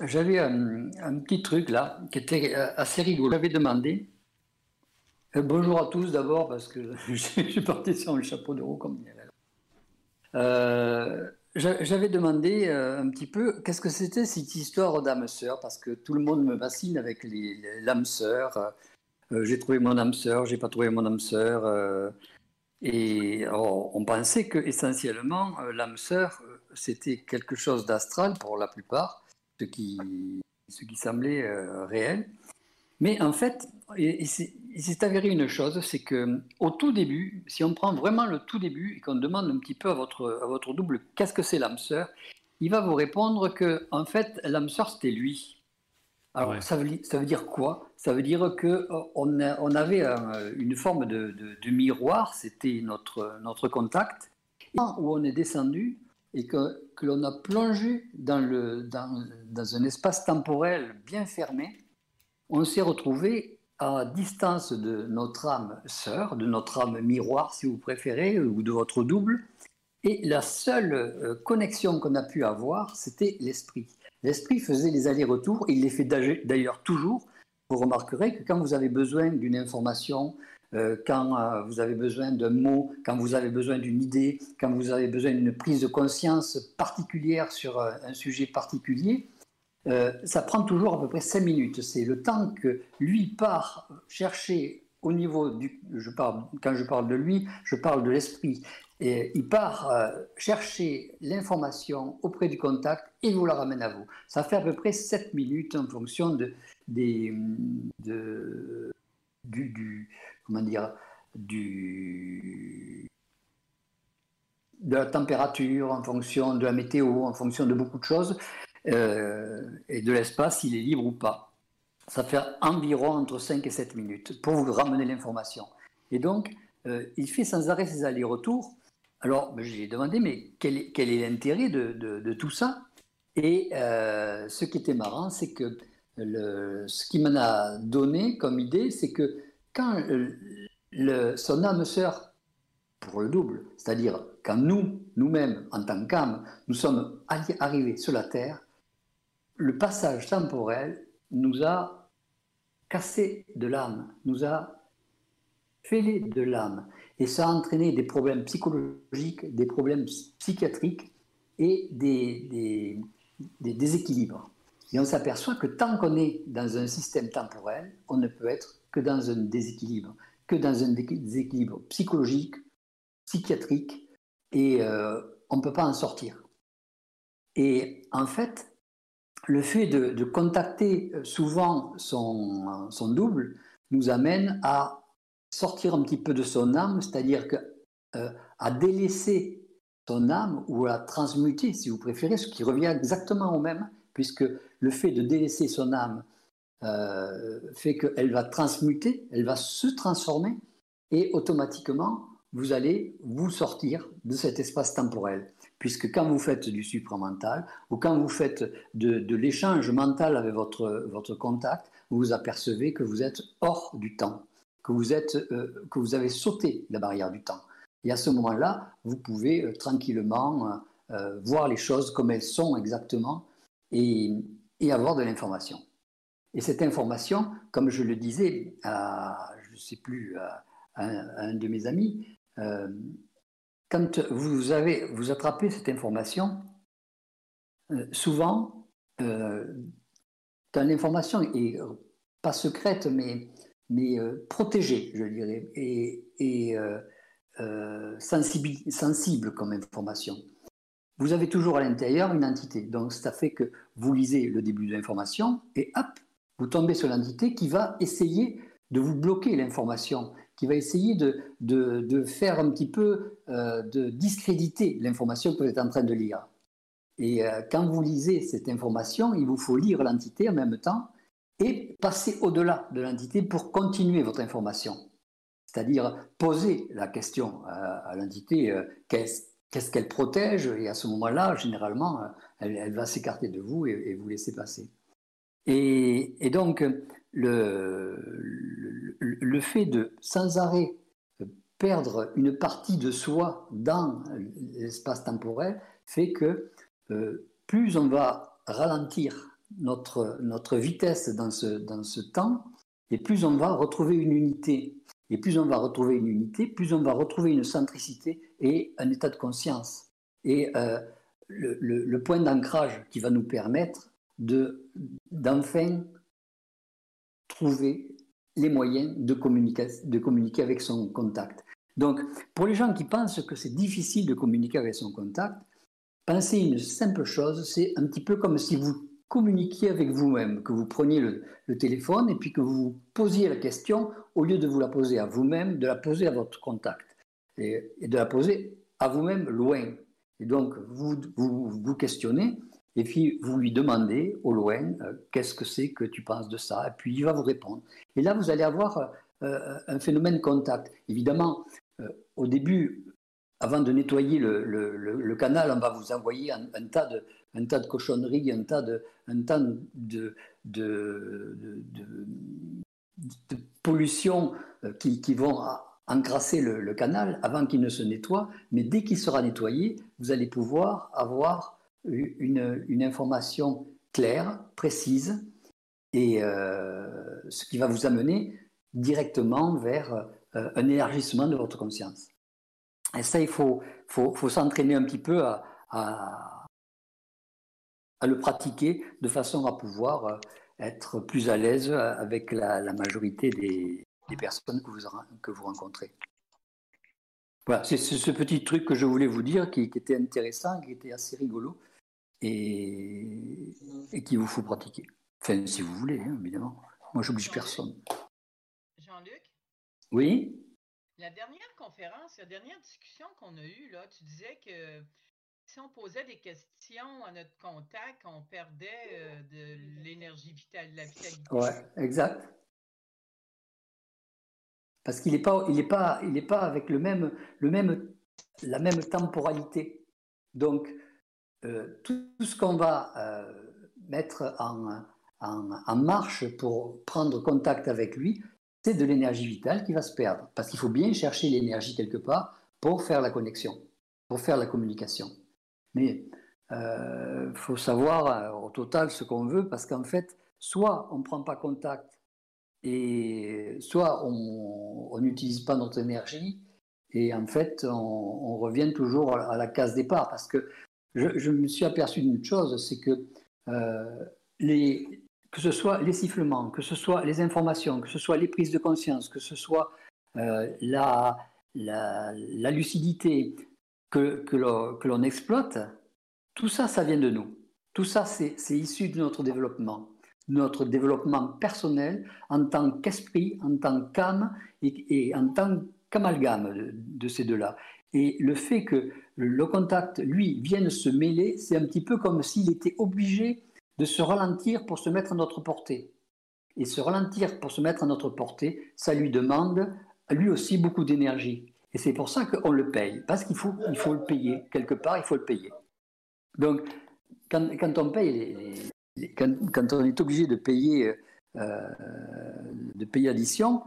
j'avais un, petit truc là qui était euh, assez rigolo. J'avais demandé. Euh, bonjour à tous d'abord parce que je parti sur le chapeau de roue comme euh, J'avais demandé un petit peu qu'est-ce que c'était cette histoire d'âme sœur? Parce que tout le monde me fascine avec l'âme sœur. j'ai trouvé mon âme sœur, j'ai pas trouvé mon âme sœur. et on pensait que essentiellement l'âme sœur c'était quelque chose d'astral pour la plupart ce qui, ce qui semblait euh, réel. Mais en fait, il s'est avéré une chose, c'est que au tout début, si on prend vraiment le tout début et qu'on demande un petit peu à votre, à votre double qu'est-ce que c'est l'âme sœur, il va vous répondre que en fait l'âme sœur c'était lui. Alors ça, veut, ça veut dire quoi? Ça veut dire que euh, on, on avait une forme de, de miroir, c'était notre, notre contact, où on est descendu, et que, que l'on a plongé dans, le, dans, dans, un espace temporel bien fermé, on s'est retrouvé à distance de notre âme sœur, de notre âme miroir si vous préférez, ou de votre double, et la seule euh, connexion qu'on a pu avoir, c'était l'esprit. L'esprit faisait les allers-retours, il les fait d'ailleurs toujours. Vous remarquerez que quand vous avez besoin d'une information, euh, quand euh, vous avez besoin d'un mot, quand vous avez besoin d'une idée, quand vous avez besoin d'une prise de conscience particulière sur euh, un sujet particulier, ça prend toujours à peu près 5 minutes. C'est le temps que lui part chercher au niveau du... Quand je parle de lui, je parle de l'esprit. Et il part chercher l'information auprès du contact et vous la ramène à vous. Ça fait à peu près 7 minutes en fonction de, des, de, du, comment dire, de la température, en fonction de la météo, en fonction de beaucoup de choses, euh, et de l'espace, s'il est libre ou pas. Ça fait environ entre 5 et 7 minutes pour vous ramener l'information. Et donc, euh, il fait sans arrêt ses allers-retours. Alors, ben, j'ai demandé, mais quel est, l'intérêt de, tout ça? Et euh, ce qui était marrant, c'est que ce qui m'en a donné comme idée, c'est que quand le, son âme sœur, pour le double, c'est-à-dire quand nous, nous-mêmes, en tant qu'âme, nous sommes arrivés sur la Terre, le passage temporel nous a cassé de l'âme, nous a fêlé de l'âme. Et ça a entraîné des problèmes psychologiques, des problèmes psychiatriques et des, des déséquilibres. Et on s'aperçoit que tant qu'on est dans un système temporel, on ne peut être que dans un déséquilibre, que dans un déséquilibre psychologique, psychiatrique, et euh, on ne peut pas en sortir. Et en fait, le fait de, contacter euh, souvent son, double nous amène à sortir un petit peu de son âme, c'est-à-dire euh, à délaisser son âme ou à transmuter, si vous préférez, ce qui revient exactement au même, puisque le fait de délaisser son âme euh, fait qu'elle va transmuter, elle va se transformer et automatiquement, vous allez vous sortir de cet espace temporel. Puisque quand vous faites du supramental ou quand vous faites de, l'échange mental avec votre, votre contact, vous vous apercevez que vous êtes hors du temps, que vous, êtes, euh, que vous avez sauté la barrière du temps. Et à ce moment-là, vous pouvez euh, tranquillement voir les choses comme elles sont exactement et, et avoir de l'information. Et cette information, comme je le disais à, je ne sais plus, à, un de mes amis, euh, quand vous, avez, vous attrapez cette information, euh, souvent, euh, quand l'information est pas secrète, mais, mais protégée, je dirais, et, et sensible, sensible comme information. Vous avez toujours à l'intérieur une entité. Donc, ça fait que vous lisez le début de l'information et hop, vous tombez sur l'entité qui va essayer de vous bloquer l'information, qui va essayer de, de, faire un petit peu, euh, de discréditer l'information que vous êtes en train de lire. Et euh, quand vous lisez cette information, il vous faut lire l'entité en même temps et passer au-delà de l'entité pour continuer votre information. C'est-à-dire poser la question à, l'entité, euh, qu'est-ce qu'elle protège, et à ce moment-là, généralement, elle, va s'écarter de vous et vous laisser passer. Et, donc, le, fait de sans arrêt perdre une partie de soi dans l'espace temporel fait que euh, plus on va ralentir notre, notre vitesse dans ce, dans ce temps, et plus on va retrouver une unité. Et plus on va retrouver une unité, plus on va retrouver une centricité et un état de conscience. Et euh, le, point d'ancrage qui va nous permettre de, d'enfin trouver les moyens de communiquer, de communiquer avec son contact. Donc, pour les gens qui pensent que c'est difficile de communiquer avec son contact, pensez une simple chose, c'est un petit peu comme si vous communiquiez avec vous-même, que vous preniez le, téléphone et puis que vous posiez la question, au lieu de vous la poser à vous-même, de la poser à votre contact et, de la poser à vous-même loin. Et donc, vous, vous questionnez et puis vous lui demandez au loin euh, qu'est-ce que c'est que tu penses de ça, et puis il va vous répondre. Et là, vous allez avoir euh, un phénomène contact. Évidemment, euh, au début, avant de nettoyer le, canal, on va vous envoyer un, tas, de, un tas de cochonneries, un tas de, un tas de, de, pollution euh, qui, qui, vont encrasser le, canal avant qu'il ne se nettoie. Mais dès qu'il sera nettoyé, vous allez pouvoir avoir une, information claire, précise, et euh, ce qui va vous amener directement vers euh, un élargissement de votre conscience. Et ça, il faut, s'entraîner un petit peu à, le pratiquer de façon à pouvoir euh, être plus à l'aise avec la, majorité des, personnes que vous, rencontrez. Voilà, c'est ce petit truc que je voulais vous dire qui était intéressant, qui était assez rigolo et, et qui vous faut pratiquer. Enfin, si vous voulez, hein, évidemment. Moi, j'oblige personne. Jean-Luc? Oui? La dernière conférence, la dernière discussion qu'on a eue, là, tu disais que si on posait des questions à notre contact, on perdait euh, de l'énergie vitale, de la vitalité. Oui, exact. Parce qu'il n'est pas, il est pas, il est pas avec le même, le même, la même temporalité. Donc, euh, tout ce qu'on va euh, mettre en, marche pour prendre contact avec lui, c'est de l'énergie vitale qui va se perdre. Parce qu'il faut bien chercher l'énergie quelque part pour faire la connexion, pour faire la communication. Mais il euh, faut savoir au total ce qu'on veut, parce qu'en fait, soit on ne prend pas contact, et soit on n'utilise pas notre énergie, et en fait, on, revient toujours à la case départ. Parce que je, me suis aperçu d'une chose, c'est que euh, les, que ce soit les sifflements, que ce soit les informations, que ce soit les prises de conscience, que ce soit euh, la, la, lucidité que, que l'on exploite, tout ça, ça vient de nous. Tout ça, c'est issu de notre développement, notre développement personnel en tant qu'esprit, en tant qu'âme et, en tant qu'amalgame de, de, ces deux-là. Et le fait que le contact, lui, vienne se mêler, c'est un petit peu comme s'il était obligé de se ralentir pour se mettre à notre portée. Et se ralentir pour se mettre à notre portée, ça lui demande lui aussi beaucoup d'énergie. Et c'est pour ça qu'on le paye, parce qu'il faut, il faut le payer. Quelque part, il faut le payer. Donc, quand, on paye, quand, on est obligé de payer, euh, de payer addition,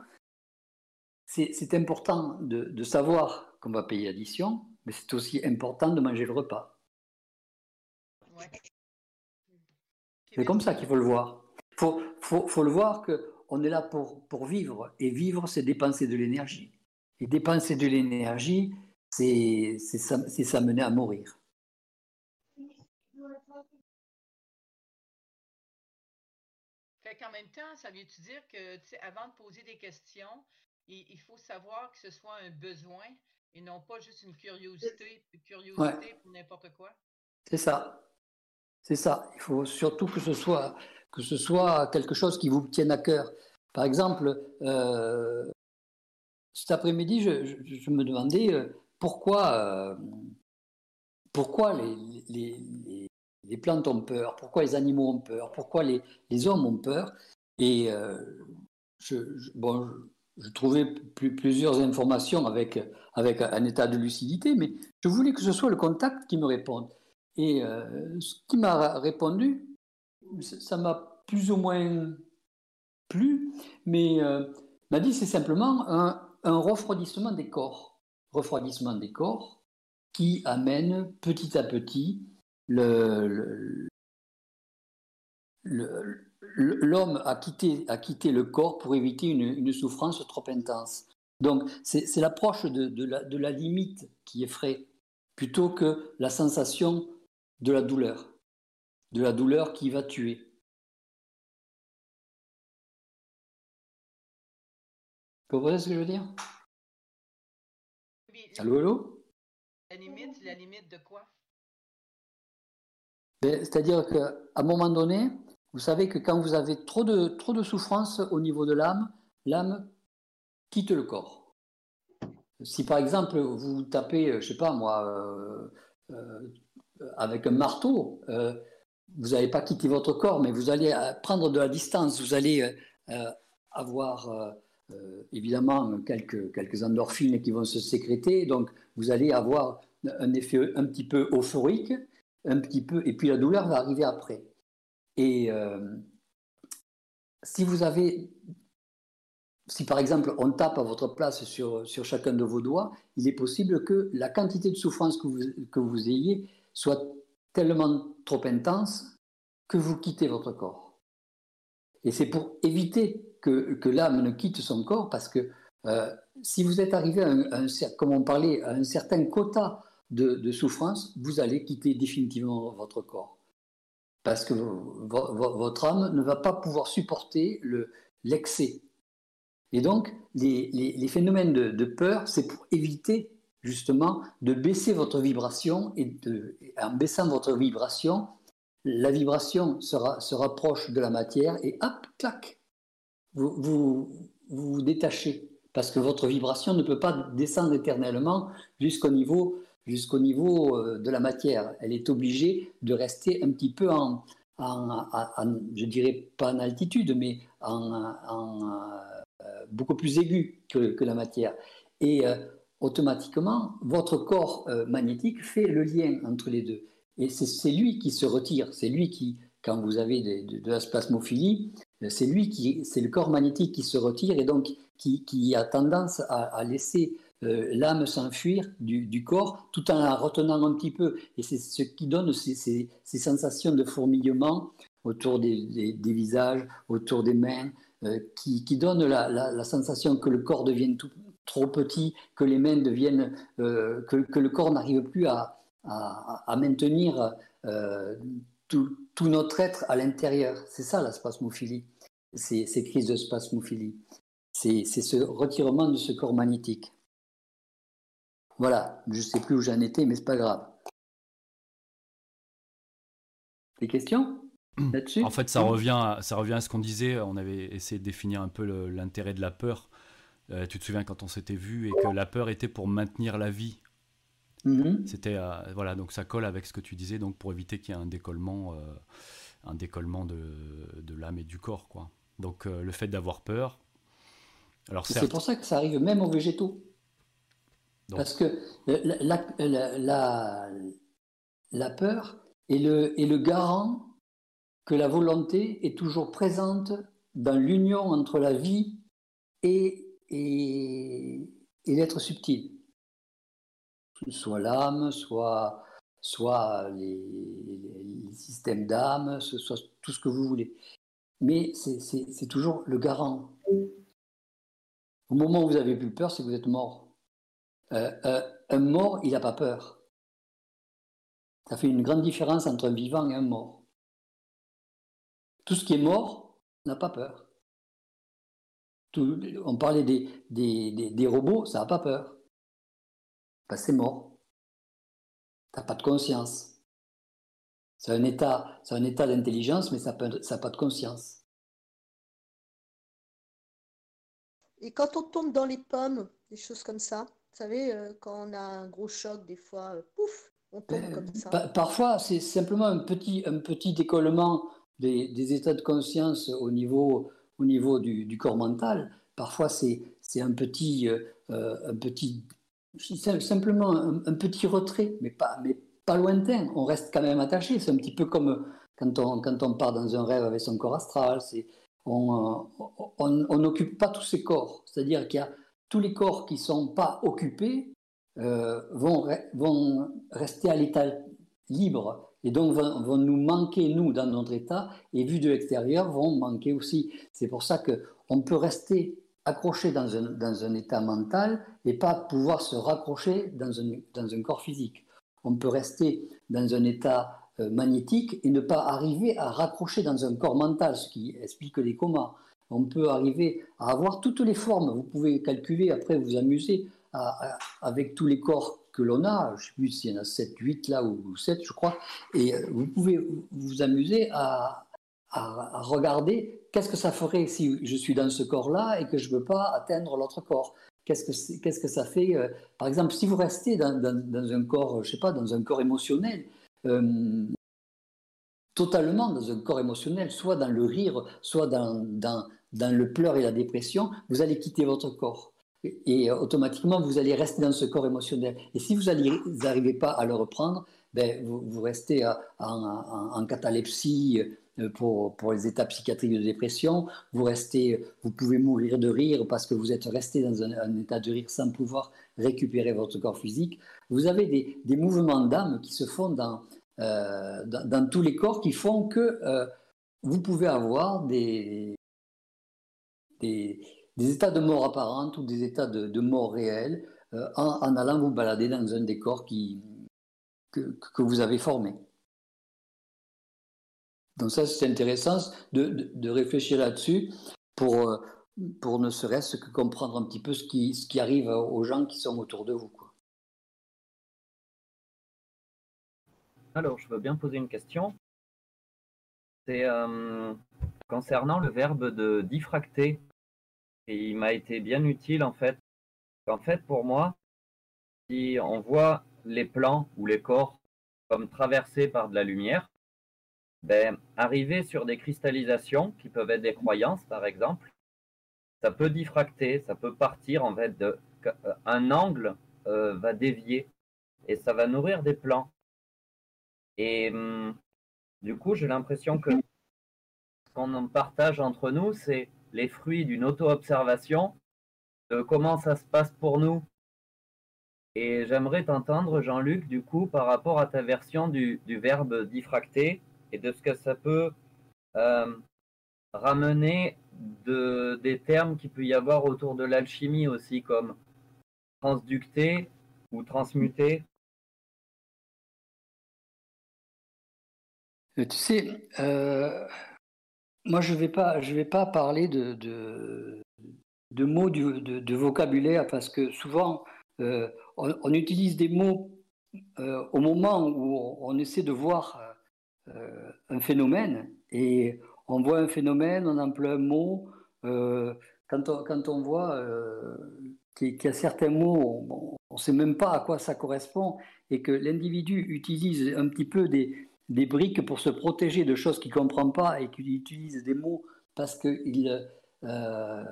c'est important de, de savoir qu'on va payer addition, mais c'est aussi important de manger le repas. Ouais. C'est comme ça qu'il faut le voir. Il faut, faut, faut, le voir qu'on est là pour, pour vivre. Et vivre, c'est dépenser de l'énergie. Et dépenser de l'énergie, c'est s'amener à mourir. Fait qu'en même temps, ça veut dire que avant de poser des questions, il, il, faut savoir que ce soit un besoin et non pas juste une curiosité, une curiosité pour n'importe quoi? C'est ça. C'est ça. Il faut surtout que ce soit, que ce soit quelque chose qui vous tienne à cœur. Par exemple, euh, cet après-midi, je, me demandais euh, pourquoi, euh, pourquoi les, les, les, plantes ont peur, pourquoi les animaux ont peur, pourquoi les, les hommes ont peur? Et je, bon, je, trouvais plusieurs informations avec, un état de lucidité, mais je voulais que ce soit le contact qui me réponde. Et euh, ce qui m'a répondu, ça m'a plus ou moins plu, mais euh, m'a dit c'est simplement un, refroidissement des corps. Refroidissement des corps qui amène petit à petit le, l'homme a quitté, a quitté le corps pour éviter une, souffrance trop intense. Donc c'est l'approche de, la, de, la, limite qui effraie, plutôt que la sensation de la douleur, de la douleur qui va tuer. Vous comprenez ce que je veux dire? Allô, allô? La limite, la limite de quoi? Ben, C'est-à-dire qu'à un moment donné, vous savez que quand vous avez trop de, trop de souffrance au niveau de l'âme, l'âme quitte le corps. Si par exemple vous tapez, je sais pas moi, euh, euh, avec un marteau, euh, vous n'allez pas quitter votre corps, mais vous allez prendre de la distance, vous allez avoir évidemment quelques, quelques endorphines qui vont se sécréter, donc vous allez avoir un effet un petit peu euphorique, un petit peu, et puis la douleur va arriver après. Et euh, si vous avez, si par exemple on tape à votre place sur, sur chacun de vos doigts, il est possible que la quantité de souffrance que vous, que vous ayez soit tellement trop intense que vous quittez votre corps. Et c'est pour éviter que, que l'âme ne quitte son corps, parce que euh, si vous êtes arrivé, à un, comme on parlait, à un certain quota de, de souffrance, vous allez quitter définitivement votre corps parce que votre âme ne va pas pouvoir supporter l'excès. et donc, les, phénomènes de, peur, c'est pour éviter justement de baisser votre vibration, et en baissant votre vibration, la vibration se rapproche de la matière, et hop, clac, vous, vous détachez, parce que votre vibration ne peut pas descendre éternellement jusqu'au niveau jusqu'au niveau euh, de la matière. Elle est obligée de rester un petit peu en, je dirais pas en altitude, mais en, euh, beaucoup plus aigu que, la matière. Et euh, automatiquement, votre corps magnétique fait le lien entre les deux. Et c'est lui qui se retire, c'est lui qui, quand vous avez de, la spasmophilie, c'est lui qui, c'est le corps magnétique qui se retire et donc qui, a tendance à laisser euh, l'âme s'enfuir du, corps tout en la retenant un petit peu. Et c'est ce qui donne ces, sensations de fourmillement autour des, visages, autour des mains, euh, qui, qui donnent la, sensation que le corps devient trop petit, que les mains deviennent, euh, que, le corps n'arrive plus à, maintenir tout, notre être à l'intérieur. C'est ça la spasmophilie, ces, ces crises de spasmophilie. C'est ce retirement de ce corps magnétique. Voilà, je ne sais plus où j'en étais, mais c'est pas grave. Des questions là-dessus? En fait, ça revient, à, ça revient à ce qu'on disait. On avait essayé de définir un peu l'intérêt de la peur. Euh, tu te souviens quand on s'était vu et que la peur était pour maintenir la vie? Mm-hmm. C'était euh, voilà, donc ça colle avec ce que tu disais, donc pour éviter qu'il y ait un décollement, euh, un décollement de, de l'âme et du corps, quoi. Donc le fait d'avoir peur. Alors c'est pour ça que ça arrive même aux végétaux. Parce que la, peur est le, garant que la volonté est toujours présente dans l'union entre la vie et, l'être subtil. Soit l'âme, soit, soit les, les systèmes d'âme, soit tout ce que vous voulez. Mais c'est toujours le garant. Au moment où vous avez plus peur, c'est que vous êtes mort. Euh, euh, un mort, il n'a pas peur. Ça fait une grande différence entre un vivant et un mort. Tout ce qui est mort n'a pas peur. on parlait des, robots, ça n'a pas peur. c'est mort. N'a pas de conscience. C'est un état, un état d'intelligence, mais ça n'a pas de conscience. Et quand on tombe dans les pommes, des choses comme ça, vous savez, euh, quand on a un gros choc, des fois, euh, pouf, on tombe euh, comme ça. parfois, c'est simplement un petit, un petit décollement des, états de conscience au niveau, au niveau du, corps mental. Parfois, c'est un petit, un petit simplement un, petit retrait, mais pas, mais pas lointain. On reste quand même attaché. C'est un petit peu comme quand on, quand on part dans un rêve avec son corps astral. On n'occupe pas tous ses corps. C'est-à-dire qu'il y a tous les corps qui ne sont pas occupés euh, vont, vont rester à l'état libre et donc vont, nous manquer, nous, dans notre état, et vu de l'extérieur, vont manquer aussi. C'est pour ça qu'on peut rester accroché dans un, dans un, état mental et pas pouvoir se raccrocher dans un, dans un corps physique. On peut rester dans un état euh, magnétique et ne pas arriver à raccrocher dans un corps mental, ce qui explique les comas. On peut arriver à avoir toutes les formes. Vous pouvez calculer, après vous amuser avec tous les corps que l'on a. Je ne sais plus s'il y en a 7, 8 là ou 7, je crois. Et euh, vous pouvez vous amuser à, regarder qu'est-ce que ça ferait si je suis dans ce corps-là et que je ne veux pas atteindre l'autre corps. Qu'est-ce que, ça fait euh, Par exemple, si vous restez dans, un corps, je sais pas, dans un corps émotionnel, euh, totalement dans un corps émotionnel, soit dans le rire, soit dans, dans, le pleur et la dépression, vous allez quitter votre corps. Et, automatiquement, vous allez rester dans ce corps émotionnel. Et si vous n'arrivez pas à le reprendre, ben, vous, restez en, en, catalepsie, euh, pour, pour, les états psychiatriques de dépression. Vous, restez, vous pouvez mourir de rire parce que vous êtes resté dans un, état de rire sans pouvoir récupérer votre corps physique. Vous avez des, des mouvements d'âme qui se font dans, euh, dans, tous les corps qui font que euh, vous pouvez avoir des, des, états de mort apparente ou des états de, de mort réelle en, en, allant vous balader dans un des corps qui, que, que vous avez formé. Donc ça, c'est intéressant de, réfléchir là-dessus pour, euh, pour ne serait-ce que comprendre un petit peu ce qui, ce qui arrive aux gens qui sont autour de vous. Quoi. Alors, je veux bien poser une question. C'est euh, concernant le verbe de diffracter. Et il m'a été bien utile en fait. En fait, pour moi, si on voit les plans ou les corps comme traversés par de la lumière, ben, arriver sur des cristallisations qui peuvent être des croyances, par exemple, ça peut diffracter, ça peut partir en fait de euh, un angle euh, va dévier et ça va nourrir des plans. Et hum, du coup, j'ai l'impression que ce qu'on partage entre nous, c'est les fruits d'une auto-observation de comment ça se passe pour nous. Et j'aimerais t'entendre, Jean-Luc, du coup, par rapport à ta version du, du verbe diffracter et de ce que ça peut euh, ramener de, des termes qu'il peut y avoir autour de l'alchimie aussi, comme transducter ou transmuter. Euh, tu sais, euh, moi je ne vais, pas, vais pas parler de, de, mots de, vocabulaire parce que souvent on, on, utilise des mots au moment où on essaie de voir euh, un phénomène et on voit un phénomène, on emploie un mot. Euh, quand, on, quand, on, voit euh, qu'il y a certains mots, on ne sait même pas à quoi ça correspond et que l'individu utilise un petit peu des, des, briques pour se protéger de choses qu'il ne comprend pas et qu'il utilise des mots parce qu'il euh,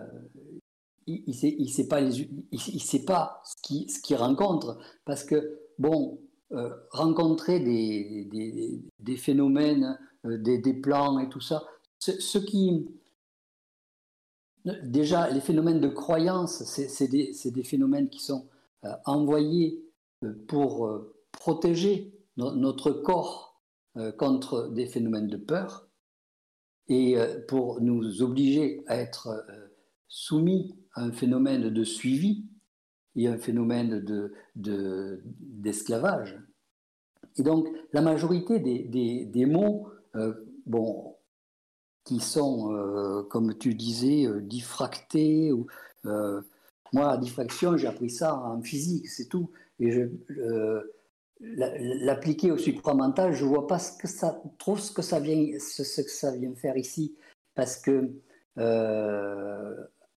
il sait, il sait, pas, il, sait pas ce qu'il ce rencontre. Parce que, bon, euh, rencontrer des, des, des phénomènes, euh, des, des, plans et tout ça. Ce, qui. Déjà, les phénomènes de croyance, c'est des, des, phénomènes qui sont euh, envoyés pour protéger notre corps contre des phénomènes de peur et pour nous obliger à être soumis à un phénomène de suivi a un phénomène d'esclavage. De, et donc, la majorité des, des, mots, euh, bon, qui sont, euh, comme tu disais, euh, diffractés, moi, la diffraction, j'ai appris ça en physique, c'est tout. Et je, l'appliquer au supramental, je ne vois pas ce que ça, trop ce que ça vient, ce, que ça vient faire ici, parce que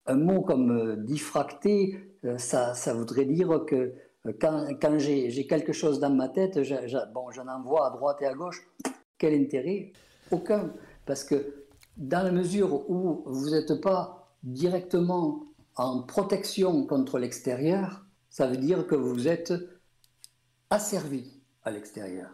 un mot comme diffracté, euh, ça, ça, voudrait dire que euh, quand, quand j'ai quelque chose dans ma tête, bon, j'en envoie à droite et à gauche. Quel intérêt? Aucun. Parce que dans la mesure où vous n'êtes pas directement en protection contre l'extérieur, ça veut dire que vous êtes asservi à l'extérieur.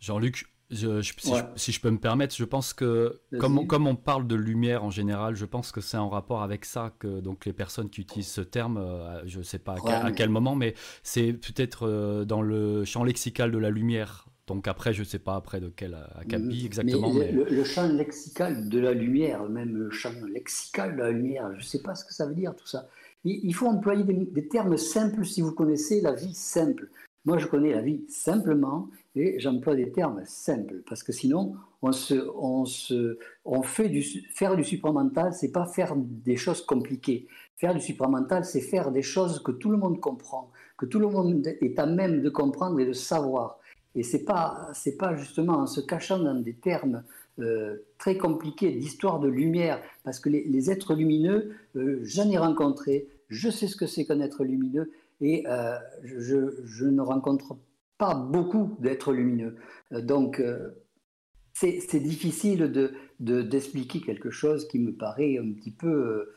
Jean-Luc, si, je, peux me permettre, je pense que comme on, comme on, parle de lumière en général, je pense que c'est en rapport avec ça que donc les personnes qui utilisent ce terme, euh, je ne sais pas à, quel, moment, mais c'est peut-être euh, dans le champ lexical de la lumière Donc après, je ne sais pas après de quel acabit exactement. Mais, Le, champ lexical de la lumière, même le champ lexical de la lumière, je ne sais pas ce que ça veut dire tout ça. Il, faut employer des, termes simples si vous connaissez la vie simple. Moi, je connais la vie simplement et j'emploie des termes simples parce que sinon, on, fait du, faire du supramental, c'est pas faire des choses compliquées. Faire du supramental, c'est faire des choses que tout le monde comprend, que tout le monde est à même de comprendre et de savoir. Et c'est pas c'est pas justement en se cachant dans des termes euh, très compliqués d'histoire de lumière, parce que les, êtres lumineux, euh, j'en ai rencontré, je sais ce que c'est qu'un être lumineux, et euh, je, je, ne rencontre pas beaucoup d'êtres lumineux. donc c'est difficile de d'expliquer quelque chose qui me paraît un petit peu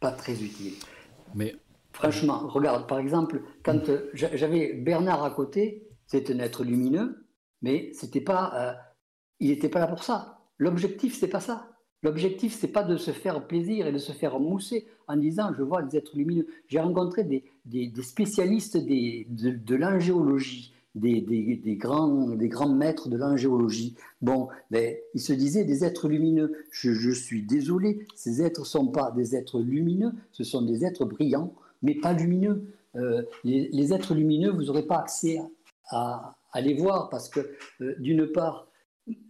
pas très utile. Mais Franchement, regarde, par exemple, quand euh, j'avais Bernard à côté, c'est un être lumineux, mais c'était pas, euh, il n'était pas là pour ça. L'objectif, c'est pas ça. L'objectif, c'est pas de se faire plaisir et de se faire mousser en disant je vois des êtres lumineux. J'ai rencontré des, des, spécialistes des, de, de l'angéologie, des, des, grands, des grands maîtres de l'angéologie. Bon, ben, ils se disaient des êtres lumineux. Je, je suis désolé, ces êtres ne sont pas des êtres lumineux, ce sont des êtres brillants mais pas lumineux. Euh, les, êtres lumineux, vous n'aurez pas accès à, les voir parce que, euh, d'une part,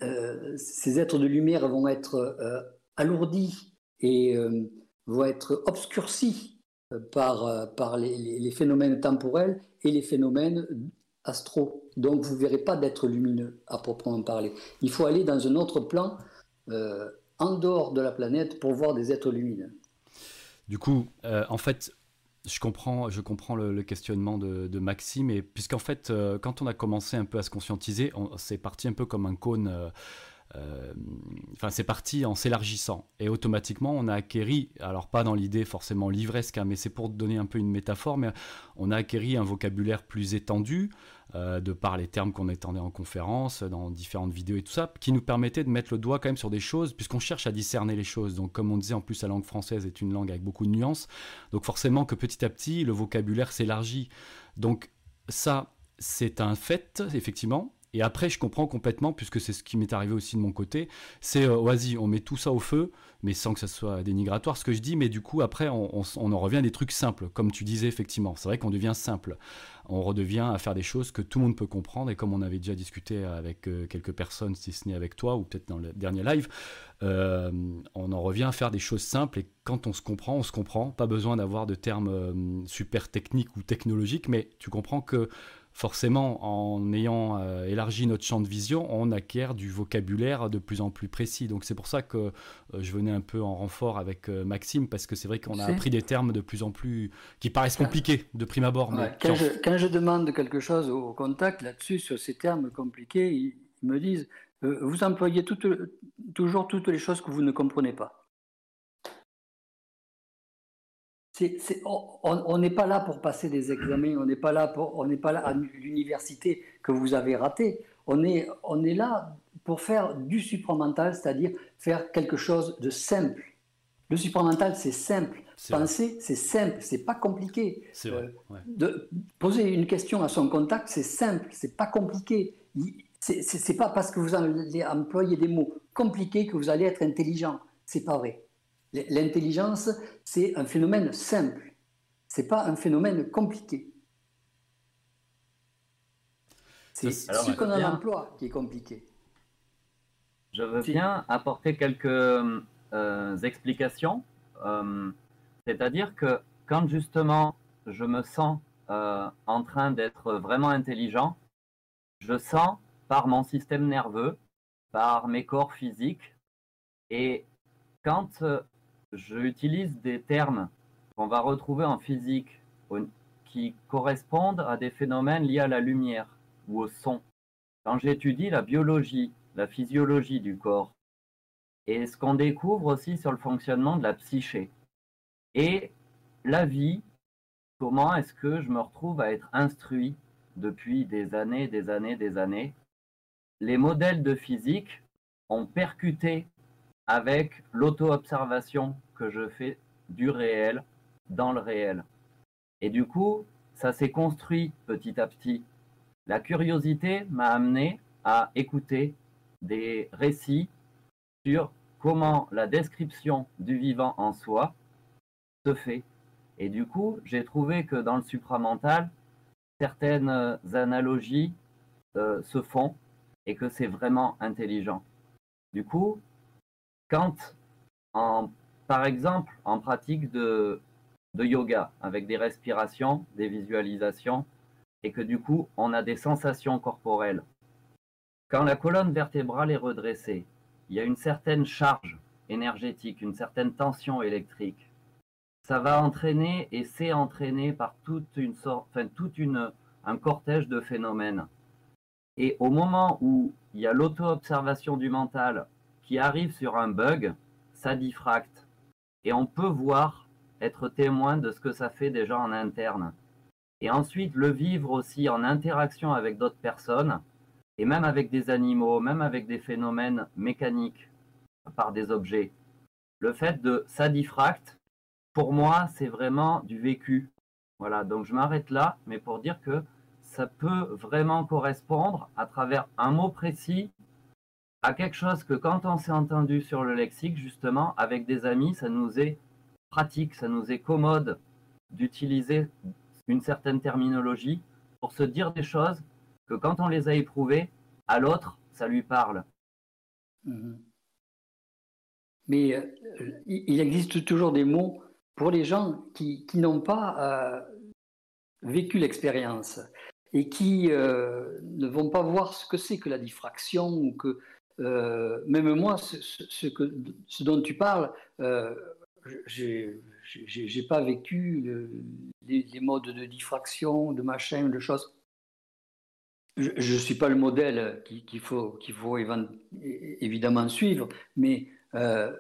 euh, ces êtres de lumière vont être alourdis et vont être obscurcis par, par les, phénomènes temporels et les phénomènes astro. Donc vous ne verrez pas d'êtres lumineux à proprement parler. Il faut aller dans un autre plan en dehors de la planète pour voir des êtres lumineux. Du coup, en fait, je comprends, le, questionnement de, Maxime, et puisqu'en fait, euh, quand on a commencé un peu à se conscientiser, c'est parti un peu comme un cône. Euh, euh, enfin, c'est parti en s'élargissant, et automatiquement, on a acquéri, alors pas dans l'idée forcément livresque, hein, mais c'est pour donner un peu une métaphore, mais on a acquéri un vocabulaire plus étendu, euh, de par les termes qu'on entendait en conférence, dans différentes vidéos et tout ça, qui nous permettait de mettre le doigt quand même sur des choses, puisqu'on cherche à discerner les choses. Donc, comme on disait, en plus, la langue française est une langue avec beaucoup de nuances. Donc, forcément que petit à petit, le vocabulaire s'élargit. Donc, ça, c'est un fait, effectivement. Et après, je comprends complètement, puisque c'est ce qui m'est arrivé aussi de mon côté, c'est euh, vas-y, on met tout ça au feu, mais sans que ça soit dénigratoire ce que je dis, mais du coup, après, on, en revient à des trucs simples, comme tu disais, effectivement. C'est vrai qu'on devient simple. On redevient à faire des choses que tout le monde peut comprendre, et comme on avait déjà discuté avec euh, quelques personnes, si ce n'est avec toi, ou peut-être dans le dernier live, euh, on en revient à faire des choses simples, et quand on se comprend, on se comprend. Pas besoin d'avoir de termes super techniques ou technologiques, mais tu comprends que forcément, en ayant euh, élargi notre champ de vision, on acquiert du vocabulaire de plus en plus précis. Donc c'est pour ça que euh, je venais un peu en renfort avec euh, Maxime, parce que c'est vrai qu'on a appris des termes de plus en plus qui paraissent compliqués de prime abord. quand, je, demande quelque chose au contact là-dessus, sur ces termes compliqués, ils, me disent, vous employez toujours toutes les choses que vous ne comprenez pas. On n'est pas là pour passer des examens, on n'est pas là pour, on n'est pas là à l'université que vous avez raté. On est, on est là pour faire du supramental, c'est-à-dire faire quelque chose de simple. Le supramental, c'est simple. Penser, c'est simple, c'est pas compliqué. Euh, de poser une question à son contact, c'est simple, c'est pas compliqué. C'est pas parce que vous allez employer des mots compliqués que vous allez être intelligent. C'est pas vrai. L'intelligence, c'est un phénomène simple. C'est pas un phénomène compliqué. C'est ce qu'on en emploie qui est compliqué. Je veux bien apporter quelques euh, explications. Euh, c'est-à-dire que quand justement je me sens euh, en train d'être vraiment intelligent, je sens par mon système nerveux, par mes corps physiques, et quand j'utilise des termes qu'on va retrouver en physique qui correspondent à des phénomènes liés à la lumière ou au son. Quand j'étudie la biologie, la physiologie du corps, et ce qu'on découvre aussi sur le fonctionnement de la psyché. Et la vie, comment est-ce que je me retrouve à être instruit depuis des années, des années, des années? Les modèles de physique ont percuté avec l'auto-observation que je fais du réel dans le réel. Et du coup, ça s'est construit petit à petit. La curiosité m'a amené à écouter des récits sur comment la description du vivant en soi se fait. Et du coup, j'ai trouvé que dans le supramental, certaines analogies euh, se font et que c'est vraiment intelligent. Du coup, quand, en, par exemple, en pratique de, yoga, avec des respirations, des visualisations, et que du coup, on a des sensations corporelles, quand la colonne vertébrale est redressée, il y a une certaine charge énergétique, une certaine tension électrique. Ça va entraîner et c'est entraîné par toute une sorte, enfin, un cortège de phénomènes. Et au moment où il y a l'auto-observation du mental qui arrive sur un bug, ça diffracte. Et on peut voir, être témoin de ce que ça fait déjà en interne. Et ensuite, le vivre aussi en interaction avec d'autres personnes, et même avec des animaux, même avec des phénomènes mécaniques par des objets. Le fait de ça diffracte, pour moi, c'est vraiment du vécu. Voilà, donc je m'arrête là, mais pour dire que ça peut vraiment correspondre à travers un mot précis à quelque chose que quand on s'est entendu sur le lexique, justement, avec des amis, ça nous est pratique, ça nous est commode d'utiliser une certaine terminologie pour se dire des choses que quand on les a éprouvées, à l'autre, ça lui parle. Mhm. Mais euh, il existe toujours des mots pour les gens qui, n'ont pas euh, vécu l'expérience et qui euh, ne vont pas voir ce que c'est que la diffraction ou que même moi, ce, que, ce, dont tu parles, j'ai pas vécu les, modes de diffraction, de machin, de choses je ne suis pas le modèle qu'il faut, qu'il faut évidemment suivre, mais euh,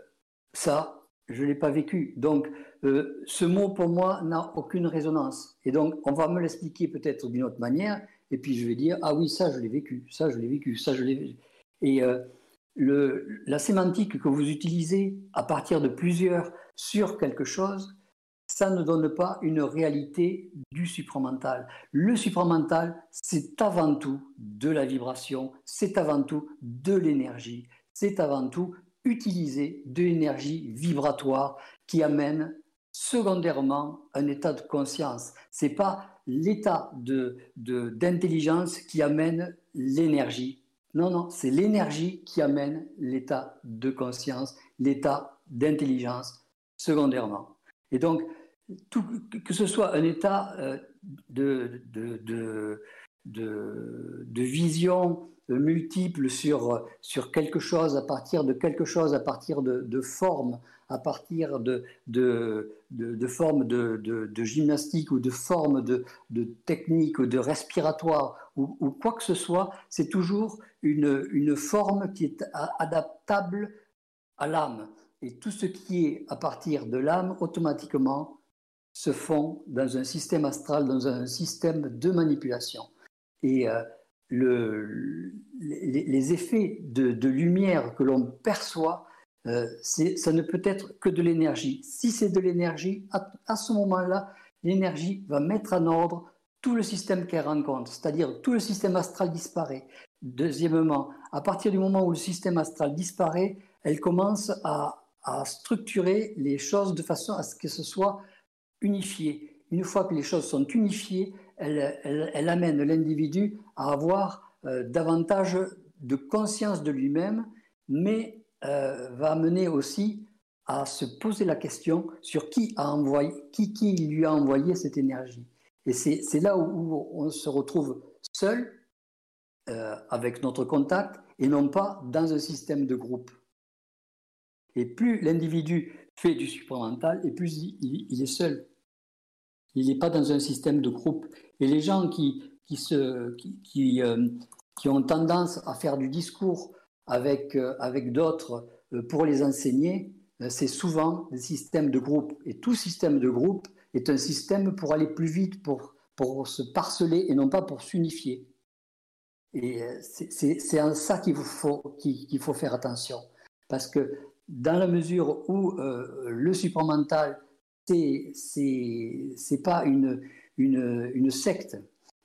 ça, je ne l'ai pas vécu. Donc, euh, ce mot, pour moi, n'a aucune résonance. Et donc, on va me l'expliquer peut-être d'une autre manière, et puis je vais dire, ah oui, ça, je l'ai vécu, ça, je l'ai vécu, ça, je l'ai vécu. Et euh, la sémantique que vous utilisez à partir de plusieurs sur quelque chose, ça ne donne pas une réalité du supramental. Le supramental, c'est avant tout de la vibration, c'est avant tout de l'énergie, c'est avant tout utiliser de l'énergie vibratoire qui amène secondairement un état de conscience. C'est pas l'état de, d'intelligence qui amène l'énergie. Non, non, c'est l'énergie qui amène l'état de conscience, l'état d'intelligence secondairement. Et donc, que ce soit un état euh, de, de, de, vision multiple sur, sur quelque chose, à partir de quelque chose, à partir de, formes, à partir de, de, de, formes de, gymnastique ou de formes de, de technique ou de respiratoire ou quoi que ce soit, c'est toujours une, forme qui est adaptable à l'âme. Et tout ce qui est à partir de l'âme, automatiquement, se font dans un système astral, dans un système de manipulation. Et euh, le, les, effets de, lumière que l'on perçoit, euh, ça ne peut être que de l'énergie. Si c'est de l'énergie, à, ce moment-là, l'énergie va mettre en ordre tout le système qu'elle rencontre, c'est-à-dire tout le système astral disparaît. Deuxièmement, à partir du moment où le système astral disparaît, elle commence à structurer les choses de façon à ce que ce soit unifié. Une fois que les choses sont unifiées, elle, amène l'individu à avoir euh, davantage de conscience de lui-même, mais euh, va amener aussi à se poser la question sur qui, a envoyé, qui lui a envoyé cette énergie. Et c'est là où, on se retrouve seul euh, avec notre contact et non pas dans un système de groupe. Et plus l'individu fait du supramental, et plus il, est seul. Il n'est pas dans un système de groupe. Et les gens qui, qui, se, qui, euh, qui, ont tendance à faire du discours avec, euh, avec d'autres euh, pour les enseigner, c'est souvent des systèmes de groupe. Et tout système de groupe est un système pour aller plus vite, pour, pour se parceler et non pas pour s'unifier. Et c'est en ça qu'il faut, faire attention. Parce que dans la mesure où euh, le supramental, c'est pas une, secte.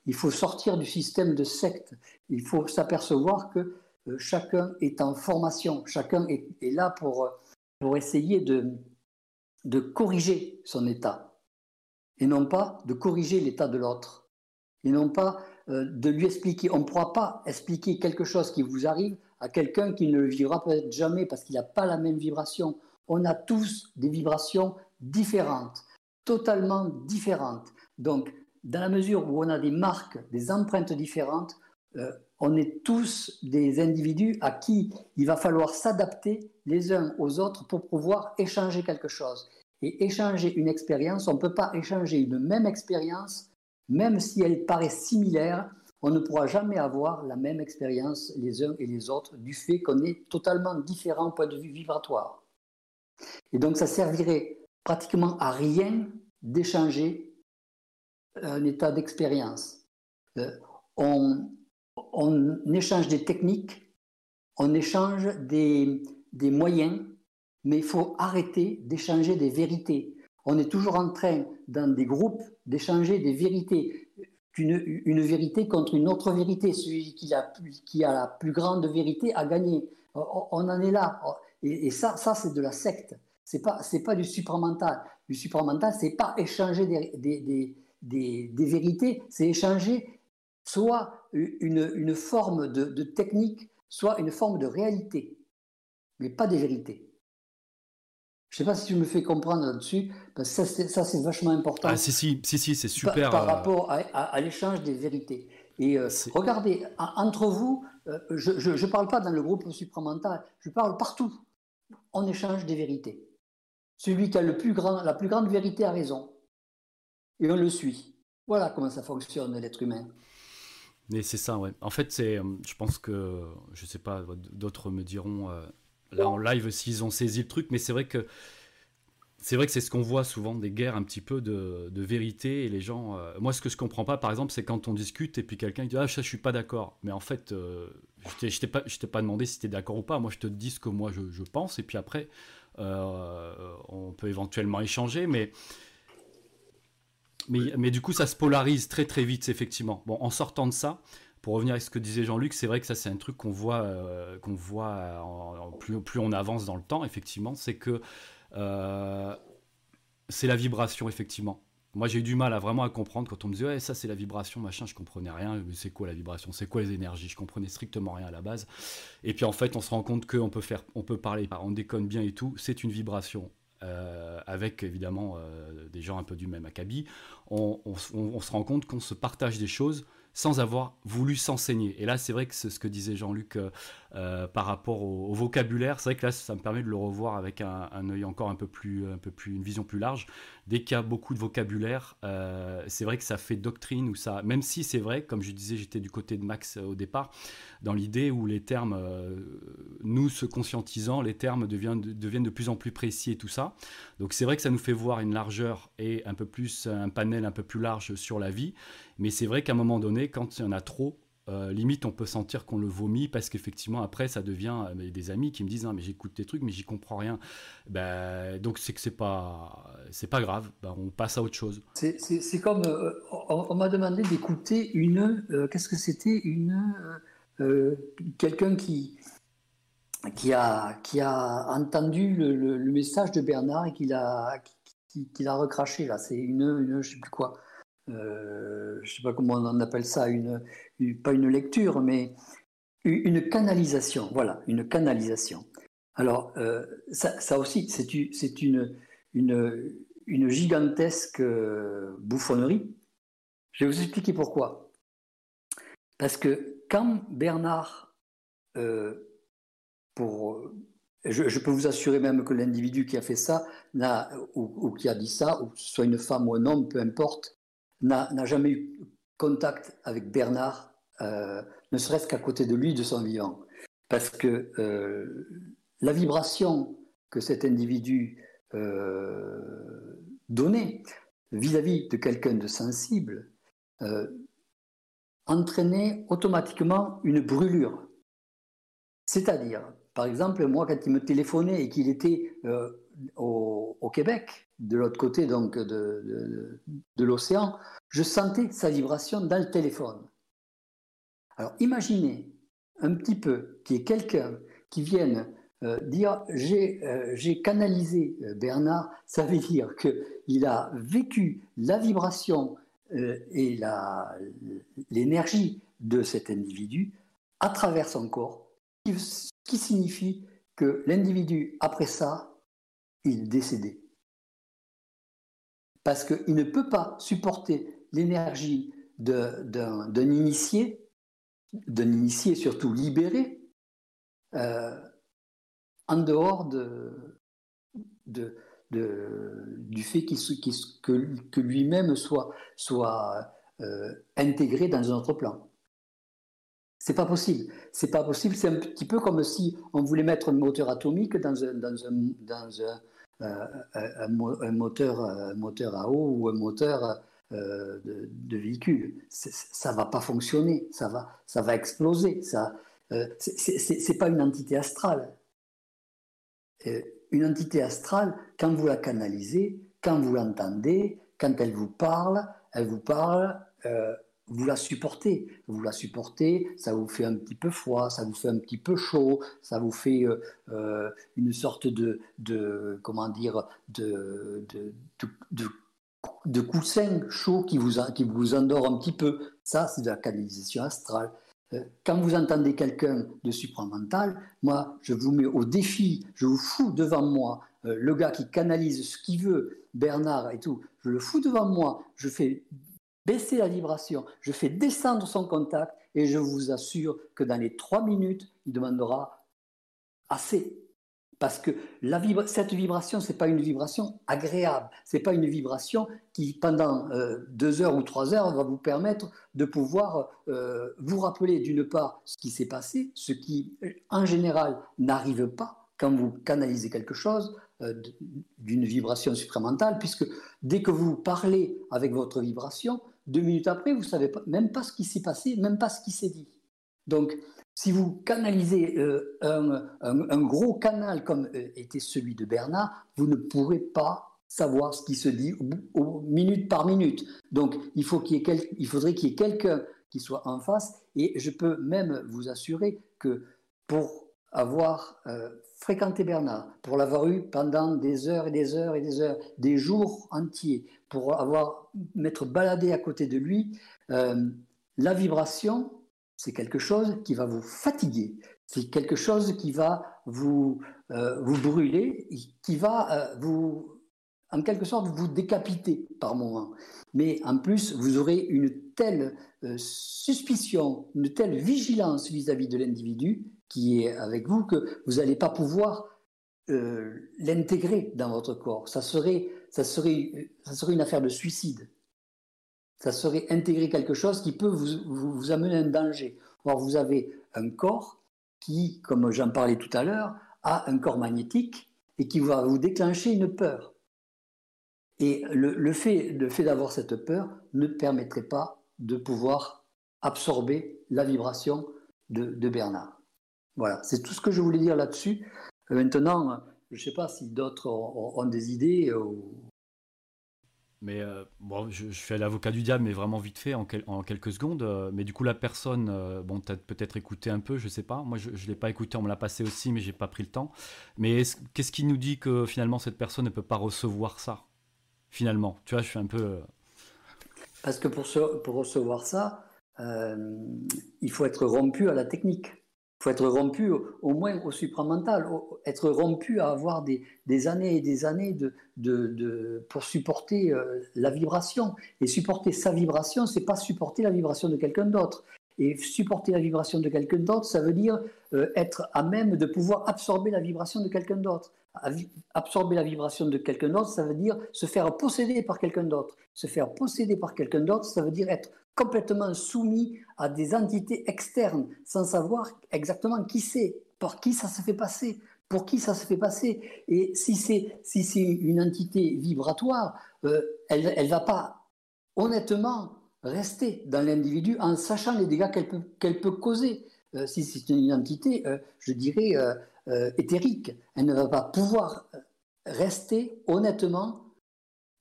Il faut sortir du système de secte. Il faut s'apercevoir que euh, chacun est en formation, chacun est, là pour, pour essayer de, de corriger son état, et non pas de corriger l'état de l'autre, et non pas euh, de lui expliquer. On ne pourra pas expliquer quelque chose qui vous arrive à quelqu'un qui ne le vivra peut-être jamais parce qu'il n'a pas la même vibration. On a tous des vibrations différentes, totalement différentes. Donc, dans la mesure où on a des marques, des empreintes différentes, euh, on est tous des individus à qui il va falloir s'adapter les uns aux autres pour pouvoir échanger quelque chose. Et échanger une expérience, on ne peut pas échanger une même expérience, même si elle paraît similaire, on ne pourra jamais avoir la même expérience les uns et les autres du fait qu'on est totalement différents au point de vue vibratoire. Et donc ça servirait pratiquement à rien d'échanger un état d'expérience. Euh, on, échange des techniques, on échange des, des moyens, mais il faut arrêter d'échanger des vérités. On est toujours en train, dans des groupes, d'échanger des vérités. Une, vérité contre une autre vérité. Celui qui a, la plus grande vérité a gagné. On en est là. Et, ça, ça c'est de la secte. C'est pas, pas du supramental. Du supramental, c'est pas échanger des, vérités, c'est échanger soit une, une forme de, de, technique, soit une forme de réalité, mais pas des vérités. Je ne sais pas si tu me fais comprendre là-dessus, parce que ça, c'est vachement important. Ah, si, si, si, si c'est super. Par, euh, rapport à, à, l'échange des vérités. Et euh, regardez, entre vous, euh, je ne parle pas dans le groupe supramental, je parle partout. On échange des vérités. Celui qui a le plus grand, la plus grande vérité a raison. Et on le suit. Voilà comment ça fonctionne, l'être humain. Mais c'est ça, ouais. En fait, c'est, je pense que, je ne sais pas, d'autres me diront, là en live, s'ils ont saisi le truc, mais c'est vrai que c'est vrai que c'est ce qu'on voit souvent, des guerres un petit peu de, vérité, et les gens... Euh, moi, ce que je comprends pas, par exemple, c'est quand on discute, et puis quelqu'un dit « Ah, ça, je suis pas d'accord. » Mais en fait, euh, je t'ai pas, pas demandé si tu es d'accord ou pas. Moi, je te dis ce que moi, je, pense, et puis après, euh, on peut éventuellement échanger, mais... Mais, mais, du coup, ça se polarise très très vite, effectivement. Bon, en sortant de ça, pour revenir à ce que disait Jean-Luc, c'est vrai que ça c'est un truc qu'on voit, qu'on voit plus, plus on avance dans le temps, effectivement, c'est que euh, c'est la vibration, effectivement. Moi, j'ai eu du mal à vraiment à comprendre quand on me disait ça c'est la vibration, machin, je comprenais rien. C'est quoi la vibration? C'est quoi les énergies? Je comprenais strictement rien à la base. Et puis en fait, on se rend compte qu'on peut faire, on peut parler, on déconne bien et tout. C'est une vibration. Euh, avec évidemment euh, des gens un peu du même acabit, on se rend compte qu'on se partage des choses sans avoir voulu s'enseigner. Et là, c'est vrai que c'est ce que disait Jean-Luc euh, euh, par rapport au, vocabulaire. C'est vrai que là, ça me permet de le revoir avec un, un, œil encore un peu plus, un peu plus, une vision plus large. Dès qu'il y a beaucoup de vocabulaire, euh, c'est vrai que ça fait doctrine ou ça, même si c'est vrai, comme je disais, j'étais du côté de Max au départ, dans l'idée où les termes, nous se conscientisant, les termes deviennent, deviennent de plus en plus précis et tout ça. Donc c'est vrai que ça nous fait voir une largeur et un peu plus, un panel un peu plus large sur la vie. Mais c'est vrai qu'à un moment donné, quand il y en a trop, euh, limite on peut sentir qu'on le vomit parce qu'effectivement après ça devient euh, des amis qui me disent mais j'écoute tes trucs mais j'y comprends rien. Ben, donc c'est que c'est pas c'est pas grave. Ben, on passe à autre chose. C'est comme euh, on, m'a demandé d'écouter une qu'est-ce que c'était une quelqu'un qui qui a qui a entendu le, message de Bernard et qui l'a qui, l'a recraché là. C'est une, une je sais plus quoi. Je sais pas comment on appelle ça, une, pas une lecture, mais une canalisation. Voilà, une canalisation. Alors, euh, ça, aussi, c'est une, une, une, gigantesque euh, bouffonnerie. Je vais vous expliquer pourquoi. Parce que quand Bernard, pour, je, peux vous assurer même que l'individu qui a fait ça, ou, ou, qui a dit ça, ou que ce soit une femme ou un homme, peu importe, n'a jamais eu contact avec Bernard, euh, ne serait-ce qu'à côté de lui, de son vivant. Parce que euh, la vibration que cet individu euh, donnait vis-à-vis de quelqu'un de sensible entraînait automatiquement une brûlure. C'est-à-dire par exemple, moi, quand il me téléphonait et qu'il était au, Québec, de l'autre côté donc de, de l'océan, je sentais sa vibration dans le téléphone. Alors imaginez un petit peu qu'il y ait quelqu'un qui vienne euh, dire euh, j'ai canalisé euh, Bernard, ça veut dire qu'il a vécu la vibration et l'énergie de cet individu à travers son corps, ce qui signifie que l'individu, après ça, il est décédé. Parce qu'il ne peut pas supporter l'énergie d'un initié, d'un initié surtout libéré, en dehors de, du fait que, lui-même soit, soit euh, intégré dans un autre plan. C'est pas possible. C'est pas possible. C'est un petit peu comme si on voulait mettre un moteur atomique dans un, dans un, dans un, euh, moteur, moteur à eau ou un moteur euh, de, véhicule. Ça va pas fonctionner. Ça va, ça va exploser. Ça, c'est pas une entité astrale. Euh, une entité astrale, quand vous la canalisez, quand vous l'entendez, quand elle vous parle, elle vous parle, euh, vous la supportez. Vous la supportez, ça vous fait un petit peu froid, ça vous fait un petit peu chaud, ça vous fait euh, une sorte de, de comment dire, de, de, de, de coussin chaud qui vous, qui vous endort un petit peu. Ça, c'est de la canalisation astrale. Euh, quand vous entendez quelqu'un de supramental, moi, je vous mets au défi, je vous fous devant moi, euh, le gars qui canalise ce qu'il veut, Bernard et tout, je le fous devant moi, je fais baisser la vibration, je fais descendre son contact et je vous assure que dans les trois minutes, il demandera assez. Parce que cette vibration, ce n'est pas une vibration agréable. Ce n'est pas une vibration qui, pendant euh, deux heures ou trois heures, va vous permettre de pouvoir euh, vous rappeler d'une part ce qui s'est passé, ce qui, en général, n'arrive pas quand vous canalisez quelque chose euh, d'une vibration supramentale, puisque dès que vous parlez avec votre vibration, deux minutes après, vous ne savez même pas ce qui s'est passé, même pas ce qui s'est dit. Donc, si vous canalisez euh, un, gros canal comme euh, était celui de Bernard, vous ne pourrez pas savoir ce qui se dit minute par minute. Donc, il, faut qu'il il faudrait qu'il y ait quelqu'un qui soit en face. Et je peux même vous assurer que pour avoir euh, fréquenté Bernard, pour l'avoir eu pendant des heures et des heures et des heures, des jours entiers, pour avoir m'être baladé à côté de lui, la vibration c'est quelque chose qui va vous fatiguer, c'est quelque chose qui va vous, euh, vous brûler, qui va euh, vous, en quelque sorte, vous décapiter par moments. Mais en plus, vous aurez une telle euh, suspicion, une telle vigilance vis-à-vis de l'individu qui est avec vous que vous n'allez pas pouvoir l'intégrer dans votre corps. Ça serait, ça, serait, ça serait une affaire de suicide ça serait intégrer quelque chose qui peut vous, vous, amener un danger. Or, vous avez un corps qui, comme j'en parlais tout à l'heure, a un corps magnétique et qui va vous déclencher une peur. Et le, fait, fait d'avoir cette peur ne permettrait pas de pouvoir absorber la vibration de, Bernard. Voilà, c'est tout ce que je voulais dire là-dessus. Euh, maintenant, je ne sais pas si d'autres ont, ont, des idées ou, mais euh, bon, je, fais l'avocat du diable, mais vraiment vite fait, en, quelques secondes. Euh, mais du coup, la personne, euh, bon, t'as peut-être écouté un peu, je sais pas. Moi, je ne l'ai pas écouté, on me l'a passé aussi, mais j'ai pas pris le temps. Mais qu'est-ce qui nous dit que finalement cette personne ne peut pas recevoir ça Finalement, tu vois, je suis un peu. Parce que pour recevoir ça, il faut être rompu à la technique faut être rompu au, moins au supramental, être rompu à avoir des, années et des années de, pour supporter euh, la vibration. Et supporter sa vibration, c'est pas supporter la vibration de quelqu'un d'autre. Et supporter la vibration de quelqu'un d'autre, ça veut dire euh, être à même de pouvoir absorber la vibration de quelqu'un d'autre. Absorber la vibration de quelqu'un d'autre, ça veut dire se faire posséder par quelqu'un d'autre. Se faire posséder par quelqu'un d'autre, ça veut dire être complètement soumis à des entités externes, sans savoir exactement qui c'est, par qui ça se fait passer, pour qui ça se fait passer. Et si c'est si une entité vibratoire, euh, elle ne va pas honnêtement rester dans l'individu en sachant les dégâts qu'elle peut, peut causer. si c'est une identité, je dirais, éthérique. Elle ne va pas pouvoir rester honnêtement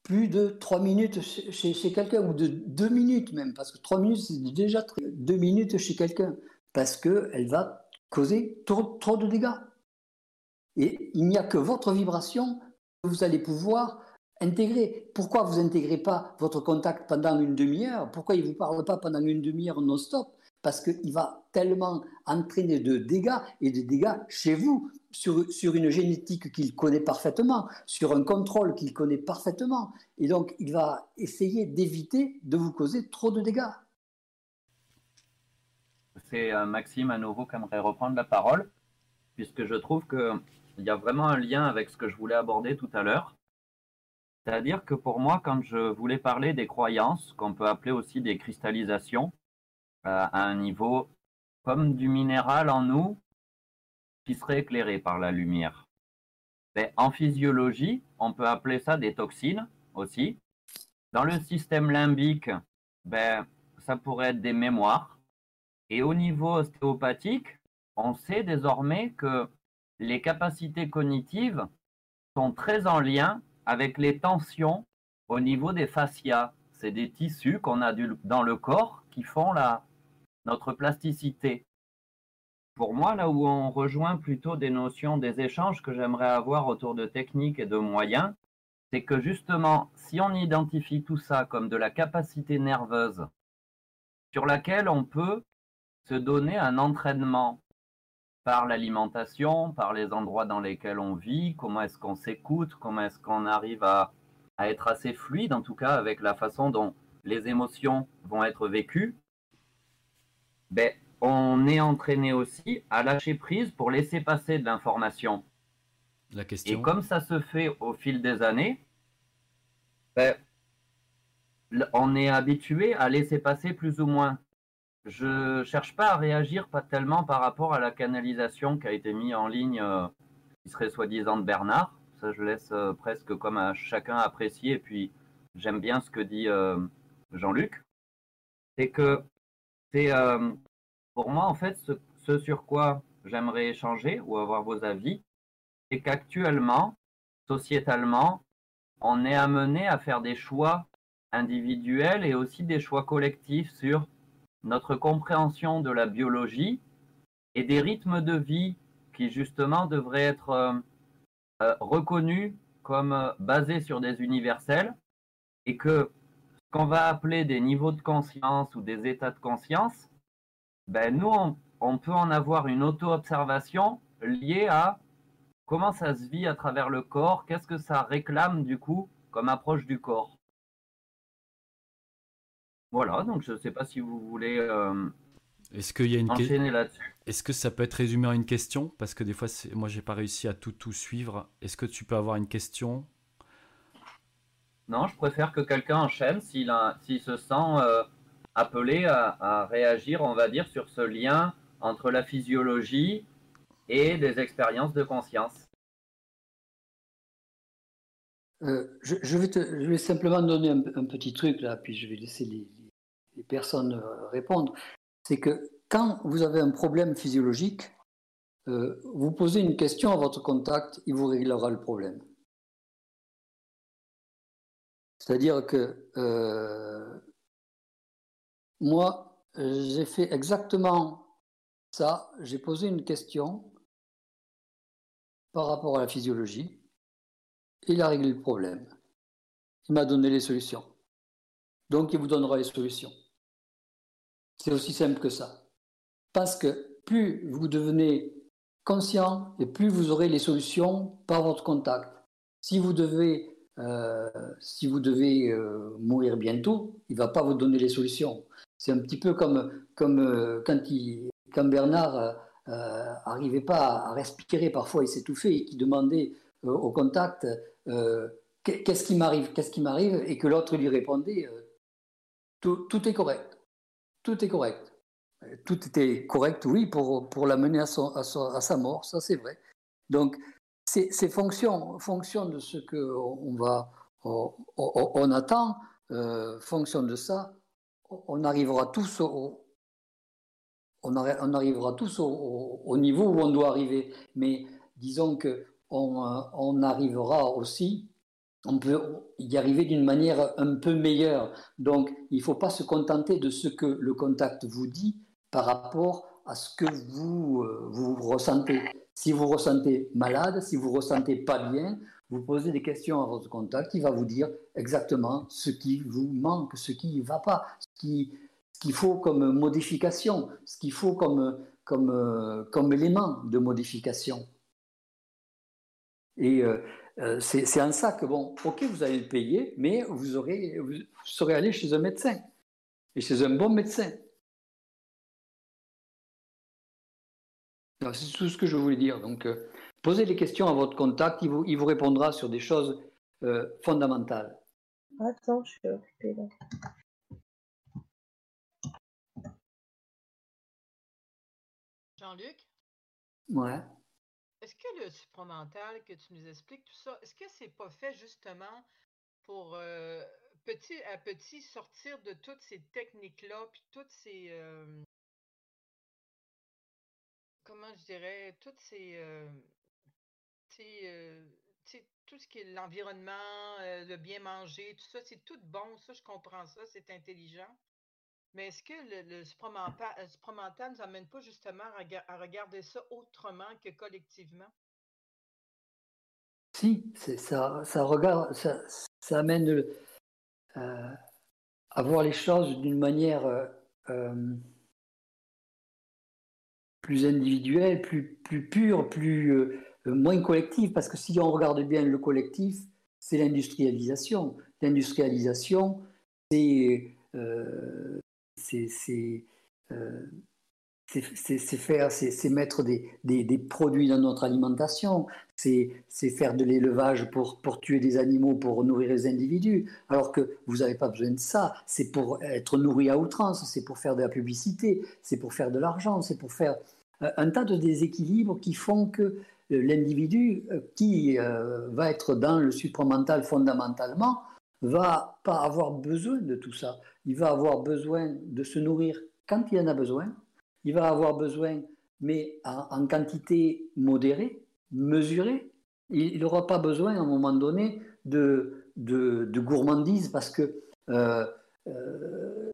plus de trois minutes chez, quelqu'un, ou de deux minutes même, parce que trois minutes, c'est déjà deux minutes chez quelqu'un, parce qu'elle va causer trop, trop de dégâts. Et il n'y a que votre vibration que vous allez pouvoir intégrer. Pourquoi vous intégrez pas votre contact pendant une demi-heure? Pourquoi il ne vous parle pas pendant une demi-heure non-stop? Parce qu'il va tellement entraîner de dégâts et de dégâts chez vous, sur, une génétique qu'il connaît parfaitement, sur un contrôle qu'il connaît parfaitement. Et donc, il va essayer d'éviter de vous causer trop de dégâts. C'est euh, Maxime à nouveau qui aimerait reprendre la parole, puisque je trouve qu'il y a vraiment un lien avec ce que je voulais aborder tout à l'heure. C'est-à-dire que pour moi, quand je voulais parler des croyances, qu'on peut appeler aussi des cristallisations, à un niveau comme du minéral en nous qui serait éclairé par la lumière. Mais en physiologie, on peut appeler ça des toxines aussi. Dans le système limbique, ben, ça pourrait être des mémoires. Et au niveau ostéopathique, on sait désormais que les capacités cognitives sont très en lien avec les tensions au niveau des fascias. C'est des tissus qu'on a dans le corps qui font la, notre plasticité. Pour moi, là où on rejoint plutôt des notions des échanges que j'aimerais avoir autour de techniques et de moyens, c'est que justement, si on identifie tout ça comme de la capacité nerveuse sur laquelle on peut se donner un entraînement par l'alimentation, par les endroits dans lesquels on vit, comment est-ce qu'on s'écoute, comment est-ce qu'on arrive à, à, être assez fluide, en tout cas avec la façon dont les émotions vont être vécues, ben, on est entraîné aussi à lâcher prise pour laisser passer de l'information. La question. Et comme ça se fait au fil des années, ben, on est habitué à laisser passer plus ou moins. Je cherche pas à réagir pas tellement par rapport à la canalisation qui a été mise en ligne, euh, qui serait soi-disant de Bernard. Ça, je laisse euh, presque comme à chacun apprécier. Et puis, j'aime bien ce que dit euh, Jean-Luc. C'est que c'est pour moi, en fait, ce, sur quoi j'aimerais échanger ou avoir vos avis, c'est qu'actuellement, sociétalement, on est amené à faire des choix individuels et aussi des choix collectifs sur notre compréhension de la biologie et des rythmes de vie qui justement devraient être euh, euh, reconnus comme euh, basés sur des universels et que qu'on va appeler des niveaux de conscience ou des états de conscience ben nous, on, peut en avoir une auto-observation liée à comment ça se vit à travers le corps, qu'est-ce que ça réclame du coup comme approche du corps. Voilà, donc je ne sais pas si vous voulez euh, Est-ce qu'il y a une enchaîner là-dessus. Est-ce que ça peut être résumé en une question? Parce que des fois, moi, j'ai pas réussi à tout, tout suivre. Est-ce que tu peux avoir une question? Non, je préfère que quelqu'un enchaîne s'il se sent... Euh, appelé à, réagir, on va dire, sur ce lien entre la physiologie et des expériences de conscience. Euh, je, vais simplement donner un, petit truc là, puis je vais laisser les, personnes euh, répondre. C'est que quand vous avez un problème physiologique, vous posez une question à votre contact, il vous réglera le problème. C'est-à-dire que moi, j'ai fait exactement ça. J'ai posé une question par rapport à la physiologie. Il a réglé le problème. Il m'a donné les solutions. Donc, il vous donnera les solutions. C'est aussi simple que ça. Parce que plus vous devenez conscient et plus vous aurez les solutions par votre contact. Si vous devez, euh, si vous devez euh, mourir bientôt, il ne va pas vous donner les solutions. C'est un petit peu comme, comme euh, quand, quand Bernard n'arrivait pas à respirer, parfois il s'étouffait et qu'il demandait au contact qu'est-ce qui m'arrive, qu'est-ce qui m'arrive, et que l'autre lui répondait tout, est correct, tout est correct. Tout était correct, oui, pour, pour l'amener à, à, à, sa mort, ça c'est vrai. Donc, c'est fonction, fonction de ce qu'on on, attend, fonction de ça, on arrivera tous au, on, arrivera tous au, niveau où on doit arriver. Mais disons que on, arrivera aussi, on peut y arriver d'une manière un peu meilleure. Donc, il ne faut pas se contenter de ce que le contact vous dit par rapport à ce que vous, euh, vous ressentez. Si vous ressentez malade, si vous ressentez pas bien, vous posez des questions à votre contact, il va vous dire exactement ce qui vous manque, ce qui ne va pas, ce qui, qu'il faut comme modification, ce qu'il faut comme, comme, comme élément de modification. Et euh, euh, c'est en ça que, bon, ok, vous allez le payer, mais vous, aurez, vous serez allé chez un médecin, et chez un bon médecin. C'est tout ce que je voulais dire. Donc, euh, posez des questions à votre contact, il vous, il vous répondra sur des choses fondamentales. Attends, je suis occupée là. Jean-Luc? Ouais. Est-ce que le supramental que tu nous expliques, tout ça, est-ce que c'est pas fait justement pour euh, petit à petit sortir de toutes ces techniques-là, puis toutes ces. Euh, comment je dirais, toutes ces. Euh, tout ce qui est l'environnement, le bien manger, tout ça, c'est tout bon, ça, je comprends ça, c'est intelligent. Mais est-ce que le, supramental, ne nous amène pas justement à, regarder ça autrement que collectivement? Si, ça, ça, regarde, ça, amène euh, à voir les choses d'une manière euh, euh, plus individuelle, plus, plus pure, plus, moins collective, parce que si on regarde bien le collectif, c'est l'industrialisation. L'industrialisation, c'est euh, c'est faire, c'est mettre des, des, produits dans notre alimentation, c'est faire de l'élevage pour, pour tuer des animaux, pour nourrir les individus, alors que vous n'avez pas besoin de ça, c'est pour être nourri à outrance, c'est pour faire de la publicité, c'est pour faire de l'argent, c'est pour faire euh, un tas de déséquilibres qui font que euh, l'individu qui va être dans le supramental fondamentalement va pas avoir besoin de tout ça. Il va avoir besoin de se nourrir quand il en a besoin. Il va avoir besoin, mais en, quantité modérée, mesurée. Il n'aura pas besoin à un moment donné de, de, gourmandise parce que euh, euh,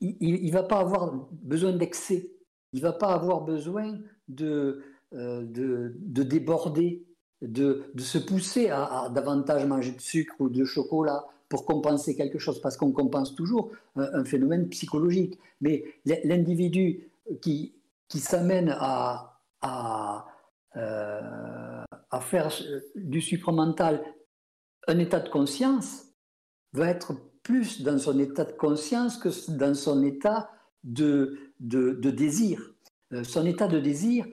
il ne va pas avoir besoin d'excès. Il ne va pas avoir besoin de, euh, de, de déborder de, se pousser à, davantage manger de sucre ou de chocolat pour compenser quelque chose, parce qu'on compense toujours un, phénomène psychologique. Mais l'individu qui, qui s'amène à, à, euh, à faire du supramental un état de conscience va être plus dans son état de conscience que dans son état de, de, désir. Euh, son état de désir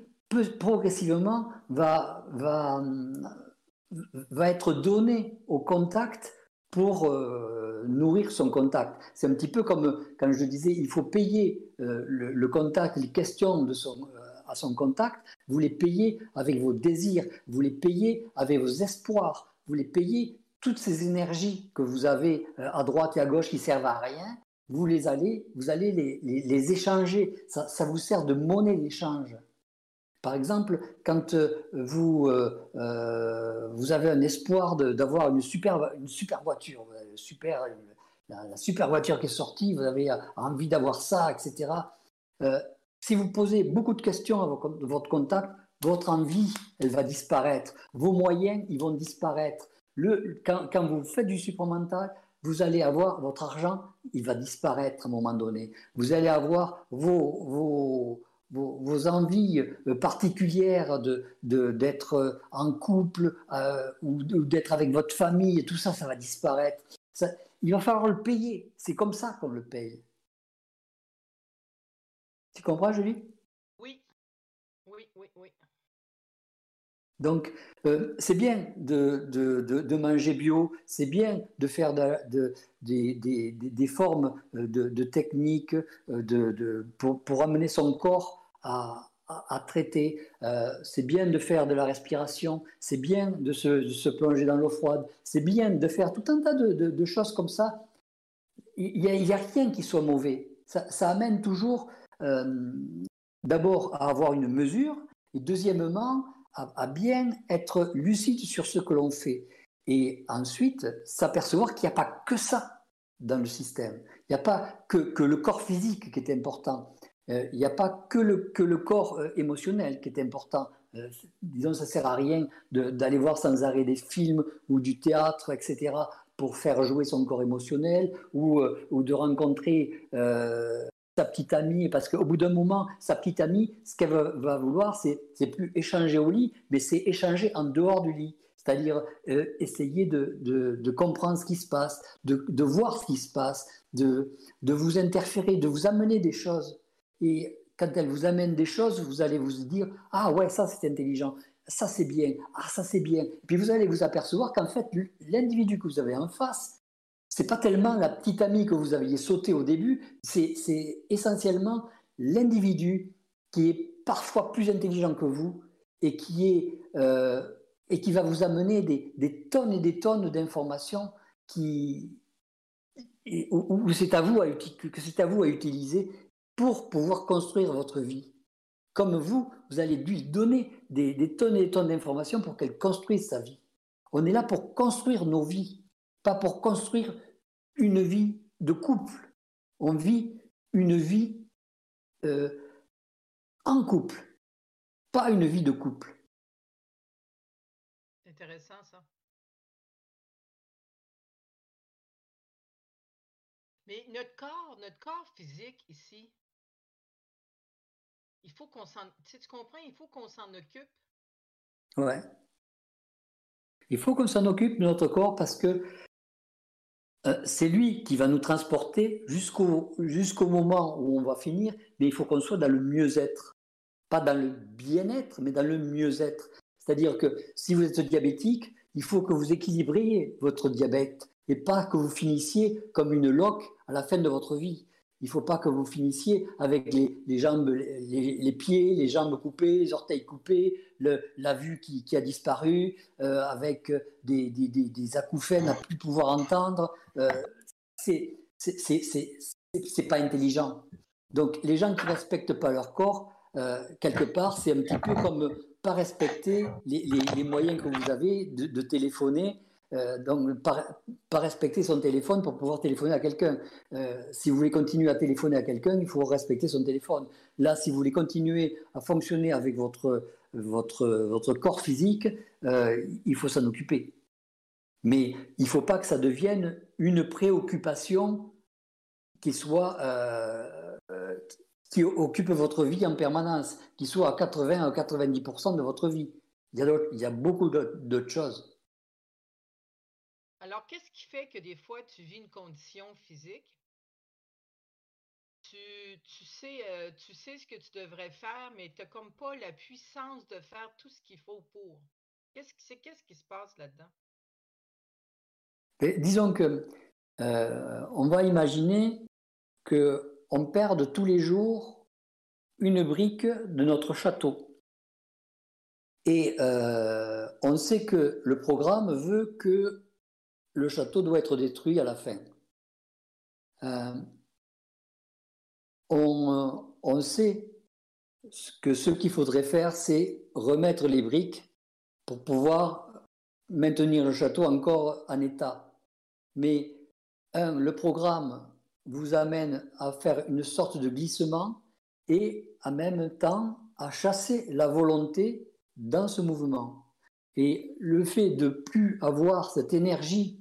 progressivement va, va, va être donné au contact pour euh, nourrir son contact. C'est un petit peu comme quand je disais, il faut payer euh, le, contact, les questions de son, euh, à son contact, vous les payez avec vos désirs, vous les payez avec vos espoirs, vous les payez toutes ces énergies que vous avez à droite et à gauche qui servent à rien, vous les allez, vous allez les, les, échanger. Ça, vous sert de monnaie d'échange. Par exemple, quand euh, vous, euh, euh, vous avez un espoir d'avoir une super, une super voiture, super, la, super voiture qui est sortie, vous avez envie d'avoir ça, etc. si vous posez beaucoup de questions à votre contact, votre envie, elle va disparaître. Vos moyens, ils vont disparaître. Le, quand, quand, vous faites du supramental, vous allez avoir votre argent, il va disparaître à un moment donné. Vous allez avoir vos, vos vos, envies euh, particulières de, d'être euh, en couple euh, ou d'être avec votre famille, tout ça, ça va disparaître. Il va falloir le payer. C'est comme ça qu'on le paye. Tu comprends, Julie? Oui. Oui, oui, oui. Donc, c'est bien de, de, manger bio, c'est bien de faire de, des formes de, techniques pour, pour, amener son corps à, traiter. Euh, c'est bien de faire de la respiration, c'est bien de se, plonger dans l'eau froide, c'est bien de faire tout un tas de, choses comme ça. Il n'y a, rien qui soit mauvais. Ça, amène toujours d'abord à avoir une mesure, et deuxièmement à, bien être lucide sur ce que l'on fait. Et ensuite, s'apercevoir qu'il n'y a pas que ça dans le système. Il n'y a pas que, le corps physique qui est important. Il n'y a pas que le, corps émotionnel qui est important. disons, ça ne sert à rien d'aller voir sans arrêt des films ou du théâtre, etc., pour faire jouer son corps émotionnel ou, euh, de rencontrer euh, sa petite amie, parce qu'au bout d'un moment, sa petite amie, ce qu'elle va, vouloir, c'est, plus échanger au lit, mais c'est échanger en dehors du lit. C'est-à-dire euh, essayer de, comprendre ce qui se passe, de, voir ce qui se passe, de vous interférer, de vous amener des choses. Et quand elle vous amène des choses, vous allez vous dire Ah ouais, ça c'est intelligent ça c'est bien, ah ça c'est bien. puis vous allez vous apercevoir qu'en fait, l'individu que vous avez en face, c'est pas tellement la petite amie que vous aviez sauté au début, c'est essentiellement l'individu qui est parfois plus intelligent que vous et qui, est, euh, et qui va vous amener des, tonnes et des tonnes d'informations qui, où, c'est à, à, que c'est à vous à utiliser pour pouvoir construire votre vie. Comme vous, vous allez lui donner des, tonnes et des tonnes d'informations pour qu'elle construise sa vie. On est là pour construire nos vies, pas pour construire une vie de couple. On vit une vie euh, en couple, pas une vie de couple. Intéressant ça. Mais notre corps, notre corps physique ici, il faut qu'on s'en. Tu, comprends, il faut qu'on s'en occupe. Ouais. Il faut qu'on s'en occupe de notre corps parce que euh, c'est lui qui va nous transporter jusqu'au jusqu'au moment où on va finir, mais il faut qu'on soit dans le mieux-être. Pas dans le bien-être, mais dans le mieux-être. C'est-à-dire que si vous êtes diabétique, il faut que vous équilibriez votre diabète et pas que vous finissiez comme une loque à la fin de votre vie. Il ne faut pas que vous finissiez avec les, jambes, les, pieds, les jambes coupées, les orteils coupés, la vue qui, a disparu, euh, avec des, des, acouphènes à plus pouvoir entendre. Euh, c'est pas intelligent. Donc les gens qui respectent pas leur corps, euh, quelque part, c'est un petit peu comme pas respecter les, moyens que vous avez de téléphoner euh, donc, pas, respecter son téléphone pour pouvoir téléphoner à quelqu'un. Euh, si vous voulez continuer à téléphoner à quelqu'un, il faut respecter son téléphone. Là, si vous voulez continuer à fonctionner avec votre, votre, votre corps physique, euh, il faut s'en occuper. Mais il ne faut pas que ça devienne une préoccupation qui soit qui occupe votre vie en permanence, qui soit à 80 à 90% de votre vie. Il y a beaucoup d'autres choses. Alors, qu'est-ce qui fait que des fois, tu vis une condition physique? Tu, sais, euh, tu sais ce que tu devrais faire, mais tu n'as comme pas la puissance de faire tout ce qu'il faut pour. Qu'est-ce qui, se passe là-dedans? disons que euh, on va imaginer qu'on perde tous les jours une brique de notre château. Et euh, on sait que le programme veut que le château doit être détruit à la fin. Euh, on, sait que ce qu'il faudrait faire, c'est remettre les briques pour pouvoir maintenir le château encore en état. Mais le programme vous amène à faire une sorte de glissement et en même temps à chasser la volonté dans ce mouvement. Et le fait de plus avoir cette énergie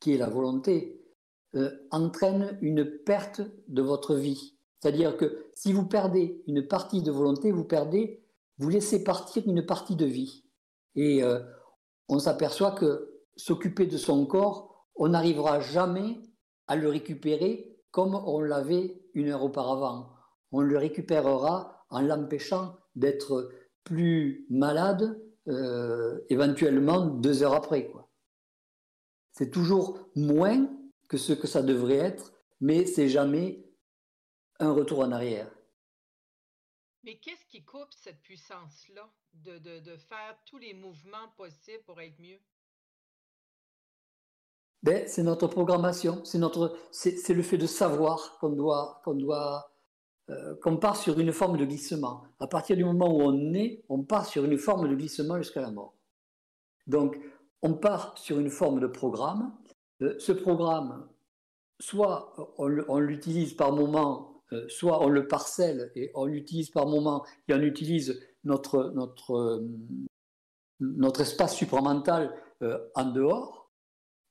qui est la volonté, euh, entraîne une perte de votre vie. C'est-à-dire que si vous perdez une partie de volonté, vous perdez, vous laissez partir une partie de vie. Et euh, on s'aperçoit que s'occuper de son corps, on n'arrivera jamais à le récupérer comme on l'avait une heure auparavant. On le récupérera en l'empêchant d'être plus malade, euh, éventuellement deux heures après. Quoi. C'est toujours moins que ce que ça devrait être, mais c'est jamais un retour en arrière. Mais qu'est-ce qui coupe cette puissance-là de, de, faire tous les mouvements possibles pour être mieux? Ben, c'est notre programmation, c'est notre, c'est, le fait de savoir qu'on doit, qu'on doit euh, qu'on part sur une forme de glissement. À partir du moment où on est, on part sur une forme de glissement jusqu'à la mort. Donc, on part sur une forme de programme. Euh, ce programme, soit on, l'utilise par moment, euh, soit on le parcelle et on l'utilise par moment et on utilise notre, notre, notre espace supramental en dehors.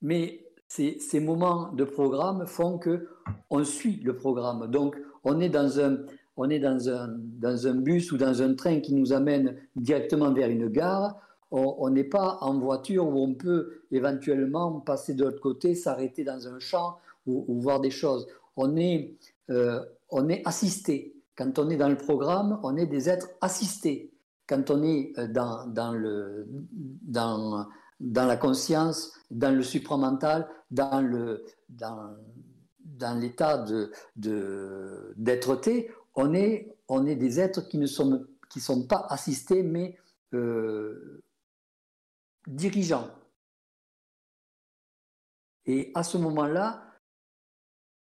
Mais ces, ces, moments de programme font que on suit le programme. Donc, on est dans un, on est dans un, dans un bus ou dans un train qui nous amène directement vers une gare. On n'est pas en voiture où on peut éventuellement passer de l'autre côté, s'arrêter dans un champ ou, voir des choses. On est, euh, on est assisté. Quand on est dans le programme, on est des êtres assistés. Quand on est euh, dans, dans, le, dans, dans la conscience, dans le supramental, dans le, dans, dans l'état d'être-té, on est, on est des êtres qui ne sont, qui sont pas assistés, mais euh, dirigeants. Et à ce moment-là,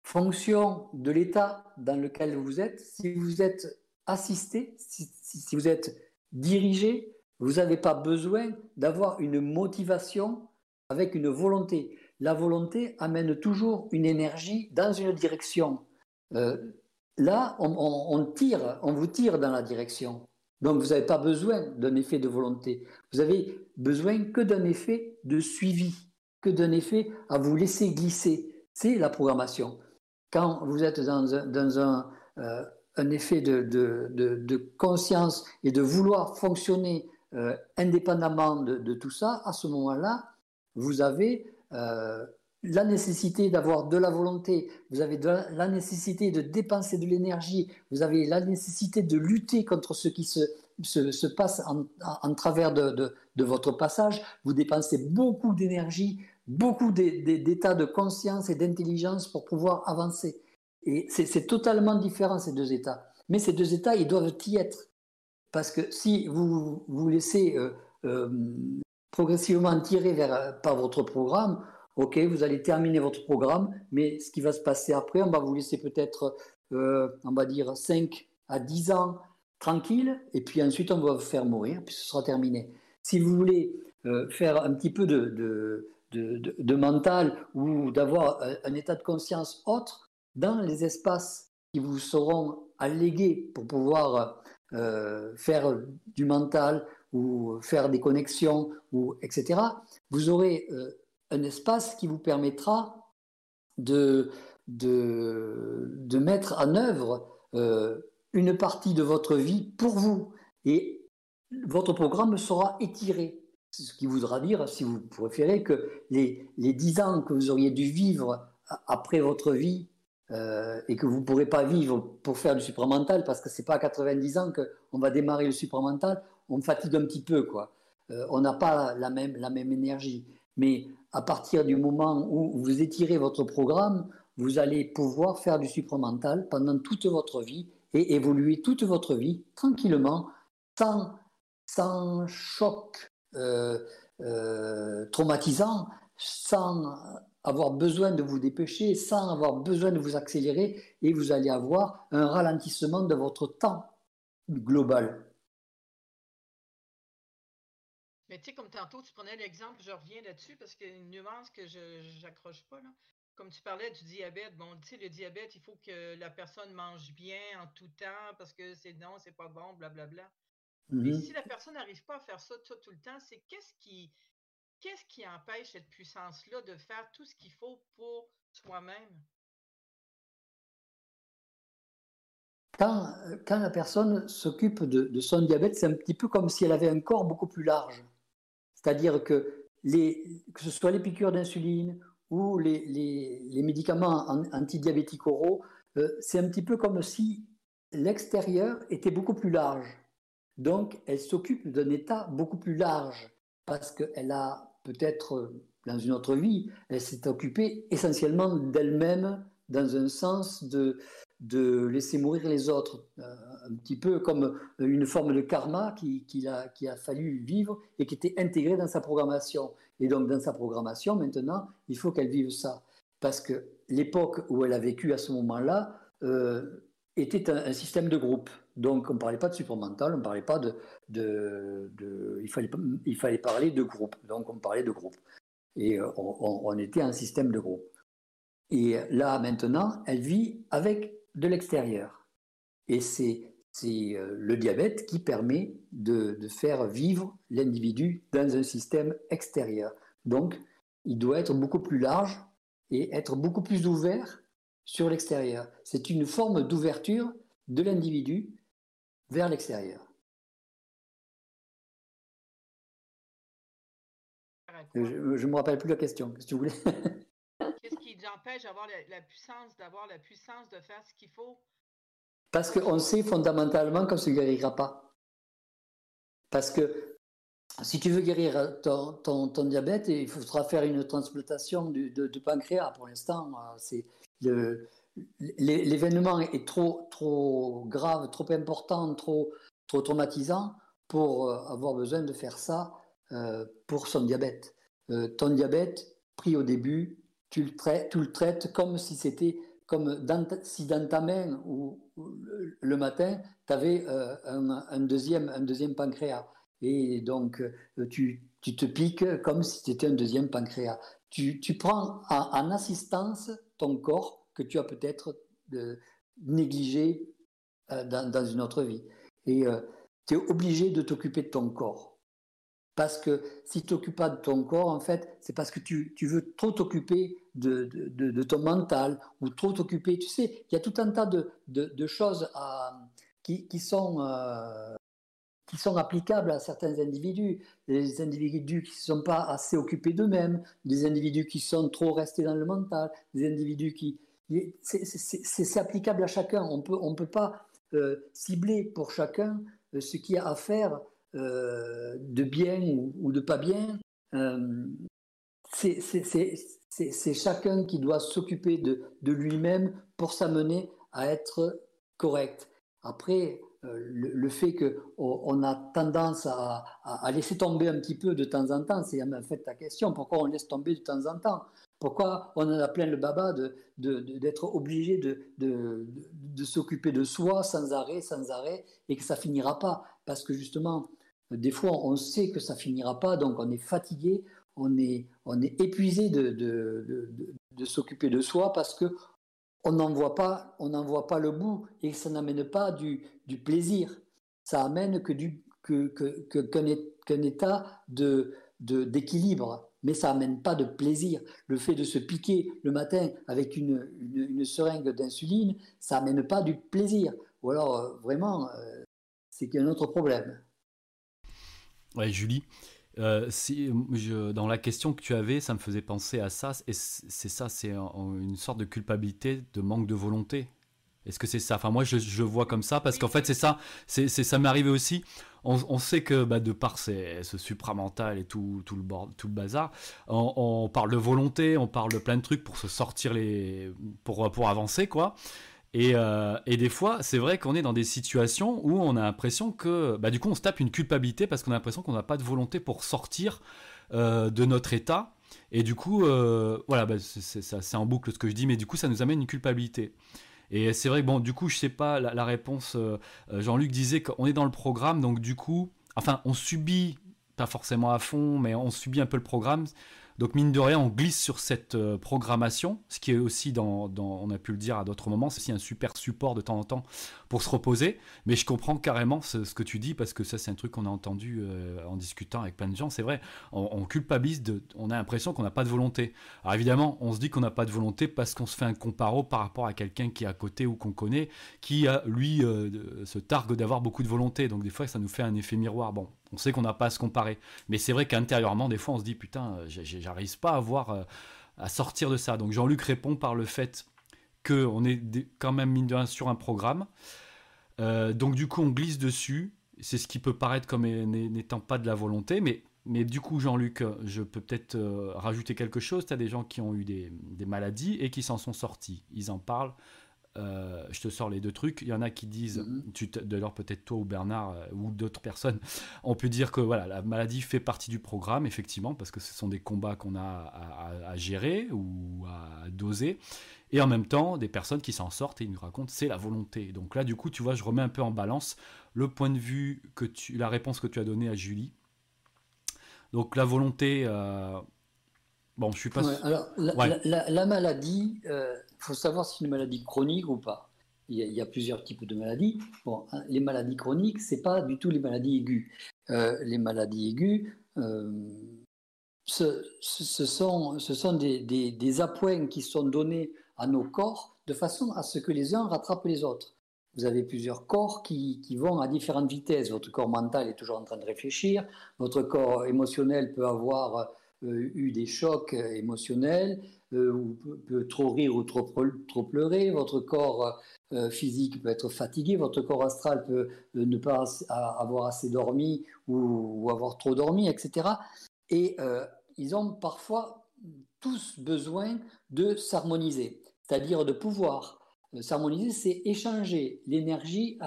fonction de l'état dans lequel vous êtes, si vous êtes assisté, si, si vous êtes dirigé, vous n'avez pas besoin d'avoir une motivation avec une volonté la volonté amène toujours une énergie dans une direction. Euh, là, on, tire, on vous tire dans la direction. Donc, vous n'avez pas besoin d'un effet de volonté. Vous avez besoin que d'un effet de suivi, que d'un effet à vous laisser glisser. C'est la programmation. Quand vous êtes dans un, euh, effet de, conscience et de vouloir fonctionner euh, indépendamment de, tout ça, à ce moment-là, vous avez euh, la nécessité d'avoir de la volonté, vous avez la nécessité de dépenser de l'énergie, vous avez la nécessité de lutter contre ce qui se, se, passe en, travers de, de, votre passage, vous dépensez beaucoup d'énergie, beaucoup d'états de conscience et d'intelligence pour pouvoir avancer. Et c'est totalement différent ces deux états. Mais ces deux états, ils doivent y être. Parce que si vous vous laissez euh, euh, progressivement tiré vers, euh, par votre programme, ok, vous allez terminer votre programme, mais ce qui va se passer après, on va vous laisser peut-être, euh, on va dire, 5 à 10 ans tranquille, et puis ensuite on va vous faire mourir, puis ce sera terminé. Si vous voulez euh, faire un petit peu de, de, de, mental ou d'avoir un, état de conscience autre, dans les espaces qui vous seront allégués pour pouvoir faire du mental, ou faire des connexions, ou, etc., vous aurez euh, un espace qui vous permettra de, de, de mettre en œuvre euh, une partie de votre vie pour vous. Et votre programme sera étiré. Ce qui voudra dire, si vous préférez, que les, les 10 ans que vous auriez dû vivre après votre vie euh, et que vous ne pourrez pas vivre pour faire du supramental, parce que ce n'est pas à 90 ans qu'on va démarrer le supramental, on fatigue un petit peu, quoi. Euh, on n'a pas la même, la même énergie. Mais à partir du moment où vous étirez votre programme, vous allez pouvoir faire du supramental pendant toute votre vie et évoluer toute votre vie tranquillement, sans, sans choc euh, euh, traumatisant, sans avoir besoin de vous dépêcher, sans avoir besoin de vous accélérer, et vous allez avoir un ralentissement de votre temps global. Mais tu sais, comme tantôt, tu prenais l'exemple, je reviens là-dessus parce qu'il y a une nuance que je n'accroche pas. Là. Comme tu parlais du diabète, bon, tu sais, le diabète, il faut que la personne mange bien en tout temps parce que c'est non, c'est pas bon, blablabla. Mais mm-hmm. si la personne n'arrive pas à faire ça tout, tout le temps, c'est qu'est-ce qui, qu'est-ce qui empêche cette puissance-là de faire tout ce qu'il faut pour soi-même? Quand, quand, la personne s'occupe de, de, son diabète, c'est un petit peu comme si elle avait un corps beaucoup plus large. C'est-à-dire que, les, que ce soit les piqûres d'insuline ou les, les, médicaments antidiabétiques oraux, euh, c'est un petit peu comme si l'extérieur était beaucoup plus large. Donc, elle s'occupe d'un état beaucoup plus large parce qu'elle a peut-être, dans une autre vie, elle s'est occupée essentiellement d'elle-même dans un sens de, de laisser mourir les autres, euh, un petit peu comme une forme de karma qu'il qui a, qui a fallu vivre et qui était intégré dans sa programmation. Et donc dans sa programmation, maintenant, il faut qu'elle vive ça. Parce que l'époque où elle a vécu à ce moment-là, euh, était un, système de groupe. Donc, on ne parlait pas de supramental, on ne parlait pas de. de, il, fallait, il fallait parler de groupe. Donc, on parlait de groupe. Et euh, on, était un système de groupe. Et là, maintenant, elle vit avec de l'extérieur. Et c'est euh, le diabète qui permet de, faire vivre l'individu dans un système extérieur. Donc, il doit être beaucoup plus large et être beaucoup plus ouvert sur l'extérieur. C'est une forme d'ouverture de l'individu vers l'extérieur. Je ne me rappelle plus la question. Que tu voulais Empêche d'avoir la, puissance, d'avoir la puissance de faire ce qu'il faut Parce qu'on sait fondamentalement qu'on ne se guérira pas. Parce que si tu veux guérir ton, diabète, il faudra faire une transplantation du, de, pancréas. Pour l'instant, euh, l'événement est trop, trop grave, trop important, trop, trop traumatisant pour euh, avoir besoin de faire ça euh, pour son diabète. ton diabète, pris au début, tu le traites, comme si c'était comme si dans ta main ou, le matin, tu avais un, deuxième, un deuxième pancréas et donc euh, tu, te piques comme si tu étais un deuxième pancréas. Tu, prends en, assistance ton corps que tu as peut-être euh, négligé euh, dans, une autre vie. Et tu es obligé de t'occuper de ton corps. Parce que si tu t'occupes pas de ton corps, en fait, c'est parce que tu, veux trop t'occuper de, ton mental ou trop t'occuper. Tu sais, il y a tout un tas de, choses qui, sont qui sont applicables à certains individus, des individus qui ne sont pas assez occupés d'eux-mêmes, des individus qui sont trop restés dans le mental, des individus qui... C'est applicable à chacun. On peut, ne on peut pas euh, cibler pour chacun euh, ce qu'il y a à faire euh, de bien ou, de pas bien. c'est chacun qui doit s'occuper de, de lui-même pour s'amener à être correct. Après, euh, le, fait qu'on a tendance à, laisser tomber un petit peu de temps en temps, c'est en fait ta question, pourquoi on laisse tomber de temps en temps? Pourquoi on en a plein le baba d'être obligé de, s'occuper de soi sans arrêt, sans arrêt, et que ça finira pas? Parce que justement, des fois, on sait que ça finira pas, donc on est fatigué, on est, on est épuisé de, s'occuper de soi parce que on n'en voit pas, on n'en voit pas le bout et ça n'amène pas du, du, plaisir. Ça amène que du que, qu'un, état de, d'équilibre, mais ça amène pas de plaisir. Le fait de se piquer le matin avec une, une, seringue d'insuline, ça amène pas du plaisir. Ou alors euh, vraiment, euh, c'est qu'il y a un autre problème. Ouais, Julie, euh, dans la question que tu avais, ça me faisait penser à ça. Et c'est ça, c'est une sorte de culpabilité, de manque de volonté. Est-ce que c'est ça? Enfin, moi, je, vois comme ça parce qu'en fait, c'est ça. C'est ça m'est arrivé aussi. On, sait que bah, de par ce supramental et tout, le, bazar, on, on, parle de volonté, on parle de plein de trucs pour se sortir les, pour, pour avancer, quoi. Euh, et, des fois, c'est vrai qu'on est dans des situations où on a l'impression que, bah, du coup, on se tape une culpabilité parce qu'on a l'impression qu'on n'a pas de volonté pour sortir euh, de notre état. Et du coup, euh, voilà, bah, c'est en boucle ce que je dis, mais du coup, ça nous amène une culpabilité. Et c'est vrai que, bon, du coup, je sais pas, la, la réponse, Jean-Luc disait qu'on est dans le programme, donc du coup, enfin, on subit, pas forcément à fond, mais on subit un peu le programme. Donc mine de rien, on glisse sur cette euh, programmation, ce qui est aussi, on a pu le dire à d'autres moments, c'est aussi un super support de temps en temps pour se reposer. Mais je comprends carrément ce, que tu dis parce que ça, c'est un truc qu'on a entendu euh, en discutant avec plein de gens. C'est vrai, on, culpabilise, on a l'impression qu'on n'a pas de volonté. Alors évidemment, on se dit qu'on n'a pas de volonté parce qu'on se fait un comparo par rapport à quelqu'un qui est à côté ou qu'on connaît, qui lui euh, se targue d'avoir beaucoup de volonté. Donc des fois, ça nous fait un effet miroir. Bon, on sait qu'on n'a pas à se comparer. Mais c'est vrai qu'intérieurement, des fois, on se dit putain, euh, j'arrive pas à voir, à sortir de ça. Donc Jean-Luc répond par le fait qu'on est quand même mine de rien sur un programme. Euh, donc du coup, on glisse dessus. C'est ce qui peut paraître comme n'étant pas de la volonté, mais, mais du coup, Jean-Luc, je peux peut-être euh, rajouter quelque chose. Tu as des gens qui ont eu des, maladies et qui s'en sont sortis. Ils en parlent euh, je te sors les deux trucs. Il y en a qui disent, mm-hmm. d'ailleurs peut-être toi ou Bernard euh, ou d'autres personnes, on peut dire que voilà, la maladie fait partie du programme, effectivement, parce que ce sont des combats qu'on a à, gérer ou à doser. Et en même temps, des personnes qui s'en sortent et ils nous racontent c'est la volonté. Donc là, du coup, tu vois, je remets un peu en balance le point de vue que tu, la réponse que tu as donnée à Julie. Donc la volonté, euh, bon, je suis pas. alors la, maladie, euh, faut savoir si c'est une maladie chronique ou pas. Il y, a, plusieurs types de maladies. Bon, hein, les maladies chroniques, c'est pas du tout les maladies aiguës. Euh, les maladies aiguës, ce, sont, ce sont des, des, des appoints qui sont donnés à nos corps de façon à ce que les uns rattrapent les autres. Vous avez plusieurs corps qui, qui, vont à différentes vitesses. Votre corps mental est toujours en train de réfléchir. Votre corps émotionnel peut avoir euh, eu des chocs émotionnels, euh, ou peut, trop rire ou trop, trop pleurer. Votre corps euh, physique peut être fatigué. Votre corps astral peut ne pas avoir assez dormi ou, avoir trop dormi, etc. Et ils ont parfois tous besoin de s'harmoniser c'est-à-dire de pouvoir euh, s'harmoniser, c'est échanger l'énergie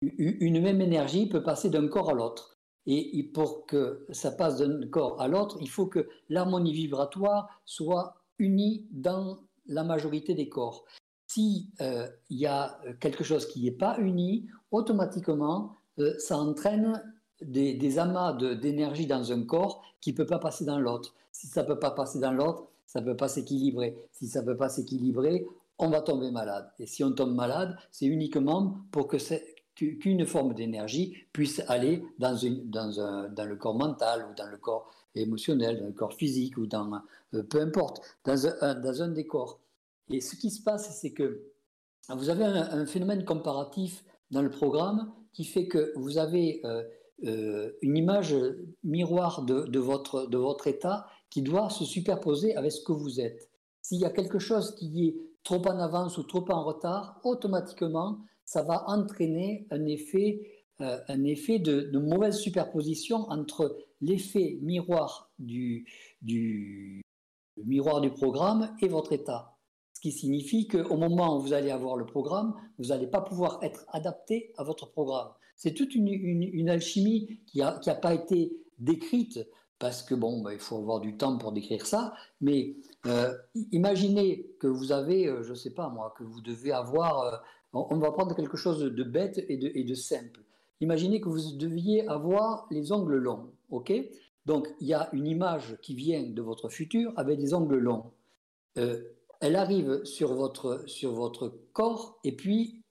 une même énergie peut passer d'un corps à l'autre. Et pour que ça passe d'un corps à l'autre, il faut que l'harmonie vibratoire soit unie dans la majorité des corps. S'il euh, y a quelque chose qui n'est pas uni, automatiquement, euh, ça entraîne des, amas d'énergie dans un corps qui ne peut pas passer dans l'autre. Si ça ne peut pas passer dans l'autre, ça ne peut pas s'équilibrer. Si ça ne peut pas s'équilibrer, on va tomber malade. Et si on tombe malade, c'est uniquement pour que qu'une forme d'énergie puisse aller dans, le corps mental ou dans le corps émotionnel, dans le corps physique ou dans, euh, peu importe, dans un, dans des corps. Et ce qui se passe, c'est que vous avez un, phénomène comparatif dans le programme qui fait que vous avez euh, euh, une image miroir de votre état qui doit se superposer avec ce que vous êtes. S'il y a quelque chose qui est trop en avance ou trop en retard, automatiquement, ça va entraîner un effet, euh, un effet de, mauvaise superposition entre l'effet miroir du, miroir du programme et votre état. Ce qui signifie qu'au moment où vous allez avoir le programme, vous n'allez pas pouvoir être adapté à votre programme. C'est toute une, alchimie qui n'a pas été décrite parce que bon, bah, il faut avoir du temps pour décrire ça, mais euh, imaginez que vous avez, euh, je ne sais pas moi, que vous devez avoir, on, va prendre quelque chose de bête et de, simple. Imaginez que vous deviez avoir les ongles longs, ok? Donc il y a une image qui vient de votre futur avec des ongles longs. elle arrive sur votre, sur votre corps et puis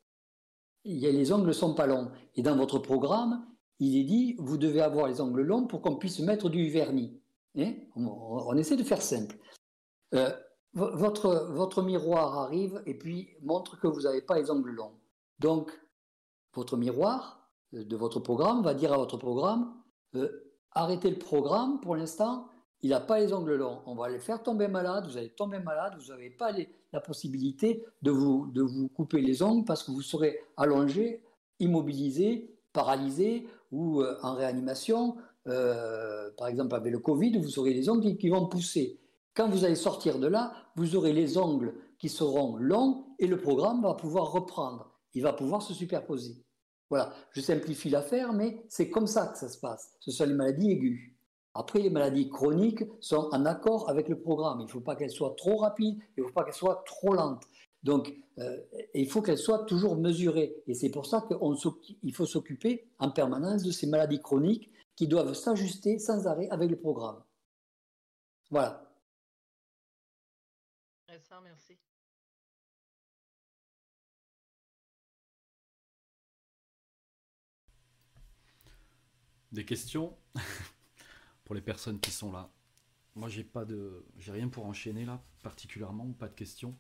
il y a, les ongles ne sont pas longs. Et dans votre programme, il est dit, vous devez avoir les ongles longs pour qu'on puisse mettre du vernis. Hein? On, essaie de faire simple. Euh, votre, votre miroir arrive et puis montre que vous n'avez pas les ongles longs. Donc, votre miroir euh, de votre programme va dire à votre programme, euh, arrêtez le programme pour l'instant, il n'a pas les ongles longs. On va les faire tomber malade, vous allez tomber malade, vous n'avez pas la possibilité de vous, de vous couper les ongles parce que vous serez allongé, immobilisé, paralysé ou euh, en réanimation, par exemple avec le Covid, vous aurez les ongles qui vont pousser. Quand vous allez sortir de là, vous aurez les ongles qui seront longs et le programme va pouvoir reprendre. Il va pouvoir se superposer. Voilà, je simplifie l'affaire, mais c'est comme ça que ça se passe. Ce sont les maladies aiguës. Après, les maladies chroniques sont en accord avec le programme. Il ne faut pas qu'elles soient trop rapides, il ne faut pas qu'elles soient trop lentes. Donc, euh, il faut qu'elle soit toujours mesurée. Et c'est pour ça qu'il faut s'occuper en permanence de ces maladies chroniques qui doivent s'ajuster sans arrêt avec le programme. Voilà. Merci. Des questions pour les personnes qui sont là? Moi, j'ai pas de, j'ai rien pour enchaîner là particulièrement, pas de questions.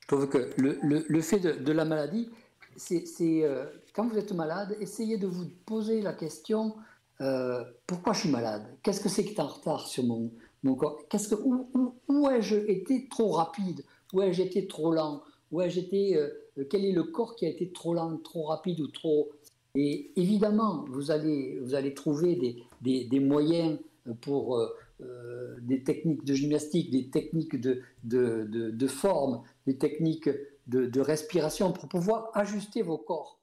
Je trouve que le, le, fait de, de, la maladie, c'est euh, quand vous êtes malade, essayez de vous poser la question euh, pourquoi je suis malade? Qu'est-ce que c'est qui est en retard sur mon, corps Qu'est-ce que où, ai-je été trop rapide? Où ai-je été trop lent? Où ai-je été euh, Quel est le corps qui a été trop lent, trop rapide ou trop Et évidemment, vous allez vous allez trouver des, des, moyens pour des techniques de gymnastique, des techniques de, de, de, forme, des techniques de, respiration pour pouvoir ajuster vos corps.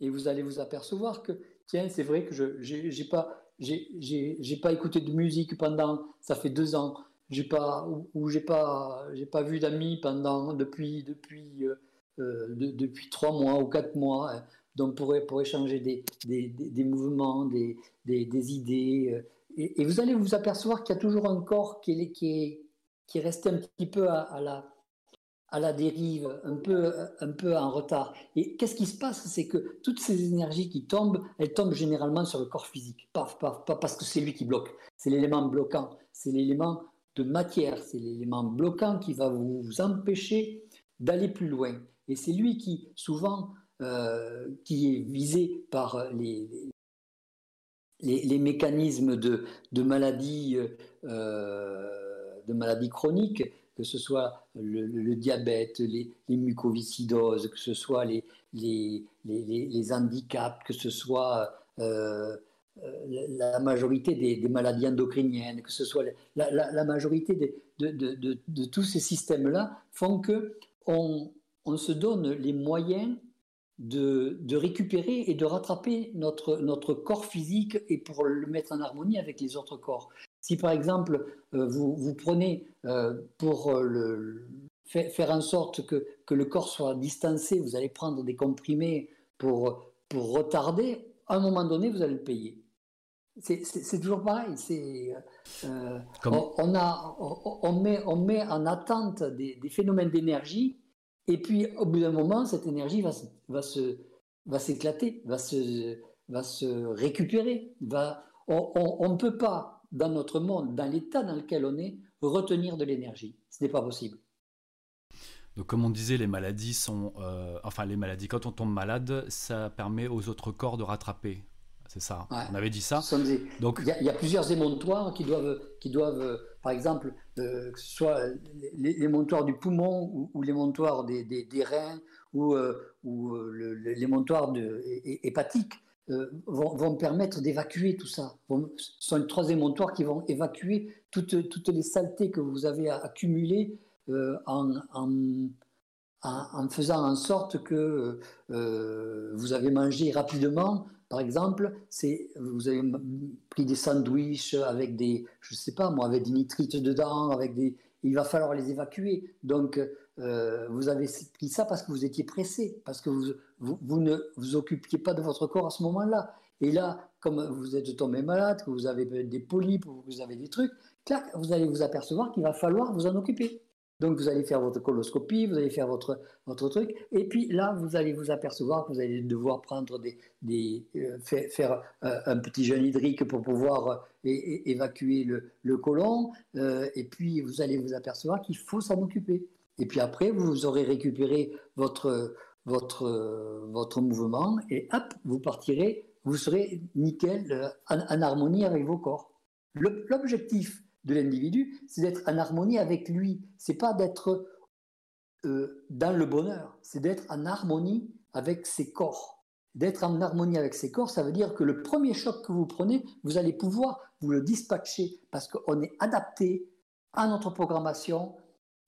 Et vous allez vous apercevoir que, tiens, c'est vrai que je n'ai pas, j'ai pas écouté de musique pendant, ça fait deux ans, j'ai pas, ou, j'ai pas, j'ai pas vu d'amis pendant, depuis, depuis, depuis trois mois ou quatre mois. Hein donc pour, pour échanger des, des, des mouvements, des, des, idées. Euh, et, vous allez vous apercevoir qu'il y a toujours un corps qui est, qui qui est resté un petit peu à, la, à la dérive, un peu, un peu en retard. Et qu'est-ce qui se passe? C'est que toutes ces énergies qui tombent, elles tombent généralement sur le corps physique. Paf, paf, pas parce que c'est lui qui bloque. C'est l'élément bloquant. C'est l'élément de matière. C'est l'élément bloquant qui va vous empêcher d'aller plus loin. Et c'est lui qui, souvent, euh, qui est visé par les, les, mécanismes de, de maladies, euh, de maladies chroniques, que ce soit le, diabète, les, mucoviscidoses, que ce soit les, les, handicaps, que ce soit euh, la majorité des, maladies endocriniennes, que ce soit la, majorité de, de, de, tous ces systèmes-là, font que on, on, se donne les moyens de, récupérer et de rattraper notre, notre corps physique et pour le mettre en harmonie avec les autres corps. Si par exemple euh, vous, vous prenez euh, pour euh, le, faire en sorte que, que, le corps soit distancé, vous allez prendre des comprimés pour, pour retarder, à un moment donné, vous allez le payer. C'est toujours pareil. on, a, on, met, on met en attente des, des phénomènes d'énergie et puis, au bout d'un moment, cette énergie va, va, se, va s'éclater, va se, va se récupérer. Va, on ne peut pas, dans notre monde, dans l'état dans lequel on est, retenir de l'énergie. Ce n'est pas possible. Donc, comme on disait, les maladies sont. Euh, enfin, les maladies, quand on tombe malade, ça permet aux autres corps de rattraper. C'est ça. On avait dit ça. Donc, il y, a plusieurs émontoires qui doivent, qui doivent par exemple, euh, que ce soit l'émontoire du poumon ou, l'émontoire des, des, reins ou, euh, ou euh, l'émontoire hépatique, vont, permettre d'évacuer tout ça. ce sont les trois émontoires qui vont évacuer toutes, toutes les saletés que vous avez accumulées en, en, faisant en sorte que vous avez mangé rapidement par exemple, vous avez pris des sandwichs avec des, je sais pas moi, avec des nitrites dedans, avec des, il va falloir les évacuer. Donc, euh, vous avez pris ça parce que vous étiez pressé, parce que vous, vous, ne vous occupiez pas de votre corps à ce moment-là. Et là, comme vous êtes tombé malade, que vous avez des polypes, vous avez des trucs, clac, vous allez vous apercevoir qu'il va falloir vous en occuper. Donc vous allez faire votre coloscopie, vous allez faire votre, votre truc, et puis là, vous allez vous apercevoir que vous allez devoir prendre des, des euh, faire, euh, un petit jeûne hydrique pour pouvoir euh, évacuer le, le côlon, et puis vous allez vous apercevoir qu'il faut s'en occuper. Et puis après, vous aurez récupéré votre, votre, votre mouvement, et hop, vous partirez, vous serez nickel, en harmonie avec vos corps. L'objectif de l'individu, c'est d'être en harmonie avec lui. C'est pas d'être euh, dans le bonheur, c'est d'être en harmonie avec ses corps. D'être en harmonie avec ses corps, ça veut dire que le premier choc que vous prenez, vous allez pouvoir vous le dispatcher parce qu'on est adapté à notre programmation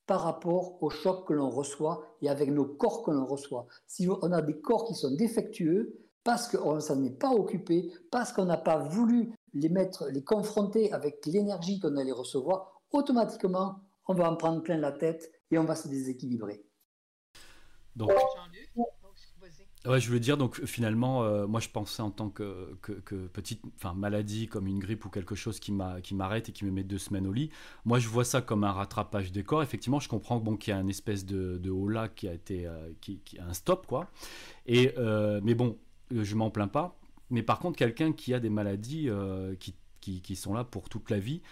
par rapport au choc que l'on reçoit et avec nos corps que l'on reçoit. Si on a des corps qui sont défectueux, parce qu'on ne s'en est pas occupé, parce qu'on n'a pas voulu les mettre, les confronter avec l'énergie qu'on allait recevoir, automatiquement, on va en prendre plein la tête et on va se déséquilibrer. Donc, ouais, je voulais dire, donc finalement, euh, moi je pensais en tant que, petite maladie comme une grippe ou quelque chose qui m'arrête et qui me met deux semaines au lit, moi je vois ça comme un rattrapage des corps. Effectivement, je comprends bon, qu'il y a une espèce de, de là qui a été euh, qui, qui, un stop, quoi. Et, euh, mais bon, je m'en plains pas mais par contre, quelqu'un qui a des maladies qui, sont là pour toute la vie.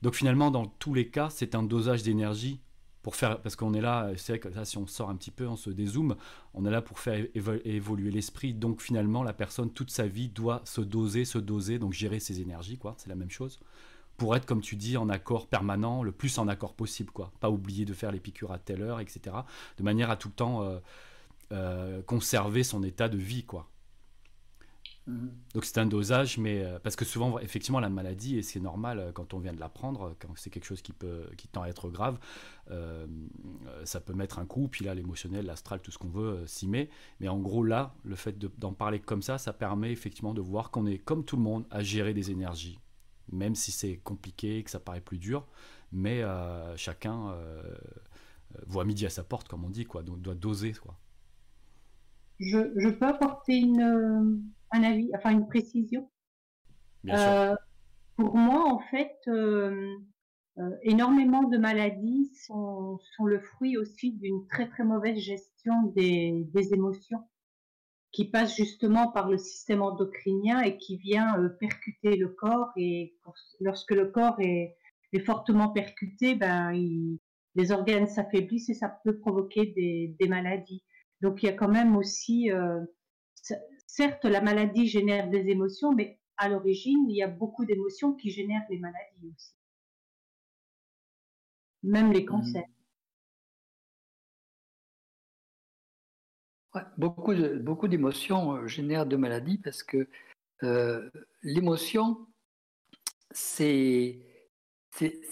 Donc finalement, dans tous les cas, c'est un dosage d'énergie pour faire, parce qu'on est là, c'est vrai que si on sort un petit peu, on se dézoome, on est là pour faire évoluer l'esprit. Donc finalement, la personne, toute sa vie, doit se doser, se doser, donc gérer ses énergies, quoi. C'est la même chose. Pour être, comme tu dis, en accord permanent, le plus en accord possible, quoi. Pas oublier de faire les piqûres à telle heure, etc. De manière à tout le temps euh, euh, conserver son état de vie, quoi. Mhm. Donc c'est un dosage, mais euh, parce que souvent, effectivement, la maladie, et c'est normal euh, quand on vient de l'apprendre, quand c'est quelque chose qui, peut, qui tend à être grave, euh, ça peut mettre un coup, puis là, l'émotionnel, l'astral, tout ce qu'on veut s'y met. Mais en gros, là, le fait d'en parler comme ça, ça permet effectivement de voir qu'on est, comme tout le monde, à gérer des énergies. Même si c'est compliqué, que ça paraît plus dur, mais chacun voit midi à sa porte, comme on dit, quoi, donc doit doser. Quoi. Je, je peux apporter une un avis, enfin une précision. Euh, pour moi, en fait, euh, euh, énormément de maladies sont, sont le fruit aussi d'une très très mauvaise gestion des, des, émotions qui passe justement par le système endocrinien et qui vient percuter le corps. Et lorsque le corps est, est fortement percuté, ben, les organes s'affaiblissent et ça peut provoquer des, des, maladies. Donc il y a quand même aussi certes, la maladie génère des émotions, mais à l'origine, il y a beaucoup d'émotions qui génèrent les maladies aussi. Même les cancers. beaucoup, d'émotions euh, génèrent de maladies parce que euh, l'émotion, c'est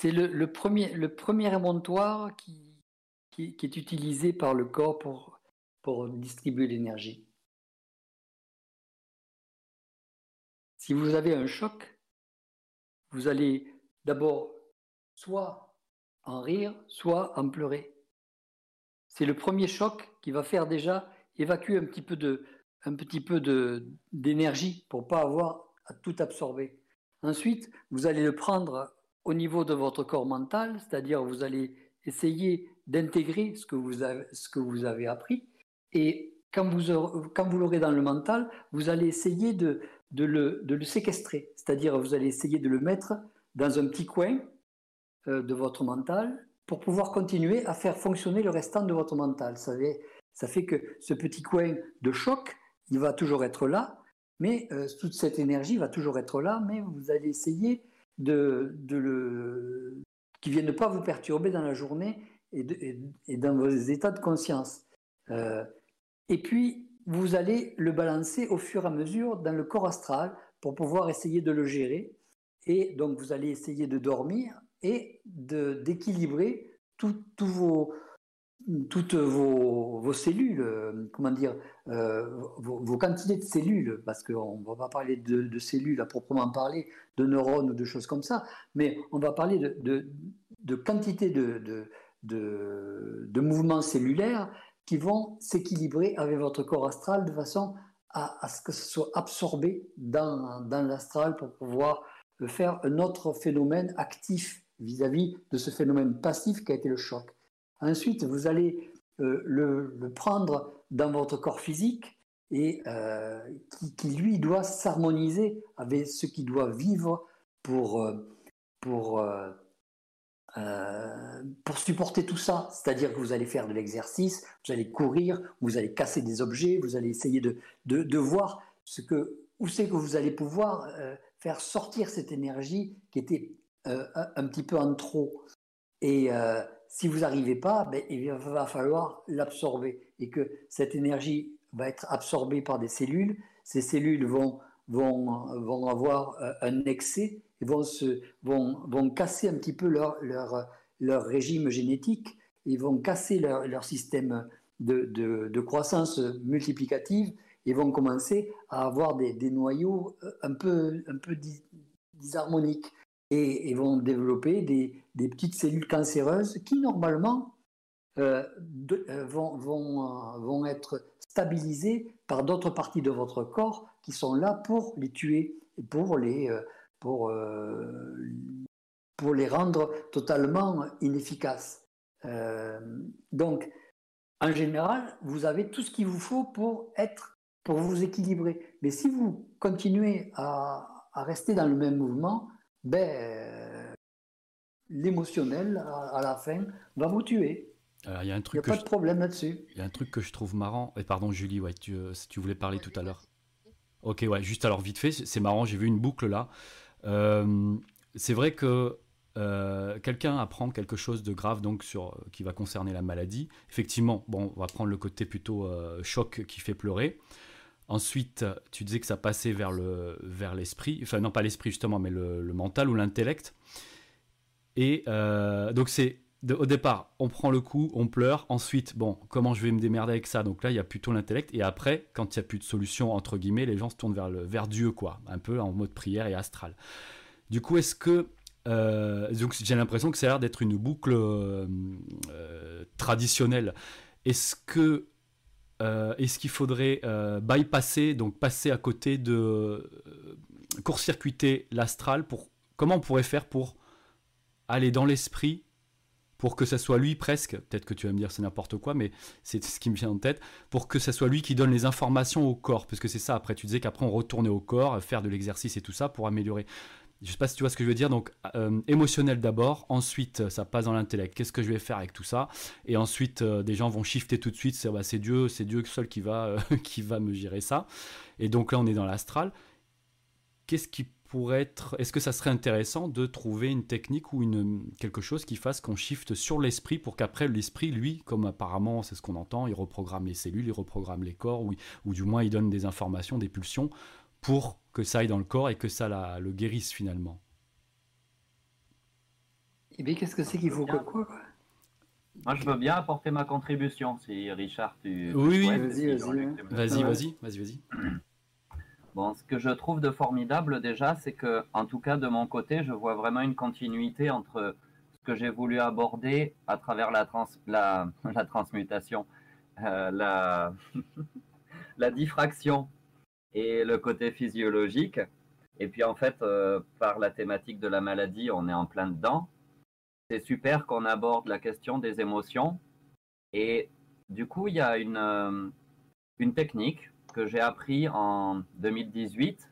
le, premier, le émontoire qui, est utilisé par le corps pour distribuer l'énergie. Si vous avez un choc, vous allez d'abord soit en rire, soit en pleurer. C'est le premier choc qui va faire déjà évacuer un petit peu de, un petit peu d'énergie pour pas avoir à tout absorber. Ensuite, vous allez le prendre au niveau de votre corps mental, c'est-à-dire vous allez essayer d'intégrer ce que vous avez, ce que vous avez appris. Et quand vous, quand vous l'aurez dans le mental, vous allez essayer de, de le, séquestrer. C'est-à-dire, vous allez essayer de le mettre dans un petit coin euh, de votre mental pour pouvoir continuer à faire fonctionner le restant de votre mental. Ça fait, ça fait que ce petit coin de choc, il va toujours être là, mais euh, toute cette énergie va toujours être là, mais vous allez essayer de, de le qui vienne ne pas vous perturber dans la journée et, et, dans vos états de conscience. Euh, et puis, vous allez le balancer au fur et à mesure dans le corps astral pour pouvoir essayer de le gérer. Et donc, vous allez essayer de dormir et d'équilibrer vos, toutes vos, cellules, comment dire, euh, vos, quantités de cellules, parce qu'on ne va pas parler de, cellules à proprement parler, de neurones ou de choses comme ça, mais on va parler de, de quantité de, de, mouvements cellulaires qui vont s'équilibrer avec votre corps astral de façon à, ce que ce soit absorbé dans, dans l'astral pour pouvoir faire un autre phénomène actif vis-à-vis de ce phénomène passif qui a été le choc. Ensuite, vous allez euh, le, prendre dans votre corps physique et euh, qui, lui doit s'harmoniser avec ce qui doit vivre pour, euh, pour euh, pour supporter tout ça, c'est-à-dire que vous allez faire de l'exercice, vous allez courir, vous allez casser des objets, vous allez essayer de, de, voir ce que, où c'est que vous allez pouvoir euh, faire sortir cette énergie qui était euh, un, petit peu en trop. Et si vous n'arrivez pas, ben, il va falloir l'absorber et que cette énergie va être absorbée par des cellules. Ces cellules vont, vont, vont avoir un excès vont, se, vont, vont casser un petit peu leur, leur, leur régime génétique, ils vont casser leur, leur système de, de, croissance multiplicative. Et vont commencer à avoir des, des noyaux euh, un peu, un peu disharmoniques. Et, et, vont développer des, des, petites cellules cancéreuses qui normalement euh, euh vont, vont, vont être stabilisées par d'autres parties de votre corps qui sont là pour les tuer, pour les, pour, euh, pour les rendre totalement inefficaces. Euh, donc, en général, vous avez tout ce qu'il vous faut pour être, pour vous équilibrer. Mais si vous continuez à, à rester dans le même mouvement, ben, l'émotionnel, à, la fin, va vous tuer. il y a un truc. Il n'y a pas de problème là-dessus. Il y a un truc que je trouve marrant. Et pardon, Julie, ouais, tu, euh, tu voulais parler tout à l'heure. Ok, ouais, juste alors vite fait, c'est marrant, j'ai vu une boucle là. Euh, c'est vrai que euh, quelqu'un apprend quelque chose de grave donc sur qui va concerner la maladie. Effectivement, bon, on va prendre le côté plutôt euh, choc qui fait pleurer. Ensuite, tu disais que ça passait vers le vers l'esprit, enfin non pas l'esprit justement, mais le, mental ou l'intellect. Et donc c'est au départ, on prend le coup, on pleure. Ensuite, bon, comment je vais me démerder avec ça? Donc là, il y a plutôt l'intellect. Et après, quand il n'y a plus de solution entre guillemets, les gens se tournent vers vers Dieu, quoi, un peu en mode prière et astral. Du coup, est-ce que euh, donc j'ai l'impression que ça a l'air d'être une boucle euh, traditionnelle. Est-ce euh, qu'il faudrait euh, bypasser, donc passer à côté de euh, court-circuiter l'astral comment on pourrait faire pour aller dans l'esprit pour que ça soit lui presque, peut-être que tu vas me dire c'est n'importe quoi, mais c'est ce qui me vient en tête, pour que ça soit lui qui donne les informations au corps, parce que c'est ça, après tu disais qu'après on retournait au corps, faire de l'exercice et tout ça pour améliorer. Je sais pas si tu vois ce que je veux dire. Donc, euh, émotionnel d'abord, ensuite ça passe dans l'intellect. Qu'est-ce que je vais faire avec tout ça? Et ensuite, euh, des gens vont shifter tout de suite. C'est bah, Dieu, c'est Dieu seul qui va, euh, qui va me gérer ça. Et donc là, on est dans l'astral. Qu'est-ce qui pourrait être Est-ce que ça serait intéressant de trouver une technique ou une quelque chose qui fasse qu'on shift sur l'esprit pour qu'après l'esprit, lui, comme apparemment c'est ce qu'on entend, il reprogramme les cellules, il reprogramme les corps, ou, ou du moins il donne des informations, des pulsions pour que ça aille dans le corps et que ça la, le guérisse finalement. Et eh bien, qu'est-ce que c'est qu'il faut quoi, quoi Moi, je veux bien apporter ma contribution, si Richard, tu. Oui, oui, vas-y, vas-y. Vas-y, vas-y, vas-y, Bon, ce que je trouve de formidable déjà, c'est que, en tout cas de mon côté, je vois vraiment une continuité entre ce que j'ai voulu aborder à travers la, trans, la, transmutation, euh, la, la diffraction et le côté physiologique. Et puis en fait, euh, par la thématique de la maladie, on est en plein dedans. C'est super qu'on aborde la question des émotions. Et du coup, il y a une, euh, une technique que j'ai appris en 2018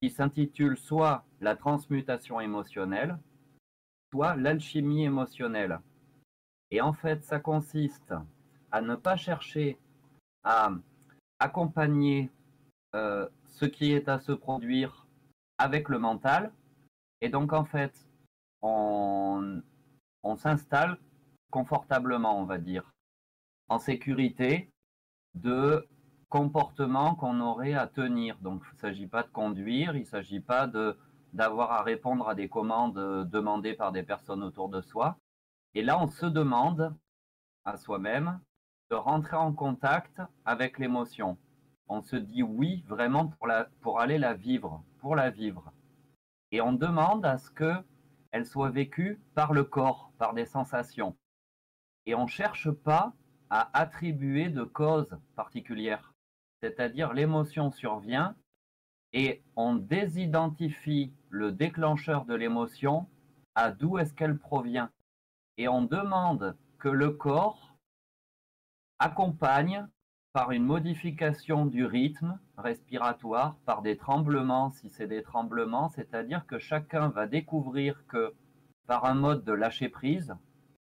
qui s'intitule soit la transmutation émotionnelle, soit l'alchimie émotionnelle. Et en fait, ça consiste à ne pas chercher à accompagner euh, ce qui est à se produire avec le mental. Et donc, en fait, on, on s'installe confortablement, on va dire, en sécurité de comportements qu'on aurait à tenir. Donc, il ne s'agit pas de conduire, il ne s'agit pas d'avoir à répondre à des commandes demandées par des personnes autour de soi. Et là, on se demande à soi-même de rentrer en contact avec l'émotion on se dit oui vraiment pour, la, pour aller la vivre, pour la vivre. Et on demande à ce qu'elle soit vécue par le corps, par des sensations. Et on ne cherche pas à attribuer de cause particulière. C'est-à-dire l'émotion survient et on désidentifie le déclencheur de l'émotion à d'où est-ce qu'elle provient. Et on demande que le corps accompagne par une modification du rythme respiratoire, par des tremblements, si c'est des tremblements, c'est-à-dire que chacun va découvrir que par un mode de lâcher prise,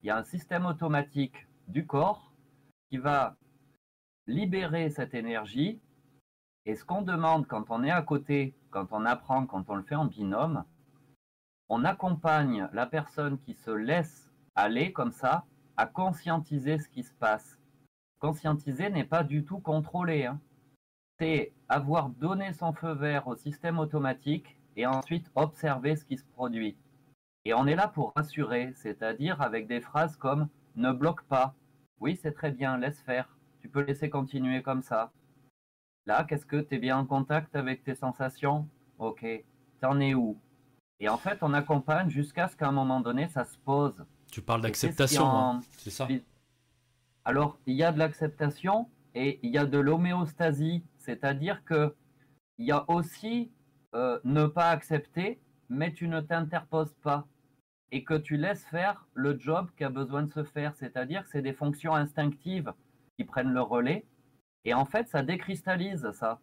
il y a un système automatique du corps qui va libérer cette énergie. Et ce qu'on demande quand on est à côté, quand on apprend, quand on le fait en binôme, on accompagne la personne qui se laisse aller comme ça à conscientiser ce qui se passe Conscientiser n'est pas du tout contrôler. Hein. C'est avoir donné son feu vert au système automatique et ensuite observer ce qui se produit. Et on est là pour rassurer, c'est-à-dire avec des phrases comme ne bloque pas. Oui, c'est très bien, laisse faire. Tu peux laisser continuer comme ça. Là, qu'est-ce que tu es bien en contact avec tes sensations? Ok. T'en es où? Et en fait, on accompagne jusqu'à ce qu'à un moment donné, ça se pose. Tu parles d'acceptation, hein. c'est ça alors, il y a de l'acceptation et il y a de l'homéostasie, c'est-à-dire que il y a aussi euh, ne pas accepter, mais tu ne t'interposes pas et que tu laisses faire le job qui a besoin de se faire, c'est-à-dire que c'est des fonctions instinctives qui prennent le relais et en fait ça décristallise ça.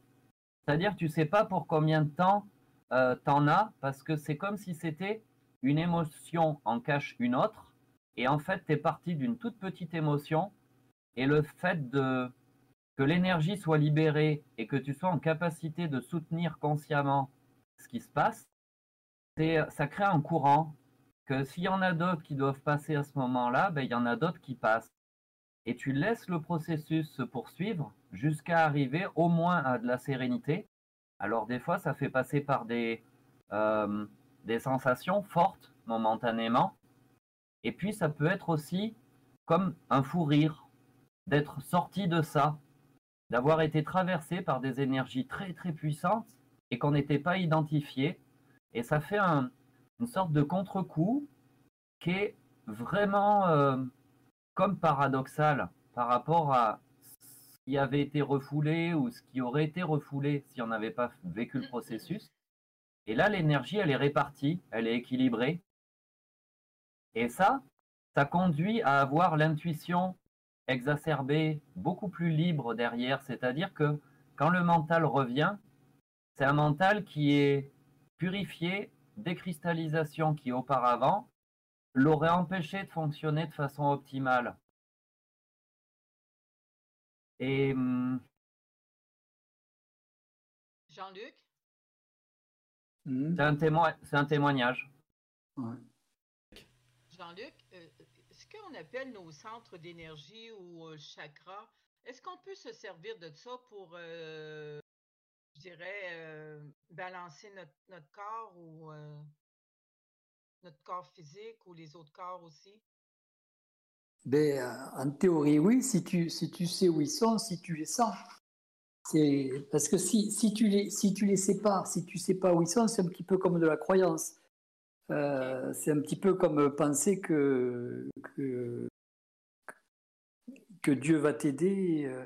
C'est-à-dire tu sais pas pour combien de temps euh, t'en as parce que c'est comme si c'était une émotion en cache une autre et en fait tu es parti d'une toute petite émotion et le fait de, que l'énergie soit libérée et que tu sois en capacité de soutenir consciemment ce qui se passe, ça crée un courant que s'il y en a d'autres qui doivent passer à ce moment-là, ben, il y en a d'autres qui passent. Et tu laisses le processus se poursuivre jusqu'à arriver au moins à de la sérénité. Alors des fois, ça fait passer par des, euh, des sensations fortes momentanément. Et puis ça peut être aussi comme un fou rire, d'être sorti de ça, d'avoir été traversé par des énergies très très puissantes et qu'on n'était pas identifié. Et ça fait une sorte de contre-coup qui est vraiment euh, paradoxal par rapport à ce qui avait été refoulé ou ce qui aurait été refoulé si on n'avait pas vécu le processus. Et là, l'énergie, elle est répartie, elle est équilibrée. Et ça, ça conduit à avoir l'intuition exacerbée, beaucoup plus libre derrière. C'est-à-dire que quand le mental revient, c'est un mental qui est purifié, décristallisation qui auparavant l'aurait empêché de fonctionner de façon optimale. Et hum, Jean-Luc? Mmh. C'est un, témoignage. Jean-Luc, euh, ce qu'on appelle nos centres d'énergie ou euh, chakras, est-ce qu'on peut se servir de ça pour, euh, je dirais, balancer notre, notre, corps ou notre corps physique ou les autres corps aussi? Ben, en théorie, oui, si tu, si tu sais où ils sont, si tu les sens. C'est, parce que si, si, tu les, si tu les sépares, si tu sais pas où ils sont, c'est un petit peu comme de la croyance. Euh, c'est un petit peu comme penser que, que, que Dieu va t'aider euh,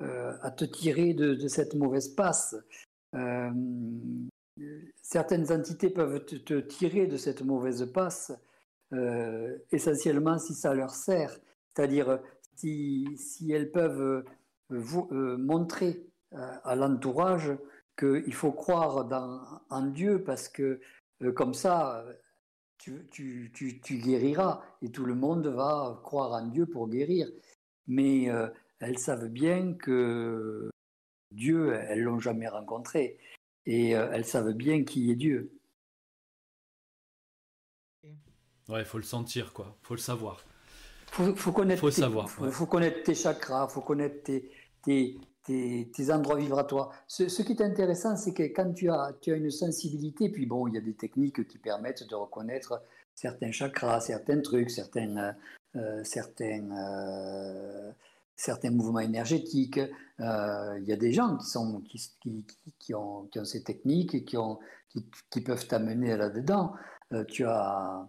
euh, à te tirer de, de, cette mauvaise passe. Certaines entités peuvent te, tirer de cette mauvaise passe euh, essentiellement si ça leur sert. C'est-à-dire si, si, elles peuvent vous, euh, montrer euh, à l'entourage qu'il faut croire en Dieu parce que comme ça, tu, tu, tu, tu, guériras et tout le monde va croire en Dieu pour guérir. Mais elles savent bien que Dieu, elles l'ont jamais rencontré et elles savent bien qui est Dieu. Ouais, il faut le sentir, quoi. faut le savoir. Faut, faut connaître, faut tes, savoir, faut, connaître tes chakras, faut connaître tes, tes, tes, endroits vibratoires. Ce, qui est intéressant, c'est que quand tu as, tu as une sensibilité, puis bon, il y a des techniques qui permettent de reconnaître certains chakras, certains trucs, certains, euh, certains, euh, certains mouvements énergétiques. Euh, il y a des gens qui, sont, qui, qui, ont, qui ont ces techniques et qui, ont, qui, peuvent t'amener là-dedans. tu as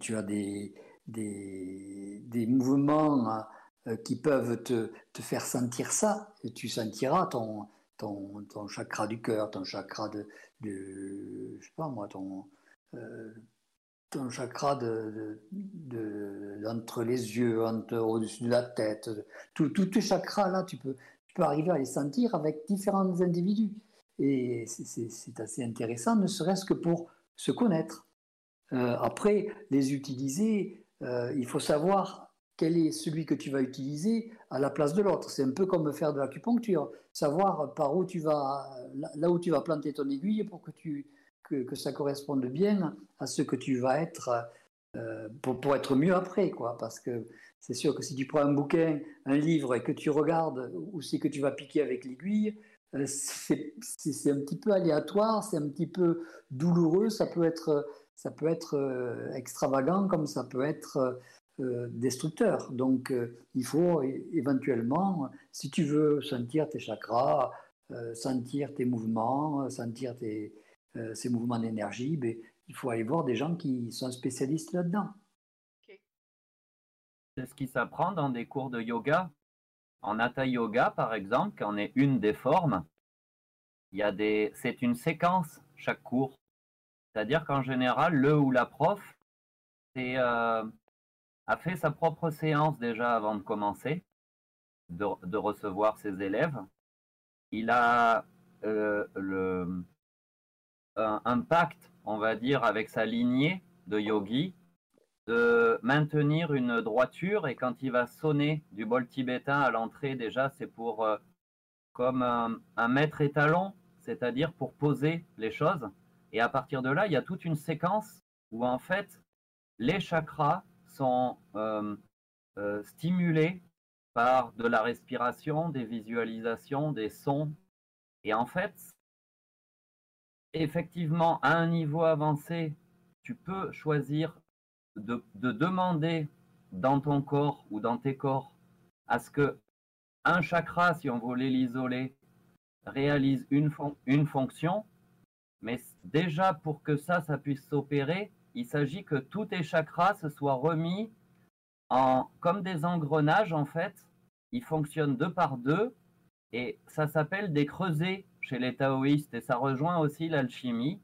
tu as des, des, des mouvements euh, qui peuvent te, te, faire sentir ça, et tu sentiras ton, ton, ton chakra du cœur, ton chakra de, de, je sais pas moi, ton, euh, ton chakra de, entre les yeux, entre, au-dessus de la tête, tous tes chakras là, tu peux, tu peux arriver à les sentir avec différents individus. Et c'est assez intéressant, ne serait-ce que pour se connaître. Euh, après, les utiliser, euh, il faut savoir quel est celui que tu vas utiliser à la place de l'autre. C'est un peu comme faire de l'acupuncture, savoir par où tu vas, là où tu vas planter ton aiguille pour que, tu, que, ça corresponde bien à ce que tu vas être, euh, pour, pour, être mieux après, quoi. Parce que c'est sûr que si tu prends un bouquin, un livre et que tu regardes où c'est que tu vas piquer avec l'aiguille, c'est un petit peu aléatoire, c'est un petit peu douloureux, ça peut être ça peut être euh, extravagant comme ça peut être euh, destructeur. Donc il faut éventuellement, si tu veux sentir tes chakras, sentir tes mouvements, sentir tes, ces mouvements d'énergie, ben, il faut aller voir des gens qui sont spécialistes là-dedans. C'est ce qui s'apprend dans des cours de yoga. En Hatha Yoga, par exemple, qui en est une des formes, il y a des, c'est une séquence chaque cours. C'est-à-dire qu'en général, le ou la prof euh, a fait sa propre séance déjà avant de commencer, de, recevoir ses élèves. Il a euh, le, un, pacte, on va dire, avec sa lignée de yogi, de maintenir une droiture et quand il va sonner du bol tibétain à l'entrée, déjà, c'est pour euh, comme un maître étalon, c'est-à-dire pour poser les choses. Et à partir de là, il y a toute une séquence où en fait, les chakras sont euh, euh, stimulés par de la respiration, des visualisations, des sons. Et en fait, effectivement, à un niveau avancé, tu peux choisir de, demander dans ton corps ou dans tes corps à ce que un chakra, si on voulait l'isoler, réalise une, fonction. Mais déjà, pour que ça, ça puisse s'opérer, il s'agit que tous tes chakras se soient remis en, comme des engrenages, en fait. Ils fonctionnent deux par deux et ça s'appelle des creusets chez les taoïstes et ça rejoint aussi l'alchimie.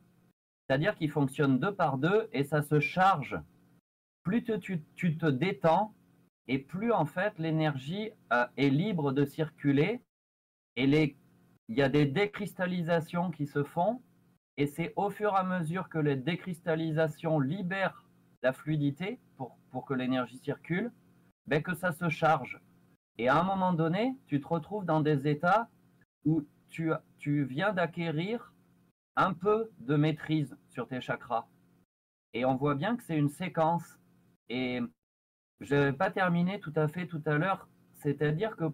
C'est-à-dire qu'ils fonctionnent deux par deux et ça se charge. Plus tu, te détends et plus en fait l'énergie euh, est libre de circuler et les, il y a des décristallisations qui se font et c'est au fur et à mesure que les décristallisations libèrent la fluidité pour, pour que l'énergie circule, ben que ça se charge. Et à un moment donné, tu te retrouves dans des états où tu, tu viens d'acquérir un peu de maîtrise sur tes chakras. Et on voit bien que c'est une séquence. Et je n'avais pas terminé tout à fait tout à l'heure. C'est-à-dire que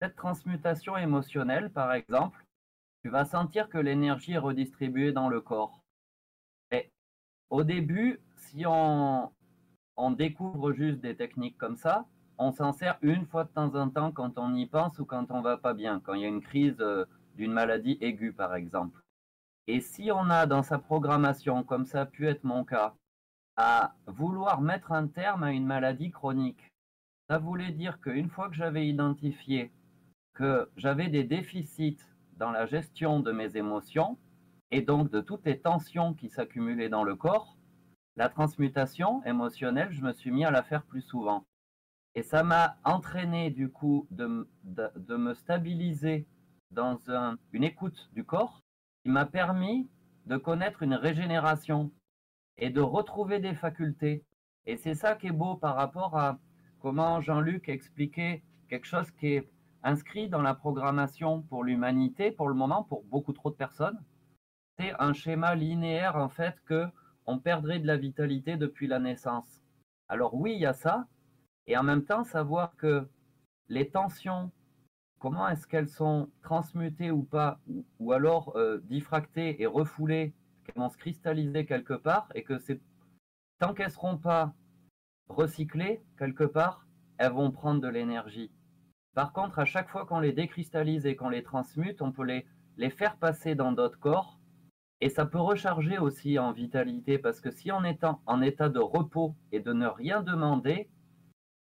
cette transmutation émotionnelle, par exemple, tu vas sentir que l'énergie est redistribuée dans le corps. Et au début, si on, on découvre juste des techniques comme ça, on s'en sert une fois de temps en temps quand on y pense ou quand on va pas bien, quand il y a une crise euh, d'une maladie aiguë par exemple. Et si on a dans sa programmation, comme ça a pu être mon cas, à vouloir mettre un terme à une maladie chronique, ça voulait dire qu'une fois que j'avais identifié que j'avais des déficits dans la gestion de mes émotions et donc de toutes les tensions qui s'accumulaient dans le corps, la transmutation émotionnelle, je me suis mis à la faire plus souvent. Et ça m'a entraîné du coup de, de, me stabiliser dans une écoute du corps qui m'a permis de connaître une régénération et de retrouver des facultés. Et c'est ça qui est beau par rapport à comment Jean-Luc expliquait quelque chose qui est inscrit dans la programmation pour l'humanité, pour le moment, pour beaucoup trop de personnes. C'est un schéma linéaire, en fait, que on perdrait de la vitalité depuis la naissance. Alors oui, il y a ça, et en même temps savoir que les tensions, comment est-ce qu'elles sont transmutées ou pas, ou, alors euh, diffractées et refoulées, qu'elles vont se cristalliser quelque part, et que c'est tant qu'elles ne seront pas recyclées quelque part, elles vont prendre de l'énergie. Par contre, à chaque fois qu'on les décristallise et qu'on les transmute, on peut les, les faire passer dans d'autres corps, et ça peut recharger aussi en vitalité, parce que si on est en état de repos et de ne rien demander,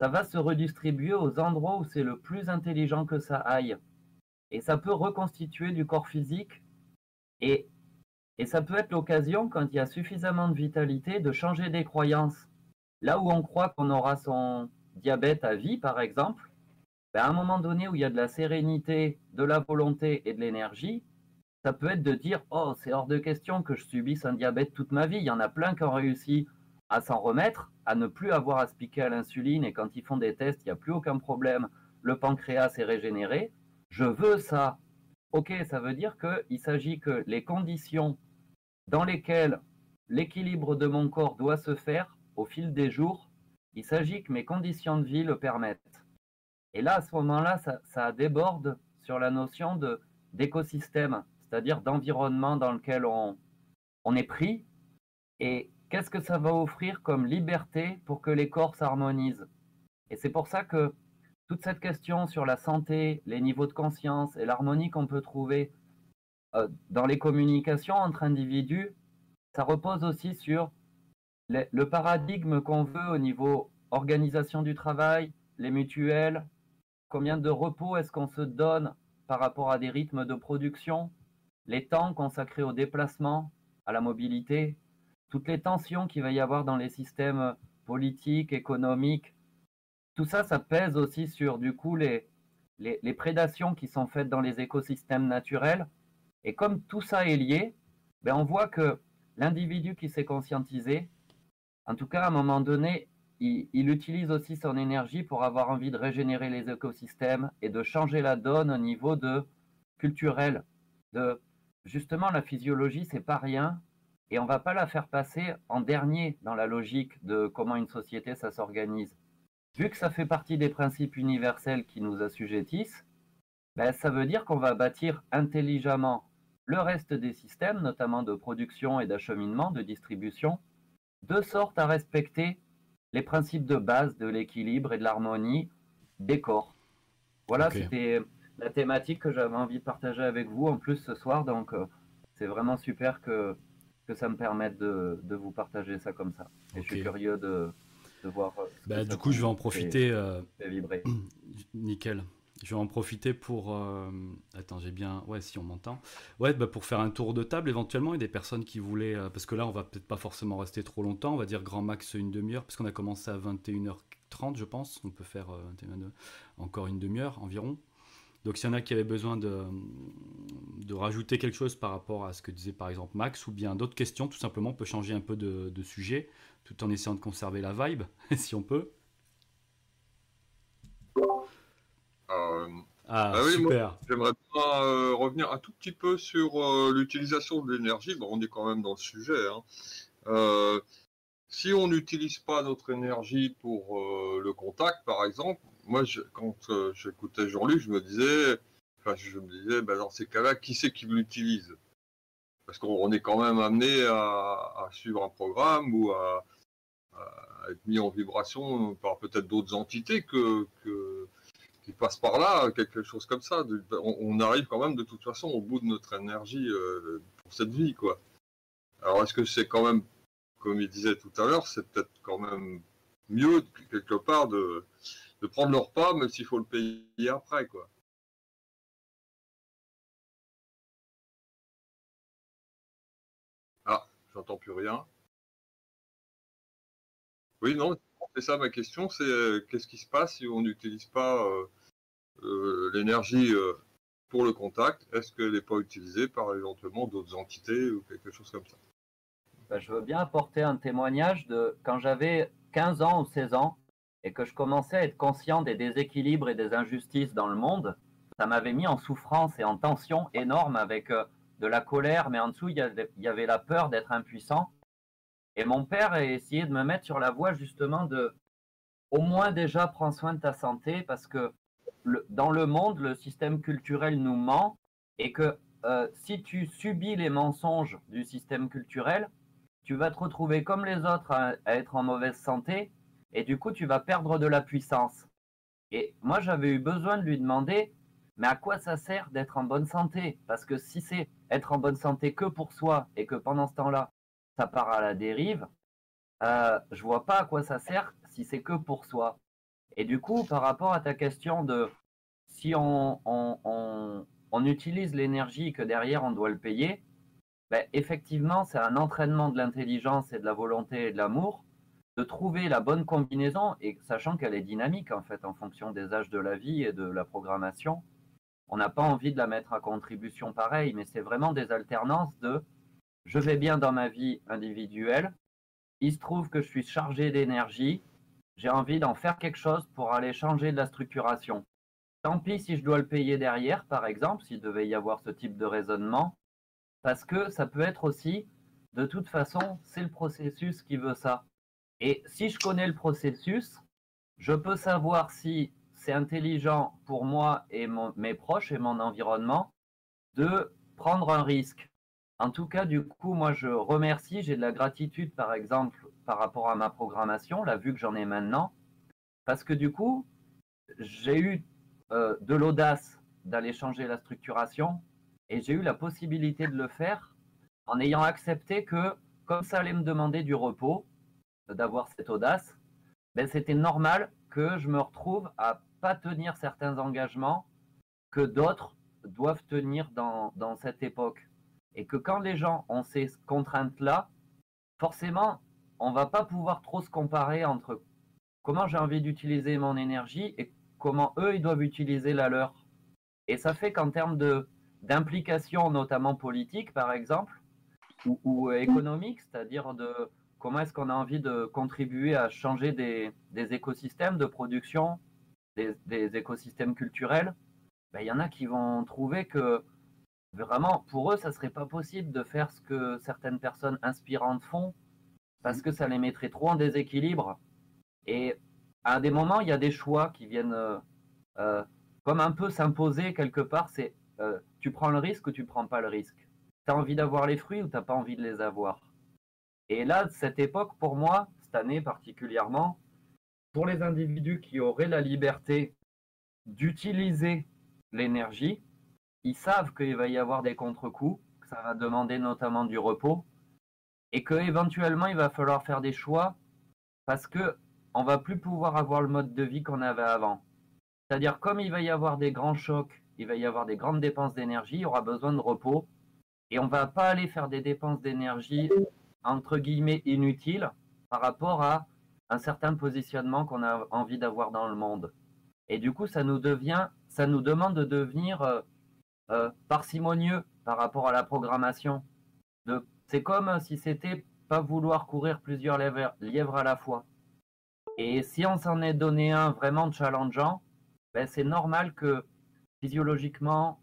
ça va se redistribuer aux endroits où c'est le plus intelligent que ça aille. Et ça peut reconstituer du corps physique. Et, et ça peut être l'occasion, quand il y a suffisamment de vitalité, de changer des croyances. Là où on croit qu'on aura son diabète à vie, par exemple, ben à un moment donné où il y a de la sérénité, de la volonté et de l'énergie, ça peut être de dire Oh, c'est hors de question que je subisse un diabète toute ma vie. Il y en a plein qui ont réussi à s'en remettre, à ne plus avoir à se piquer à l'insuline et quand ils font des tests, il n'y a plus aucun problème, le pancréas est régénéré. Je veux ça. Ok, ça veut dire qu'il s'agit que les conditions dans lesquelles l'équilibre de mon corps doit se faire au fil des jours, il s'agit que mes conditions de vie le permettent. Et là, à ce moment-là, ça, déborde sur la notion d'écosystème, c'est-à-dire d'environnement dans lequel on, on est pris. Et qu'est-ce que ça va offrir comme liberté pour que les corps s'harmonisent? Et c'est pour ça que toute cette question sur la santé, les niveaux de conscience et l'harmonie qu'on peut trouver euh, dans les communications entre individus, ça repose aussi sur le paradigme qu'on veut au niveau organisation du travail, les mutuelles, combien de repos est-ce qu'on se donne par rapport à des rythmes de production, les temps consacrés au déplacement, à la mobilité, toutes les tensions qu'il va y avoir dans les systèmes politiques, économiques, tout ça, ça pèse aussi sur du coup les, les, prédations qui sont faites dans les écosystèmes naturels. Et comme tout ça est lié, ben on voit que l'individu qui s'est conscientisé, en tout cas à un moment donné, il, il, utilise aussi son énergie pour avoir envie de régénérer les écosystèmes et de changer la donne au niveau de culturel. De justement la physiologie, c'est pas rien et on ne va pas la faire passer en dernier dans la logique de comment une société ça s'organise. vu que ça fait partie des principes universels qui nous assujettissent, ben, ça veut dire qu'on va bâtir intelligemment le reste des systèmes, notamment de production et d'acheminement, de distribution, de sorte à respecter les principes de base de l'équilibre et de l'harmonie des corps. Voilà, c'était la thématique que j'avais envie de partager avec vous en plus ce soir. Donc, euh, c'est vraiment super que, que ça me permette de, de vous partager ça comme ça. Et je suis curieux de, de voir. Euh, bah, du coup, je vais en profiter. Euh, vibrer. Nickel. Je vais en profiter pour. Attends, j'ai bien. Ouais, si on m'entend. Ouais, bah, pour faire un tour de table éventuellement et des personnes qui voulaient. Parce que là, on va peut-être pas forcément rester trop longtemps. On va dire grand max une demi-heure, parce qu'on a commencé à 21h30, je pense. On peut faire encore une demi-heure environ. Donc s'il y en a qui avaient besoin de, de rajouter quelque chose par rapport à ce que disait par exemple Max, ou bien d'autres questions, tout simplement, on peut changer un peu de, sujet, tout en essayant de conserver la vibe, si on peut. Euh, ah, bah super. J'aimerais bien euh, revenir un tout petit peu sur euh, l'utilisation de l'énergie. Bon, on est quand même dans le sujet. Hein. si on n'utilise pas notre énergie pour le contact, par exemple, moi, quand euh, j'écoutais Jean-Luc, je me disais, enfin, je me disais, ben, dans ces cas-là, qui c'est qui l'utilise? Parce qu'on est quand même amené à, suivre un programme ou à, être mis en vibration par peut-être d'autres entités que, qui passent par là, quelque chose comme ça. On, arrive quand même de toute façon au bout de notre énergie euh, pour cette vie, quoi. Alors, est-ce que c'est quand même, comme il disait tout à l'heure, c'est peut-être quand même mieux quelque part de de prendre leur pas, même s'il faut le payer après, quoi. Ah, j'entends plus rien. Oui, non, c'est ça ma question, c'est euh, qu'est-ce qui se passe si on n'utilise pas euh, euh, l'énergie pour le contact? Est-ce qu'elle n'est pas utilisée par éventuellement d'autres entités ou quelque chose comme ça? Ben, Je veux bien apporter un témoignage de quand j'avais 15 ans ou 16 ans, et que je commençais à être conscient des déséquilibres et des injustices dans le monde, ça m'avait mis en souffrance et en tension énorme avec euh, de la colère, mais en dessous, il y avait, la peur d'être impuissant. Et mon père a essayé de me mettre sur la voie justement de au moins déjà prendre soin de ta santé parce que dans le monde, le système culturel nous ment et que euh, si tu subis les mensonges du système culturel, tu vas te retrouver comme les autres à être en mauvaise santé et du coup, tu vas perdre de la puissance. Et moi, j'avais eu besoin de lui demander, mais à quoi ça sert d'être en bonne santé? Parce que si c'est être en bonne santé que pour soi et que pendant ce temps-là, ça part à la dérive, euh, je vois pas à quoi ça sert si c'est que pour soi. Et du coup, par rapport à ta question de si on, on, utilise l'énergie que derrière on doit le payer, ben, effectivement, c'est un entraînement de l'intelligence et de la volonté et de l'amour de trouver la bonne combinaison, et sachant qu'elle est dynamique en fait en fonction des âges de la vie et de la programmation. On n'a pas envie de la mettre à contribution pareil, mais c'est vraiment des alternances de je vais bien dans ma vie individuelle, il se trouve que je suis chargé d'énergie, j'ai envie d'en faire quelque chose pour aller changer de la structuration. Tant pis si je dois le payer derrière, par exemple, s'il devait y avoir ce type de raisonnement, parce que ça peut être aussi, de toute façon, c'est le processus qui veut ça. Et si je connais le processus, je peux savoir si c'est intelligent pour moi et mes proches et mon environnement de prendre un risque. En tout cas, du coup, moi, je remercie, j'ai de la gratitude, par exemple, par rapport à ma programmation, la vue que j'en ai maintenant, parce que du coup, j'ai eu euh, de l'audace d'aller changer la structuration et j'ai eu la possibilité de le faire en ayant accepté que, comme ça allait me demander du repos, d'avoir cette audace, ben, c'était normal que je me retrouve à pas tenir certains engagements que d'autres doivent tenir dans, dans cette époque. Et que quand les gens ont ces contraintes-là, forcément, on va pas pouvoir trop se comparer entre comment j'ai envie d'utiliser mon énergie et comment eux, ils doivent utiliser la leur. Et ça fait qu'en termes d'implication, notamment politique, par exemple, ou, ou économique, c'est-à-dire de, comment est-ce qu'on a envie de contribuer à changer des, écosystèmes de production, des, écosystèmes culturels, ben, il y en a qui vont trouver que vraiment, pour eux, ça ne serait pas possible de faire ce que certaines personnes inspirantes font, parce que ça les mettrait trop en déséquilibre. Et à des moments, il y a des choix qui viennent comme un peu s'imposer quelque part. C'est tu prends le risque ou tu prends pas le risque? Tu as envie d'avoir les fruits ou tu n'as pas envie de les avoir? Et là, cette époque, pour moi, cette année particulièrement, pour les individus qui auraient la liberté d'utiliser l'énergie, ils savent qu'il va y avoir des contre-coups, que ça va demander notamment du repos, et qu'éventuellement il va falloir faire des choix parce que on va plus pouvoir avoir le mode de vie qu'on avait avant. C'est-à-dire comme il va y avoir des grands chocs, il va y avoir des grandes dépenses d'énergie, il y aura besoin de repos, et on va pas aller faire des dépenses d'énergie entre guillemets inutiles par rapport à un certain positionnement qu'on a envie d'avoir dans le monde. Et du coup, ça nous devient, ça nous demande de devenir euh, euh, parcimonieux par rapport à la programmation. c'est comme si c'était pas vouloir courir plusieurs lièvres, à la fois. Et si on s'en est donné un vraiment challengeant, ben c'est normal que physiologiquement,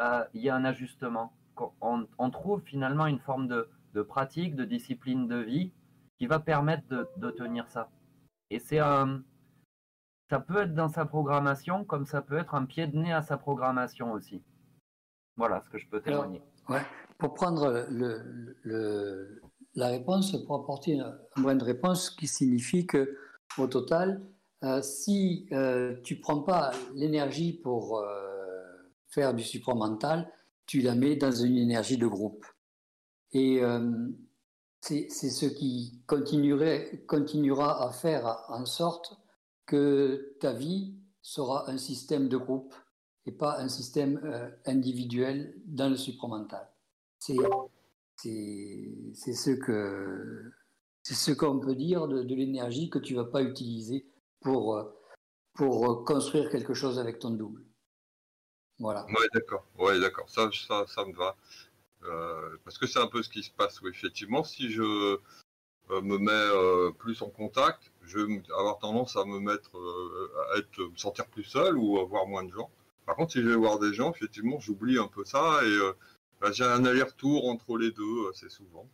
euh, il y ait un ajustement. On, trouve finalement une forme de, de, pratique, de discipline de vie qui va permettre de, de tenir ça. Et c'est un, ça peut être dans sa programmation, comme ça peut être un pied de nez à sa programmation aussi. Voilà ce que je peux témoigner. ouais, pour prendre le, la réponse, pour apporter une, bonne réponse, qui signifie que au total, euh, si euh, tu prends pas l'énergie pour euh, faire du supramental, tu la mets dans une énergie de groupe. Et c'est ce qui continuerait, continuera à faire en sorte que ta vie sera un système de groupe et pas un système euh, individuel dans le supramental. C'est ce que c'est ce qu'on peut dire de, l'énergie que tu vas pas utiliser pour euh, pour construire quelque chose avec ton double. Voilà. Ouais, d'accord. Ouais. Ça, ça, ça, me va. Euh, parce que c'est un peu ce qui se passe. Oui, effectivement, si je me mets plus en contact, je vais avoir tendance à me mettre, à être, me sentir plus seul ou à voir moins de gens. Par contre, si je vais voir des gens, effectivement, j'oublie un peu ça et euh, bah, j'ai un aller-retour entre les deux assez souvent.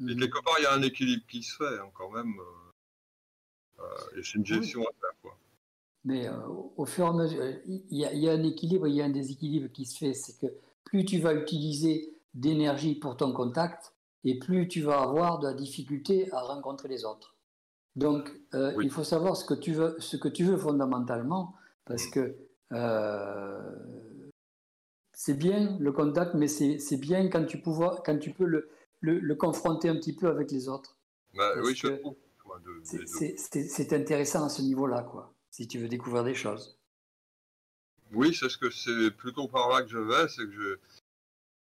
Et mhm. quelque part, il y a un équilibre qui se fait hein, quand même. Euh, euh, et c'est une gestion à faire. Quoi. Mais au fur et à mesure, il y, a, un équilibre, il y a un déséquilibre qui se fait. C'est que plus tu vas utiliser d'énergie pour ton contact, et plus tu vas avoir de la difficulté à rencontrer les autres. Donc, il faut savoir ce que tu veux, ce que tu veux fondamentalement, parce que euh, c'est bien le contact, mais c'est bien quand tu, quand tu peux le, le, confronter un petit peu avec les autres. Bah, oui, C'est intéressant à ce niveau-là, quoi, si tu veux découvrir des choses. Oui, c'est ce que c'est plutôt par là que je vais, c'est que je,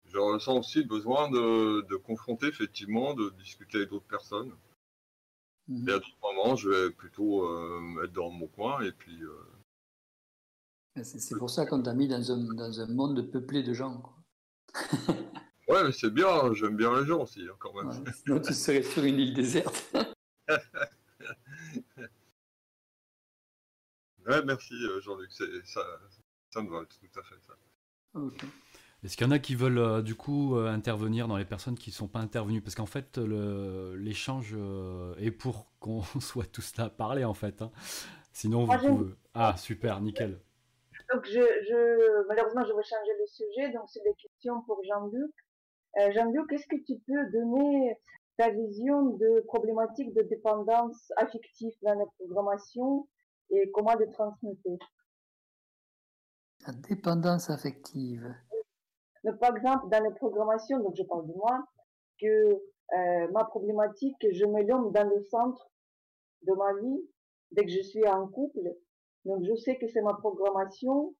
je, ressens aussi le besoin de, de confronter, effectivement, de discuter avec d'autres personnes. Mhm. Et à d'autres moments, je vais plutôt euh, être dans mon coin et puis euh, c'est pour ça qu'on t'a mis dans un, dans un, monde peuplé de gens. ouais, mais c'est bien, j'aime bien les gens aussi, hein, quand même. sinon, tu serais sur une île déserte. ouais, merci euh, Jean-Luc, ça, ça me va tout à fait. Ça. Est-ce qu'il y en a qui veulent euh, du coup euh, intervenir dans les personnes qui ne sont pas intervenues? Parce qu'en fait, l'échange est pour qu'on soit tous là à parler en fait. Hein. Sinon, vous pouvez... Ah, super, nickel. Donc, je, malheureusement, je vais changer le sujet. Donc, c'est des questions pour Jean-Luc. Euh, Jean-Luc, est-ce que tu peux donner ta vision de problématiques de dépendance affective dans la programmation et comment les transmettre La dépendance affective. par exemple, dans la programmation, donc je parle de moi, que euh, ma problématique, je me l'homme dans le centre de ma vie dès que je suis en couple donc, je sais que c'est ma programmation,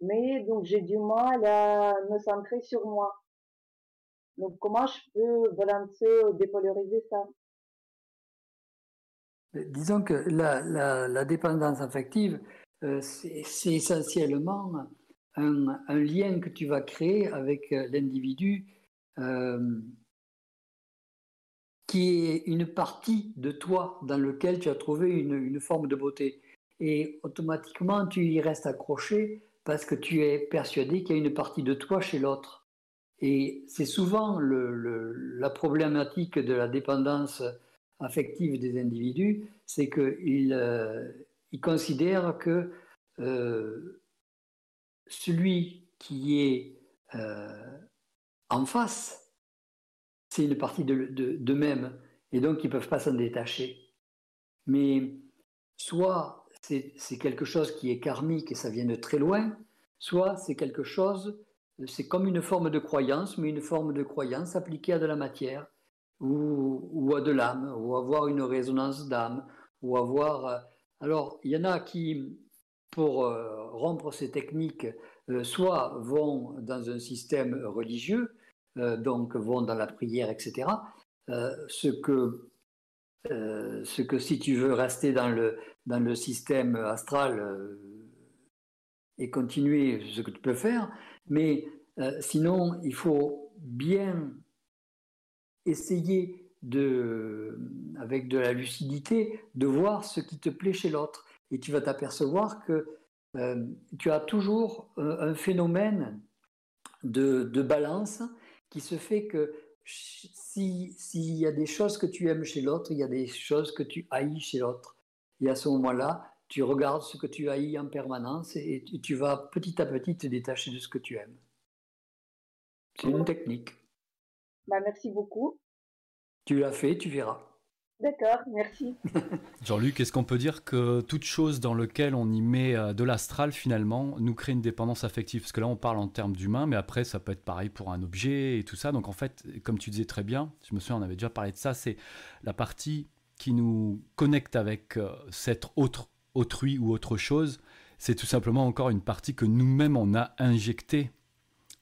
mais donc j'ai du mal à me centrer sur moi. Donc, comment je peux balancer, dépolariser ça? Disons que la, dépendance affective, euh, c'est essentiellement un, lien que tu vas créer avec euh, l'individu euh, qui est une partie de toi dans lequel tu as trouvé une forme de beauté et automatiquement tu y restes accroché parce que tu es persuadé qu'il y a une partie de toi chez l'autre. Et c'est souvent la problématique de la dépendance affective des individus, c'est qu'ils euh, considèrent que celui qui est en face, c'est une partie d'eux-mêmes, et donc ils ne peuvent pas s'en détacher. Mais soit c'est quelque chose qui est karmique et ça vient de très loin, soit c'est quelque chose, c'est comme une forme de croyance, mais une forme de croyance appliquée à de la matière, ou, à de l'âme, ou avoir une résonance d'âme, ou avoir... Euh, alors, il y en a qui, pour euh, rompre ces techniques, euh, soit vont dans un système religieux, donc vont dans la prière, etc. ce que euh, ce que si tu veux rester dans le, dans le système astral euh, et continuer ce que tu peux faire, mais euh, sinon, il faut bien essayer de, avec de la lucidité, de voir ce qui te plaît chez l'autre. Et tu vas t'apercevoir que tu as toujours un, phénomène de, de, balance qui se fait que s'il y a des choses que tu aimes chez l'autre, il y a des choses que tu haïs chez l'autre. Et à ce moment-là, tu regardes ce que tu haïs en permanence et, tu vas petit à petit te détacher de ce que tu aimes. C'est une technique. Bah, merci beaucoup. Tu l'as fait, tu verras. D'accord, merci. Jean-Luc, est-ce qu'on peut dire que toute chose dans laquelle on y met euh, de l'astral, finalement, nous crée une dépendance affective? Parce que là, on parle en termes d'humain, mais après, ça peut être pareil pour un objet et tout ça. Donc, en fait, comme tu disais très bien, je me souviens, on avait déjà parlé de ça, c'est la partie qui nous connecte avec euh, cet autre, autrui ou autre chose. C'est tout simplement encore une partie que nous-mêmes, on a injectée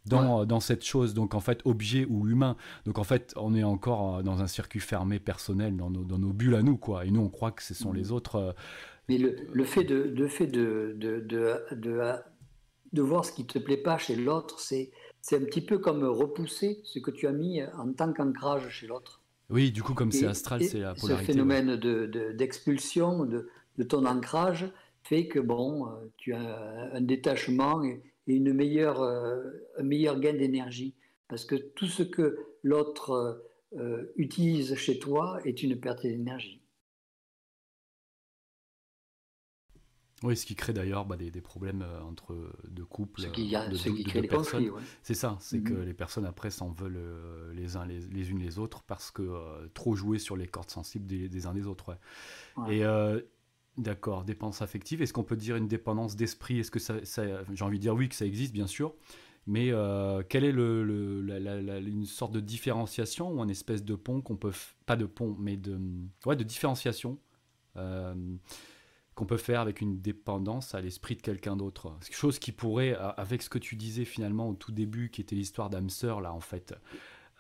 dans, dans, cette chose, donc en fait objet ou humain. Donc en fait, on est encore euh, dans un circuit fermé personnel, dans nos, dans nos bulles à nous, quoi. Et nous, on croit que ce sont les autres. Euh, Mais le, le, fait, de, de fait de, de, de, de, voir ce qui ne te plaît pas chez l'autre, c'est, c'est un petit peu comme repousser ce que tu as mis en tant qu'ancrage chez l'autre. Oui, du coup, comme c'est astral, c'est la polarité. Ce phénomène d'expulsion de, de, ton ancrage fait que bon, euh, tu as un détachement et, et une meilleure, euh, un meilleur gain d'énergie. Parce que tout ce que l'autre euh, utilise chez toi est une perte d'énergie. Oui, ce qui crée d'ailleurs bah, des, problèmes euh, entre deux couples. Ce qui, a, ce qui crée les conflits. C'est ça, c'est que mhm. les personnes après s'en veulent les uns les, unes les autres parce que trop jouer sur les cordes sensibles des, uns des autres. Et D'accord, dépendance affective. Est-ce qu'on peut dire une dépendance d'esprit? Est-ce que ça, j'ai envie de dire oui que ça existe bien sûr, mais euh, quelle est le, une sorte de différenciation ou un espèce de pont qu'on peut pas de pont, mais de ouais de différenciation euh, qu'on peut faire avec une dépendance à l'esprit de quelqu'un d'autre? Quelque chose qui pourrait, avec ce que tu disais finalement au tout début, qui était l'histoire d'âme sœur là en fait.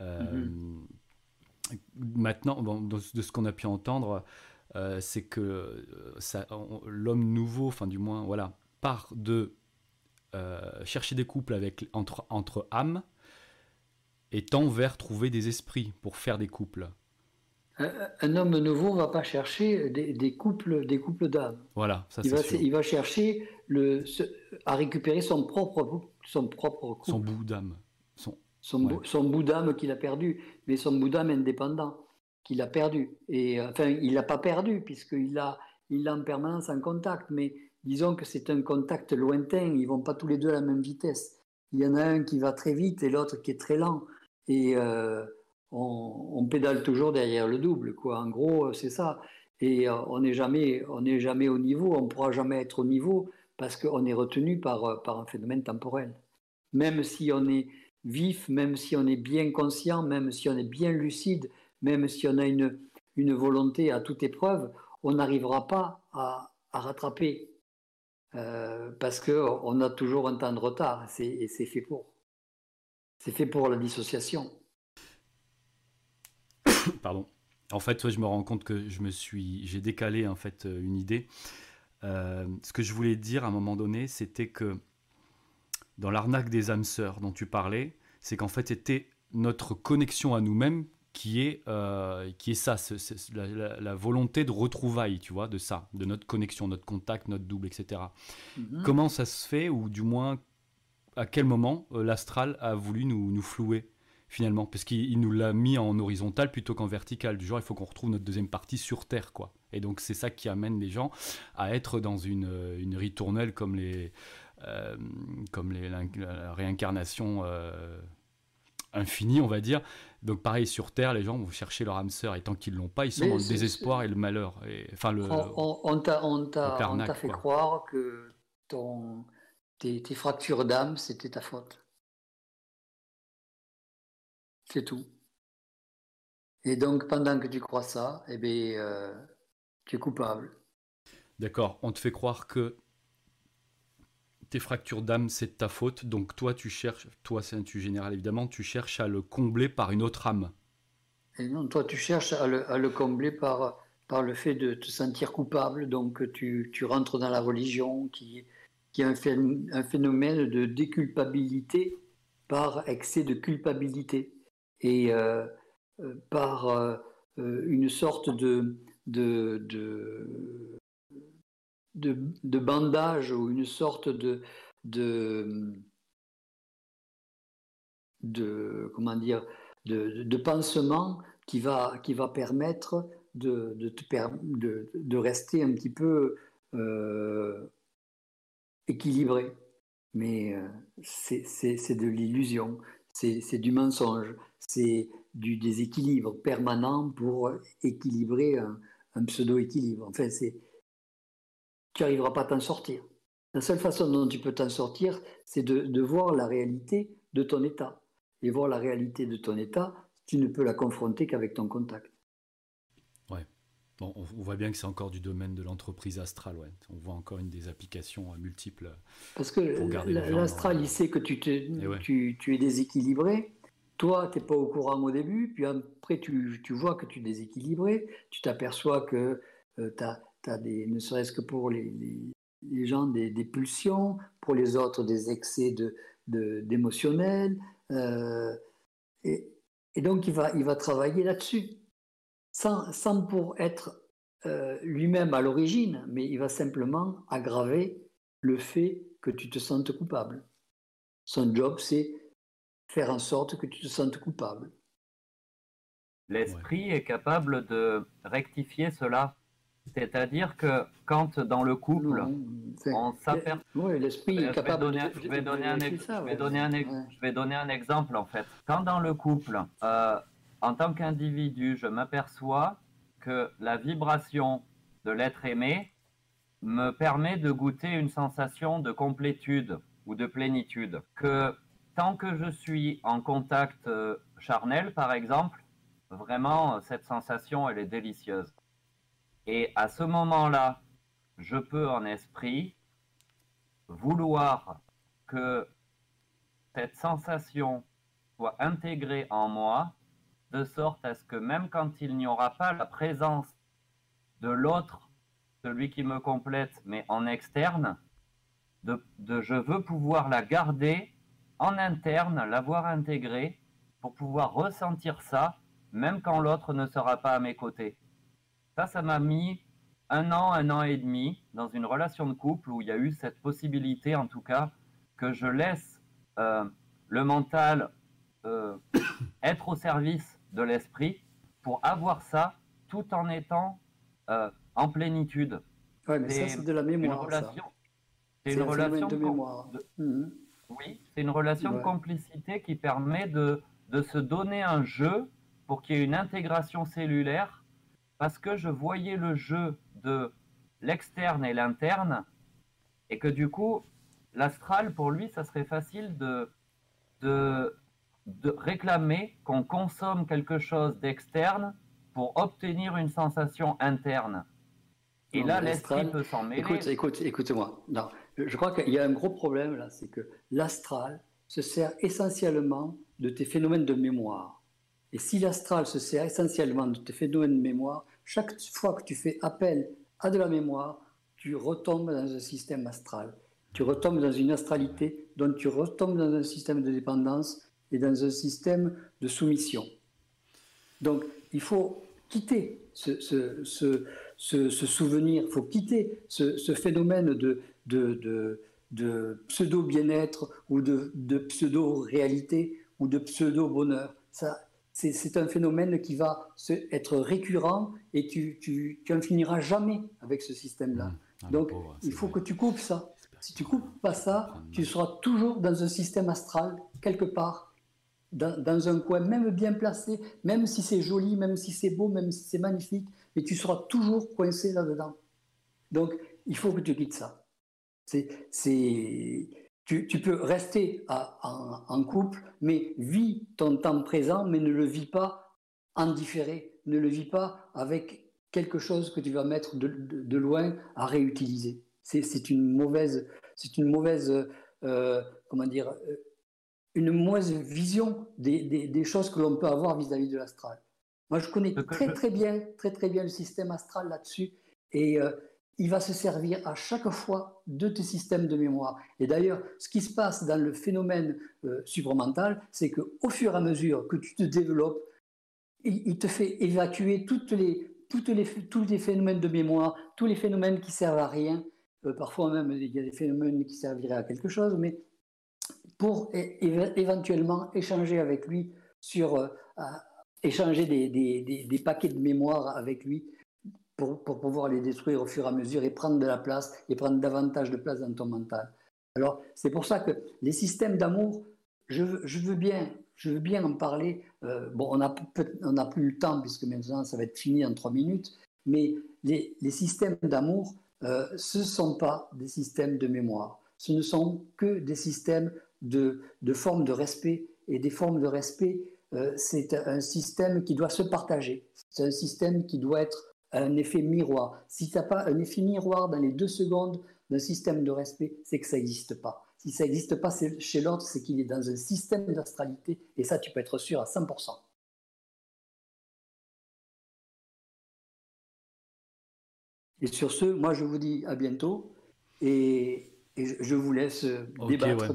Euh, mm-hmm. Maintenant, de, ce qu'on a pu entendre. Euh, c'est que euh, l'homme nouveau, enfin du moins, voilà, part de euh, chercher des couples avec, entre, entre âmes et tend vers trouver des esprits pour faire des couples. Un, homme nouveau ne va pas chercher des, couples des couples d'âmes. Voilà, ça il, va, il va chercher le, à récupérer son propre, son propre couple. Son bout d'âme. Son, son, son bout d'âme qu'il a perdu, mais son bout d'âme indépendant qu'il a perdu. Et euh, enfin, il l'a pas perdu puisqu'il a, il a en permanence un contact, mais disons que c'est un contact lointain. Ils vont pas tous les deux à la même vitesse. Il y en a un qui va très vite et l'autre qui est très lent. Et euh, on, pédale toujours derrière le double, quoi. En gros, c'est ça. Et euh, on n'est jamais, jamais au niveau. On pourra jamais être au niveau parce qu'on est retenu par, par un phénomène temporel. Même si on est vif, même si on est bien conscient, même si on est bien lucide, même si on a une, une volonté à toute épreuve, on n'arrivera pas à, rattraper euh, parce qu'on a toujours un temps de retard et c'est fait pour. C'est fait pour la dissociation. Pardon. En fait, je me rends compte que je me suis, j'ai décalé en fait euh, une idée. Euh, ce que je voulais dire à un moment donné, c'était que dans l'arnaque des âmes sœurs dont tu parlais, c'est qu'en fait c'était notre connexion à nous-mêmes qui est, euh, qui est ça, la, volonté de retrouvailles, tu vois, de ça, de notre connexion, notre contact, notre double, etc. Mhm. Comment ça se fait, ou du moins, à quel moment euh, l'astral a voulu nous, nous flouer finalement, parce qu'il nous l'a mis en horizontal plutôt qu'en vertical. Du genre, il faut qu'on retrouve notre deuxième partie sur Terre, quoi. Et donc, c'est ça qui amène les gens à être dans une, une ritournelle comme les, euh, comme les, la, réincarnation euh, infinie, on va dire. Donc, pareil, sur Terre, les gens vont chercher leur âme sœur, et tant qu'ils l'ont pas, ils sont dans le désespoir et le malheur. Et, enfin, le, on, on t'a fait croire que ton, tes, tes fractures d'âme, c'était ta faute. C'est tout. Et donc, pendant que tu crois ça, eh bien, euh, tu es coupable. D'accord. On te fait croire que tes fractures d'âme, c'est de ta faute. Donc, toi, tu cherches, toi, c'est un tu général évidemment, tu cherches à le combler par une autre âme. Non, toi, tu cherches à le, combler par, par le fait de te sentir coupable. Donc, tu, tu rentres dans la religion qui, qui est un phénomène de déculpabilité par excès de culpabilité et euh, euh, par euh, une sorte de, de, bandage ou une sorte de, de, de comment dire de, de, pansement qui va, qui va permettre de, de, te de, de rester un petit peu équilibré. Mais c'est de l'illusion, c'est du mensonge, c'est du déséquilibre permanent pour équilibrer un, pseudo-équilibre. Enfin, tu n'arriveras pas à t'en sortir. La seule façon dont tu peux t'en sortir, c'est de, voir la réalité de ton état. Et voir la réalité de ton état, tu ne peux la confronter qu'avec ton contact. Ouais. Bon, on voit bien que c'est encore du domaine de l'entreprise astrale. Ouais. On voit encore une des applications euh, multiples. Parce que l'astral, il sait que tu, te, tu, tu, es déséquilibré toi, tu n'es pas au courant au début, puis après, tu, vois que tu es déséquilibré, tu t'aperçois que euh, tu as, des, ne serait-ce que pour les, gens, des, pulsions, pour les autres, des excès d'émotionnel. Euh, et, donc, il va, il va travailler là-dessus, sans, sans, pour être euh, lui-même à l'origine, mais il va simplement aggraver le fait que tu te sentes coupable. Son job, c'est faire en sorte que tu te sentes coupable. L'esprit est capable de rectifier cela. C'est-à-dire que quand dans le couple, on s'aperçoit. Oui, l'esprit est capable de, Je vais donner un, je vais donner un exemple en fait. Quand dans le couple, euh, en tant qu'individu, je m'aperçois que la vibration de l'être aimé me permet de goûter une sensation de complétude ou de plénitude, que tant que je suis en contact euh, charnel, par exemple, vraiment, cette sensation, elle est délicieuse. Et à ce moment-là, je peux en esprit vouloir que cette sensation soit intégrée en moi, de sorte à ce que même quand il n'y aura pas la présence de l'autre, celui qui me complète, mais en externe, je veux pouvoir la garder en interne, l'avoir intégré pour pouvoir ressentir ça, même quand l'autre ne sera pas à mes côtés. Ça, ça m'a mis un an, un an et demi dans une relation de couple où il y a eu cette possibilité, en tout cas, que je laisse euh, le mental euh, être au service de l'esprit pour avoir ça tout en étant euh, en plénitude. Oui, mais ça, c'est de la mémoire. C'est une relation de mémoire. Mhm. Oui, c'est une relation de complicité qui permet de, de se donner un jeu pour qu'il y ait une intégration cellulaire, parce que je voyais le jeu de l'externe et l'interne, et que du coup, l'astral, pour lui, ça serait facile de, de, de réclamer qu'on consomme quelque chose d'externe pour obtenir une sensation interne. Et là, l'esprit peut s'en mêler. Écoute, écoute, écoute-moi. Non, je crois qu'il y a un gros problème là, c'est que l'astral se sert essentiellement de tes phénomènes de mémoire. Et si l'astral se sert essentiellement de tes phénomènes de mémoire, chaque fois que tu fais appel à de la mémoire, tu retombes dans un système astral. Tu retombes dans une astralité, donc tu retombes dans un système de dépendance et dans un système de soumission. Donc il faut quitter ce, souvenir, il faut quitter ce, phénomène de, de, pseudo-bien-être ou de, pseudo-réalité ou de pseudo-bonheur. C'est un phénomène qui va se, être récurrent et tu, tu, tu en finiras jamais avec ce système-là. Mmh. Ah, Donc, il faut que tu coupes ça. Si tu coupes pas ça, tu seras toujours dans un système astral, quelque part, dans, dans un coin, même bien placé, même si c'est joli, même si c'est beau, même si c'est magnifique, mais tu seras toujours coincé là-dedans. Donc, il faut que tu quittes ça. C'est, tu, tu, peux rester en, en, couple, mais vis ton temps présent, mais ne le vis pas en différé. Ne le vis pas avec quelque chose que tu vas mettre de, de, loin à réutiliser. C'est une mauvaise, c'est une mauvaise, euh, comment dire, euh, une mauvaise vision des, des, des choses que l'on peut avoir vis-à-vis de l'astral. Moi, je connais très très bien, très très bien le système astral là-dessus, et euh, il va se servir à chaque fois de tes systèmes de mémoire. Et d'ailleurs, ce qui se passe dans le phénomène euh, supramental, c'est qu'au fur et à mesure que tu te développes, il, te fait évacuer toutes les, toutes les, tous les phénomènes de mémoire, tous les phénomènes qui servent à rien. Euh, parfois même, il y a des phénomènes qui serviraient à quelque chose, mais pour éventuellement échanger avec lui sur... Euh, échanger des, des, des, paquets de mémoire avec lui pour, pouvoir les détruire au fur et à mesure et prendre de la place et prendre davantage de place dans ton mental. Alors, c'est pour ça que les systèmes d'amour, je, je, veux bien, je veux bien en parler. Euh, bon, on n'a plus le temps puisque maintenant ça va être fini en trois minutes, mais les, les systèmes d'amour, euh, ce ne sont pas des systèmes de mémoire. Ce ne sont que des systèmes de, de formes de respect. Et des formes de respect, euh, c'est un système qui doit se partager. C'est un système qui doit être un effet miroir. Si tu n'as pas un effet miroir dans les deux secondes d'un système de respect, c'est que ça n'existe pas. Si ça n'existe pas chez l'autre, c'est qu'il est dans un système d'astralité, et ça, tu peux être sûr à 100%. Et sur ce, moi, je vous dis à bientôt, et, je vous laisse débattre